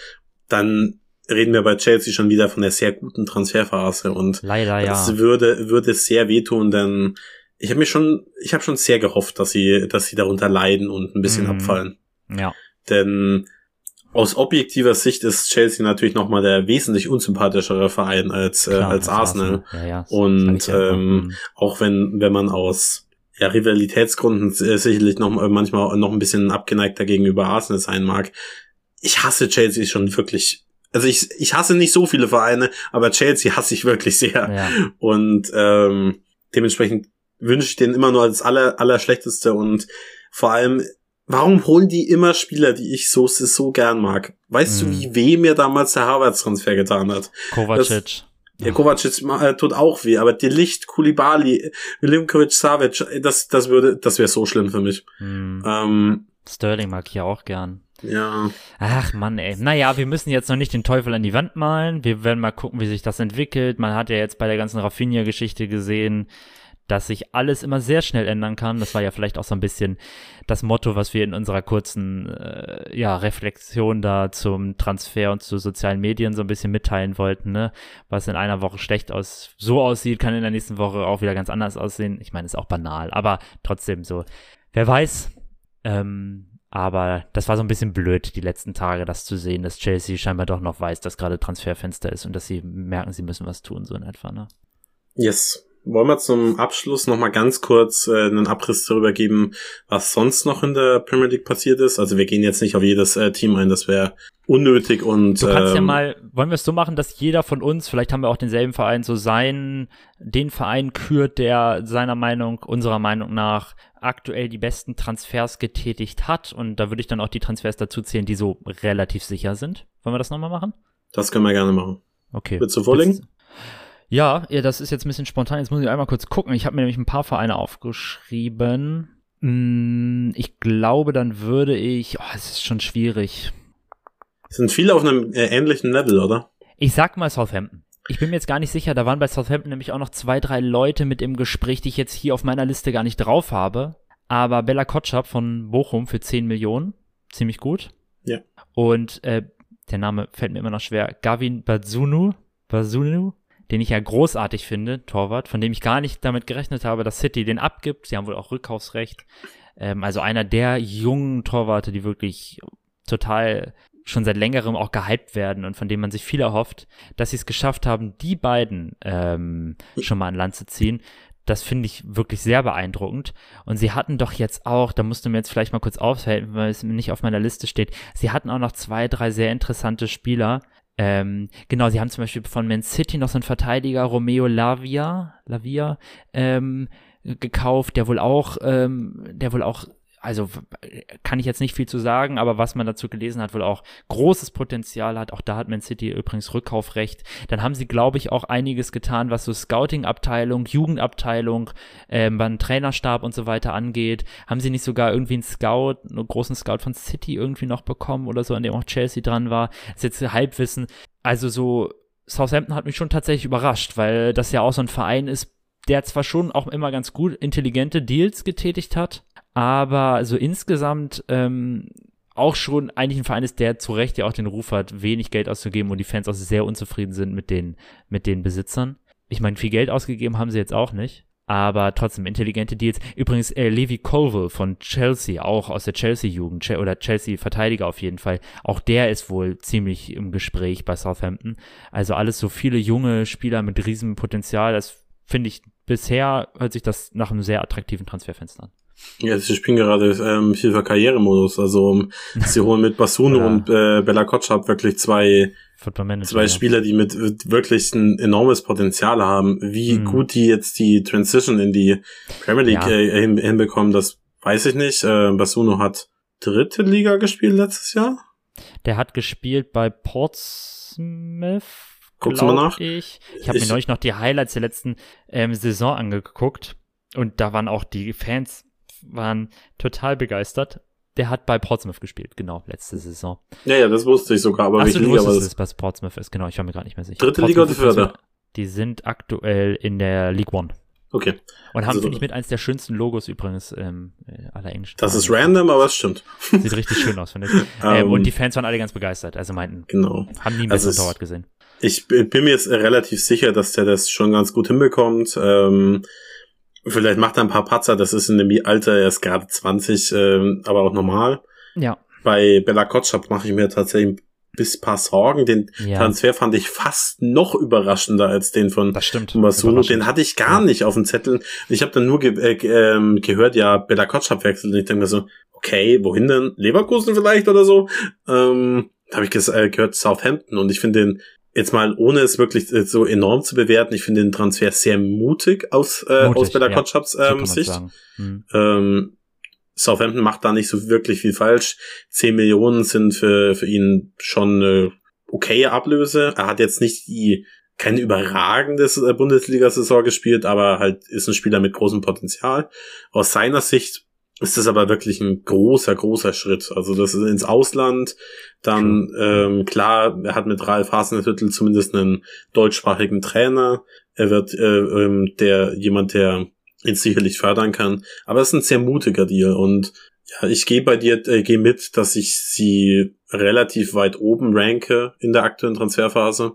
dann reden wir bei Chelsea schon wieder von einer sehr guten Transferphase und Leider ja. das würde, würde sehr wehtun, denn ich habe mir schon, ich habe schon sehr gehofft, dass sie, dass sie darunter leiden und ein bisschen Mhm. abfallen. Ja. Denn aus objektiver Sicht ist Chelsea natürlich nochmal der wesentlich unsympathischere Verein als, äh, Klar, als Arsenal. Ja, ja. Und, sag ich ja immer. ähm, Mhm. Auch wenn, wenn man aus ja, Rivalitätsgründen äh, sicherlich noch äh, manchmal noch ein bisschen abgeneigter gegenüber Arsenal sein mag. Ich hasse Chelsea schon wirklich. Also ich, ich hasse nicht so viele Vereine, aber Chelsea hasse ich wirklich sehr. ja. Und ähm, dementsprechend wünsche ich denen immer nur das aller, allerschlechteste und vor allem, warum holen die immer Spieler, die ich so, so gern mag? Weißt Mhm. du, wie weh mir damals der Harvards-Transfer getan hat? Kovacic. Ja, Kovacic äh, tut auch weh, aber die Licht, Kulibali, Milinkovic, Savic, äh, das, das würde, das wäre so schlimm für mich. Mhm. Ähm, Sterling mag ich ja auch gern. ja, Ach Mann, ey. Naja, wir müssen jetzt noch nicht den Teufel an die Wand malen. Wir werden mal gucken, wie sich das entwickelt. Man hat ja jetzt bei der ganzen Rafinha-Geschichte gesehen, dass sich alles immer sehr schnell ändern kann. Das war ja vielleicht auch so ein bisschen das Motto, was wir in unserer kurzen äh, ja, Reflexion da zum Transfer und zu sozialen Medien so ein bisschen mitteilen wollten. Ne? Was in einer Woche schlecht aus so aussieht, kann in der nächsten Woche auch wieder ganz anders aussehen. Ich meine, ist auch banal, aber trotzdem so. Wer weiß, ähm, aber das war so ein bisschen blöd, die letzten Tage das zu sehen, dass Chelsea scheinbar doch noch weiß, dass gerade Transferfenster ist und dass sie merken, sie müssen was tun, so in etwa. Ne? yes. Wollen wir zum Abschluss noch mal ganz kurz äh, einen Abriss darüber geben, was sonst noch in der Premier League passiert ist? Also wir gehen jetzt nicht auf jedes äh, Team ein, das wäre unnötig und Du kannst ja ähm, mal, wollen wir es so machen, dass jeder von uns, vielleicht haben wir auch denselben Verein, so seinen, den Verein kürt, der seiner Meinung, unserer Meinung nach aktuell die besten Transfers getätigt hat. Und da würde ich dann auch die Transfers dazu zählen, die so relativ sicher sind. Wollen wir das nochmal machen? das können wir gerne machen. Okay. Willst du vorlegen? Ja, ja, das ist jetzt ein bisschen spontan. Jetzt muss ich einmal kurz gucken. Ich habe mir nämlich ein paar Vereine aufgeschrieben. Hm, Ich glaube, dann würde ich. Oh, es ist schon schwierig. Sind viele auf einem äh, ähnlichen Level, oder? Ich sag mal Southampton. Ich bin mir jetzt gar nicht sicher. Da waren bei Southampton nämlich auch noch zwei, drei Leute mit im Gespräch, die ich jetzt hier auf meiner Liste gar nicht drauf habe. Aber Bella Kotschap von Bochum für 10 Millionen. Ziemlich gut. Ja. Und äh, der Name fällt mir immer noch schwer. Gavin Bazunu. Bazunu den ich ja großartig finde, Torwart, von dem ich gar nicht damit gerechnet habe, dass City den abgibt. Sie haben wohl auch Rückkaufsrecht. Ähm, also einer der jungen Torwarte, die wirklich total schon seit längerem auch gehypt werden und von dem man sich viel erhofft, dass sie es geschafft haben, die beiden ähm, schon mal an Land zu ziehen. Das finde ich wirklich sehr beeindruckend. Und sie hatten doch jetzt auch, da musst du mir jetzt vielleicht mal kurz aufhelfen, weil es nicht auf meiner Liste steht, sie hatten auch noch zwei, drei sehr interessante Spieler, ähm, genau, sie haben zum Beispiel von Man City noch so einen Verteidiger, Romeo Lavia, Lavia, ähm, gekauft, der wohl auch, ähm, der wohl auch, also kann ich jetzt nicht viel zu sagen, aber was man dazu gelesen hat, wohl auch großes Potenzial hat. Auch da hat Man City übrigens Rückkaufrecht. Dann haben sie, glaube ich, auch einiges getan, was so Scouting-Abteilung, Jugendabteilung, ähm, beim Trainerstab und so weiter angeht. Haben sie nicht sogar irgendwie einen Scout, einen großen Scout von City irgendwie noch bekommen oder so, an dem auch Chelsea dran war? Das ist jetzt Halbwissen. Also so, Southampton hat mich schon tatsächlich überrascht, weil das ja auch so ein Verein ist, der zwar schon auch immer ganz gut intelligente Deals getätigt hat, aber so insgesamt ähm, auch schon eigentlich ein Verein ist, der zu Recht ja auch den Ruf hat, wenig Geld auszugeben und die Fans auch sehr unzufrieden sind mit den, mit den Besitzern. Ich meine, viel Geld ausgegeben haben sie jetzt auch nicht, aber trotzdem intelligente Deals. Übrigens, äh, Levi Colville von Chelsea, auch aus der Chelsea-Jugend, Che oder Chelsea-Verteidiger auf jeden Fall, auch der ist wohl ziemlich im Gespräch bei Southampton. Also alles so viele junge Spieler mit riesem Potenzial, das finde ich bisher hört sich das nach einem sehr attraktiven Transferfenster an. Ja, sie spielen gerade ähm, FIFA Karrieremodus. Also um, sie holen mit Basuno Ja. und äh, Bella Kotschap wirklich zwei, zwei. Spieler, die mit mit wirklich ein enormes Potenzial haben. Wie Mhm. gut die jetzt die Transition in die Premier League Ja. äh, hin, hinbekommen, das weiß ich nicht. Äh, Basuno hat dritte Liga gespielt letztes Jahr. Der hat gespielt bei Portsmouth. Guckst du mal nach? Ich, ich habe mir Ich- neulich noch die Highlights der letzten ähm, Saison angeguckt und da waren auch die Fans waren total begeistert. Der hat bei Portsmouth gespielt, genau, letzte Saison. Ja, ja, das wusste ich sogar, aber Achso, welche du Liga war das? dass es bei Portsmouth ist, genau, ich war mir gerade nicht mehr sicher. Dritte Liga oder Portsmouth vierte? Die sind aktuell in der League One. Okay. Und haben, Also- finde ich, mit eins der schönsten Logos übrigens ähm, äh, aller englischen. Das ist random, aber es stimmt. Sieht richtig schön aus, finde ich. ähm, Ähm, und die Fans waren alle ganz begeistert. Also meinten, Genau. haben nie einen Also besseren Torwart gesehen. Ich bin mir jetzt relativ sicher, dass der das schon ganz gut hinbekommt. Ähm, vielleicht macht er ein paar Patzer, das ist in dem Alter, er ist gerade 20, ähm, aber auch normal. Ja. Bei Bella Kotschap mache ich mir tatsächlich ein bisschen paar Sorgen. Den Ja. Transfer fand ich fast noch überraschender als den von. Masuno. Den hatte ich gar Ja. nicht auf dem Zettel. Ich habe dann nur ge äh, ähm, gehört, ja, Bella Kotschap wechselt. Und ich denke mir so, okay, wohin denn? Leverkusen vielleicht oder so? Ähm, da habe ich äh, gehört, Southampton. Und ich finde den jetzt mal, ohne es wirklich äh, so enorm zu bewerten, ich finde den Transfer sehr mutig aus, äh, Mutig, aus Bella ja. Kotschaps ähm, Sicht. Hm. Ähm, Southampton macht da nicht so wirklich viel falsch. 10 Millionen sind für, für ihn schon eine okaye Ablöse. Er hat jetzt nicht die, keine überragende Bundesliga-Saison gespielt, aber halt ist ein Spieler mit großem Potenzial. Aus seiner Sicht ist das aber wirklich ein großer, großer Schritt. Also das ist ins Ausland. Dann, ähm, klar, er hat mit Ralf Hasenhüttl zumindest einen deutschsprachigen Trainer. Er wird äh, ähm, der jemand, der ihn sicherlich fördern kann. Aber es ist ein sehr mutiger Deal und ja, ich gehe bei dir, äh, gehe mit, dass ich sie relativ weit oben ranke in der aktuellen Transferphase.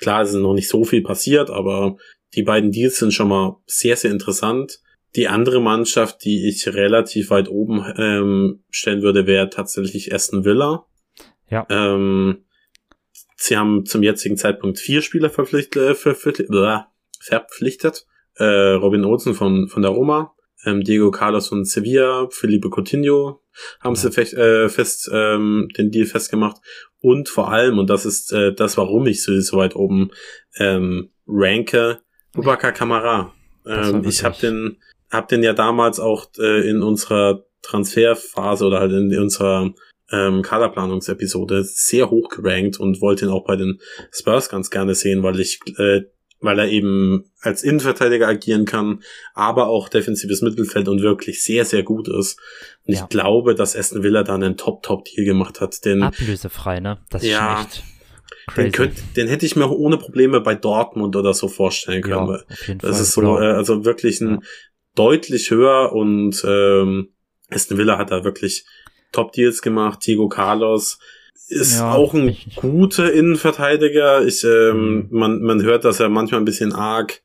Klar, es ist noch nicht so viel passiert, aber die beiden Deals sind schon mal sehr, sehr interessant. Die andere Mannschaft, die ich relativ weit oben ähm, stellen würde, wäre tatsächlich Aston Villa. Ja. Ähm, sie haben zum jetzigen Zeitpunkt vier Spieler verpflichtet, äh, verpflichtet. Äh, Robin Olsen von, von der Roma, ähm, Diego Carlos von Sevilla, Felipe Coutinho haben Ja. sie fest, äh, fest ähm, den Deal festgemacht. Und vor allem, und das ist äh, das, warum ich sie so weit oben ähm, ranke, Boubacar Kamara. Ähm, ich habe den, hab den ja damals auch äh, in unserer Transferphase oder halt in unserer ähm, Kaderplanungsepisode sehr hoch gerankt und wollte ihn auch bei den Spurs ganz gerne sehen, weil ich, äh, weil er eben als Innenverteidiger agieren kann, aber auch defensives Mittelfeld und wirklich sehr, sehr gut ist. Und Ja. ich glaube, dass Aston Villa da einen Top-Top-Deal gemacht hat, denn Ablösefrei, ne? Das ist Ja. echt den, könnt, den hätte ich mir auch ohne Probleme bei Dortmund oder so vorstellen ja, können. jeden Das ist so, Oder- äh, also wirklich ein Ja. Deutlich höher und ähm, Aston Villa hat da wirklich Top-Deals gemacht. Diego Carlos ist Ja, auch ein ich- guter Innenverteidiger. Ich, ähm, Mhm. man, man hört, dass er manchmal ein bisschen arg,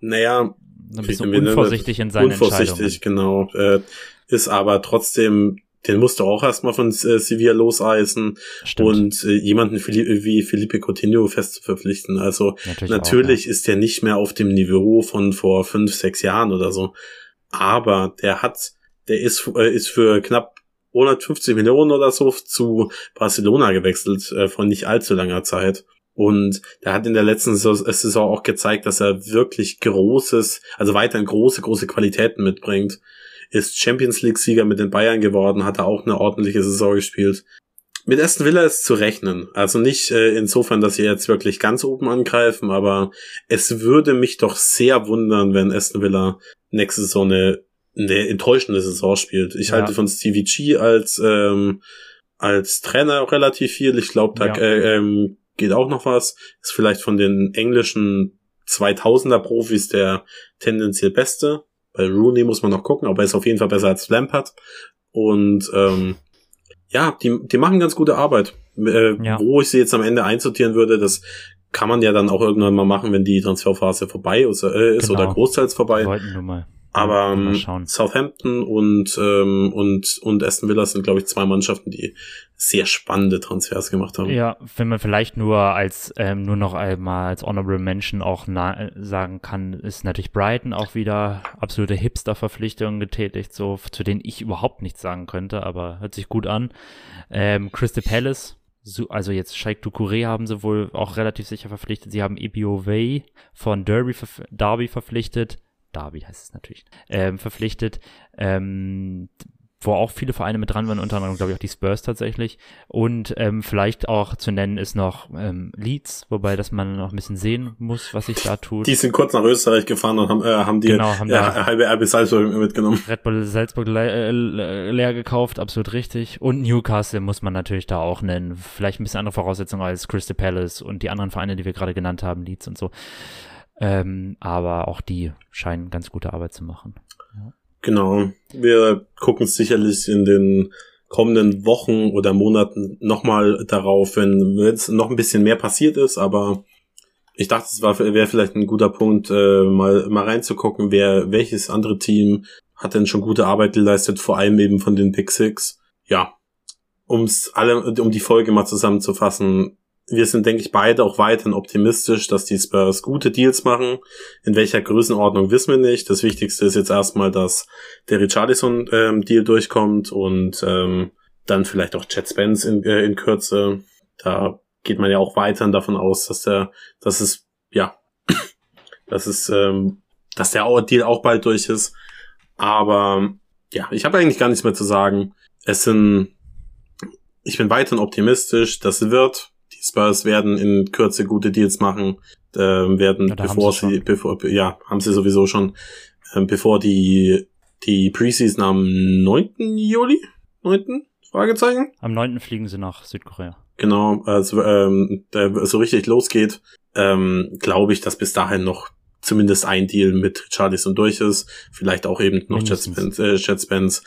naja, ein bisschen unvorsichtig in seinen unvorsichtig, genau. Äh, ist aber trotzdem, den musst du auch erstmal von äh, Sevilla loseisen Stimmt. und äh, jemanden wie Felipe Coutinho fest zu verpflichten. Also natürlich, Natürlich ist der nicht mehr auf dem Niveau von vor fünf, sechs Jahren oder so. Aber der hat, der ist, äh, ist für knapp 150 Millionen oder so zu Barcelona gewechselt, äh, vor nicht allzu langer Zeit. Und der hat in der letzten Saison Saison auch gezeigt, dass er wirklich großes, also weiterhin große, große Qualitäten mitbringt. Ist Champions League Sieger mit den Bayern geworden, hat er auch eine ordentliche Saison gespielt. Mit Aston Villa ist zu rechnen. Also nicht äh, insofern, dass sie jetzt wirklich ganz oben angreifen, aber es würde mich doch sehr wundern, wenn Aston Villa nächste Saison eine, eine enttäuschende Saison spielt. Ich Ja. halte von Stevie G als ähm, als Trainer relativ viel. Ich glaube, da Ja. äh, ähm, geht auch noch was. Ist vielleicht von den englischen 2000er Profis der tendenziell beste. Bei Rooney muss man noch gucken, aber er ist auf jeden Fall besser als Lampard. Und ähm, ja, die, die machen ganz gute Arbeit. Äh, Ja. Wo ich sie jetzt am Ende einsortieren würde, das kann man ja dann auch irgendwann mal machen, wenn die Transferphase vorbei ist, äh, ist Genau. oder großteils vorbei. Wollten nur mal. Aber ähm. Southampton und, ähm, und, und Aston Villa sind, glaube ich, zwei Mannschaften, die sehr spannende Transfers gemacht haben. Ja, wenn man vielleicht nur als ähm, nur noch einmal als Honorable Mention auch na sagen kann, ist natürlich Brighton auch wieder absolute Hipster-Verpflichtungen getätigt, so zu denen ich überhaupt nichts sagen könnte, aber hört sich gut an. Ähm, Crystal Palace, so, also jetzt Sheikh Ducouré haben sie wohl auch relativ sicher verpflichtet. Sie haben Ebio Way von Derby, Derby verpflichtet. Derby heißt es natürlich. Ähm, verpflichtet. Ähm, wo auch viele Vereine mit dran waren, unter anderem, glaube ich, auch die Spurs tatsächlich. Und ähm, vielleicht auch zu nennen ist noch ähm, Leeds, wobei das man noch ein bisschen sehen muss, was sich da tut. Die sind kurz nach Österreich gefahren und haben, äh, haben die Genau, haben da- halbe RB Salzburg mitgenommen. Red Bull Salzburg le äh, le- leer gekauft, absolut richtig. Und Newcastle muss man natürlich da auch nennen. Vielleicht ein bisschen andere Voraussetzungen als Crystal Palace und die anderen Vereine, die wir gerade genannt haben, Leeds und so. Ähm, aber auch die scheinen ganz gute Arbeit zu machen. Genau. Wir gucken sicherlich in den kommenden Wochen oder Monaten nochmal darauf, wenn jetzt noch ein bisschen mehr passiert ist, aber ich dachte, es wäre vielleicht ein guter Punkt, äh, mal mal reinzugucken, wer welches andere Team hat denn schon gute Arbeit geleistet, vor allem eben von den Big Six. Ja, ums alle um die Folge mal zusammenzufassen. Wir sind, denke ich, beide auch weiterhin optimistisch, dass die Spurs gute Deals machen. In welcher Größenordnung wissen wir nicht. Das Wichtigste ist jetzt erstmal, dass der Richarlison-Deal durchkommt und ähm, dann vielleicht auch Chad Spence in, äh, in Kürze. Da geht man ja auch weiterhin davon aus, dass der, dass es, ja, dass es, ähm, dass der Deal auch bald durch ist. Aber ja, ich habe eigentlich gar nichts mehr zu sagen. Es sind, ich bin weiterhin optimistisch, das wird. Spurs werden in Kürze gute Deals machen, ähm, werden, Ja, bevor sie sie, bevor, ja, haben sie sowieso schon, ähm, bevor die, die Preseason am 9. Juli, 9. Fragezeichen? Am 9. fliegen sie nach Südkorea. Genau, also ähm, so richtig losgeht, ähm, glaube ich, dass bis dahin noch zumindest ein Deal mit Richarlison durch ist. Vielleicht auch eben noch Jet. Spence, äh, Jet Spence.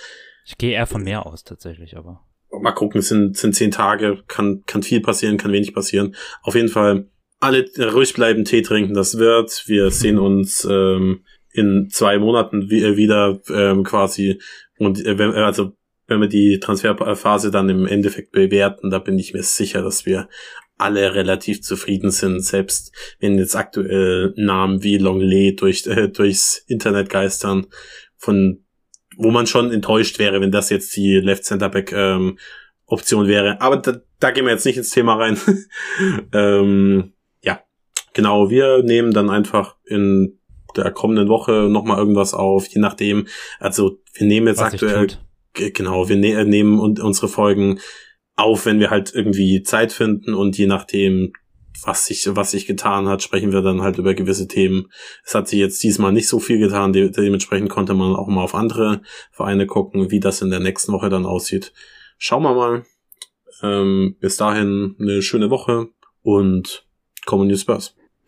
Ich gehe eher von mehr aus tatsächlich, aber. Mal gucken, es sind, sind zehn Tage, kann, kann viel passieren, kann wenig passieren. Auf jeden Fall alle ruhig bleiben, Tee trinken, das wird. Wir sehen uns ähm, in zwei Monaten äh, wieder ähm, quasi. Und äh, wenn, also wenn wir die Transferphase dann im Endeffekt bewerten, da bin ich mir sicher, dass wir alle relativ zufrieden sind, selbst wenn jetzt aktuell Namen wie Longley durch, äh, durchs Internet geistern, von wo man schon enttäuscht wäre, wenn das jetzt die Left Center Back ähm, Option wäre. Aber da, da gehen wir jetzt nicht ins Thema rein. ähm, ja, genau. Wir nehmen dann einfach in der kommenden Woche nochmal irgendwas auf, je nachdem. Also wir nehmen jetzt Was aktuell Genau, wir ne nehmen und unsere Folgen auf, wenn wir halt irgendwie Zeit finden und je nachdem, was sich, was sich getan hat, sprechen wir dann halt über gewisse Themen. Es hat sich jetzt diesmal nicht so viel getan, de dementsprechend konnte man auch mal auf andere Vereine gucken, wie das in der nächsten Woche dann aussieht. Schauen wir mal. Ähm, bis dahin eine schöne Woche und Common News Spurs.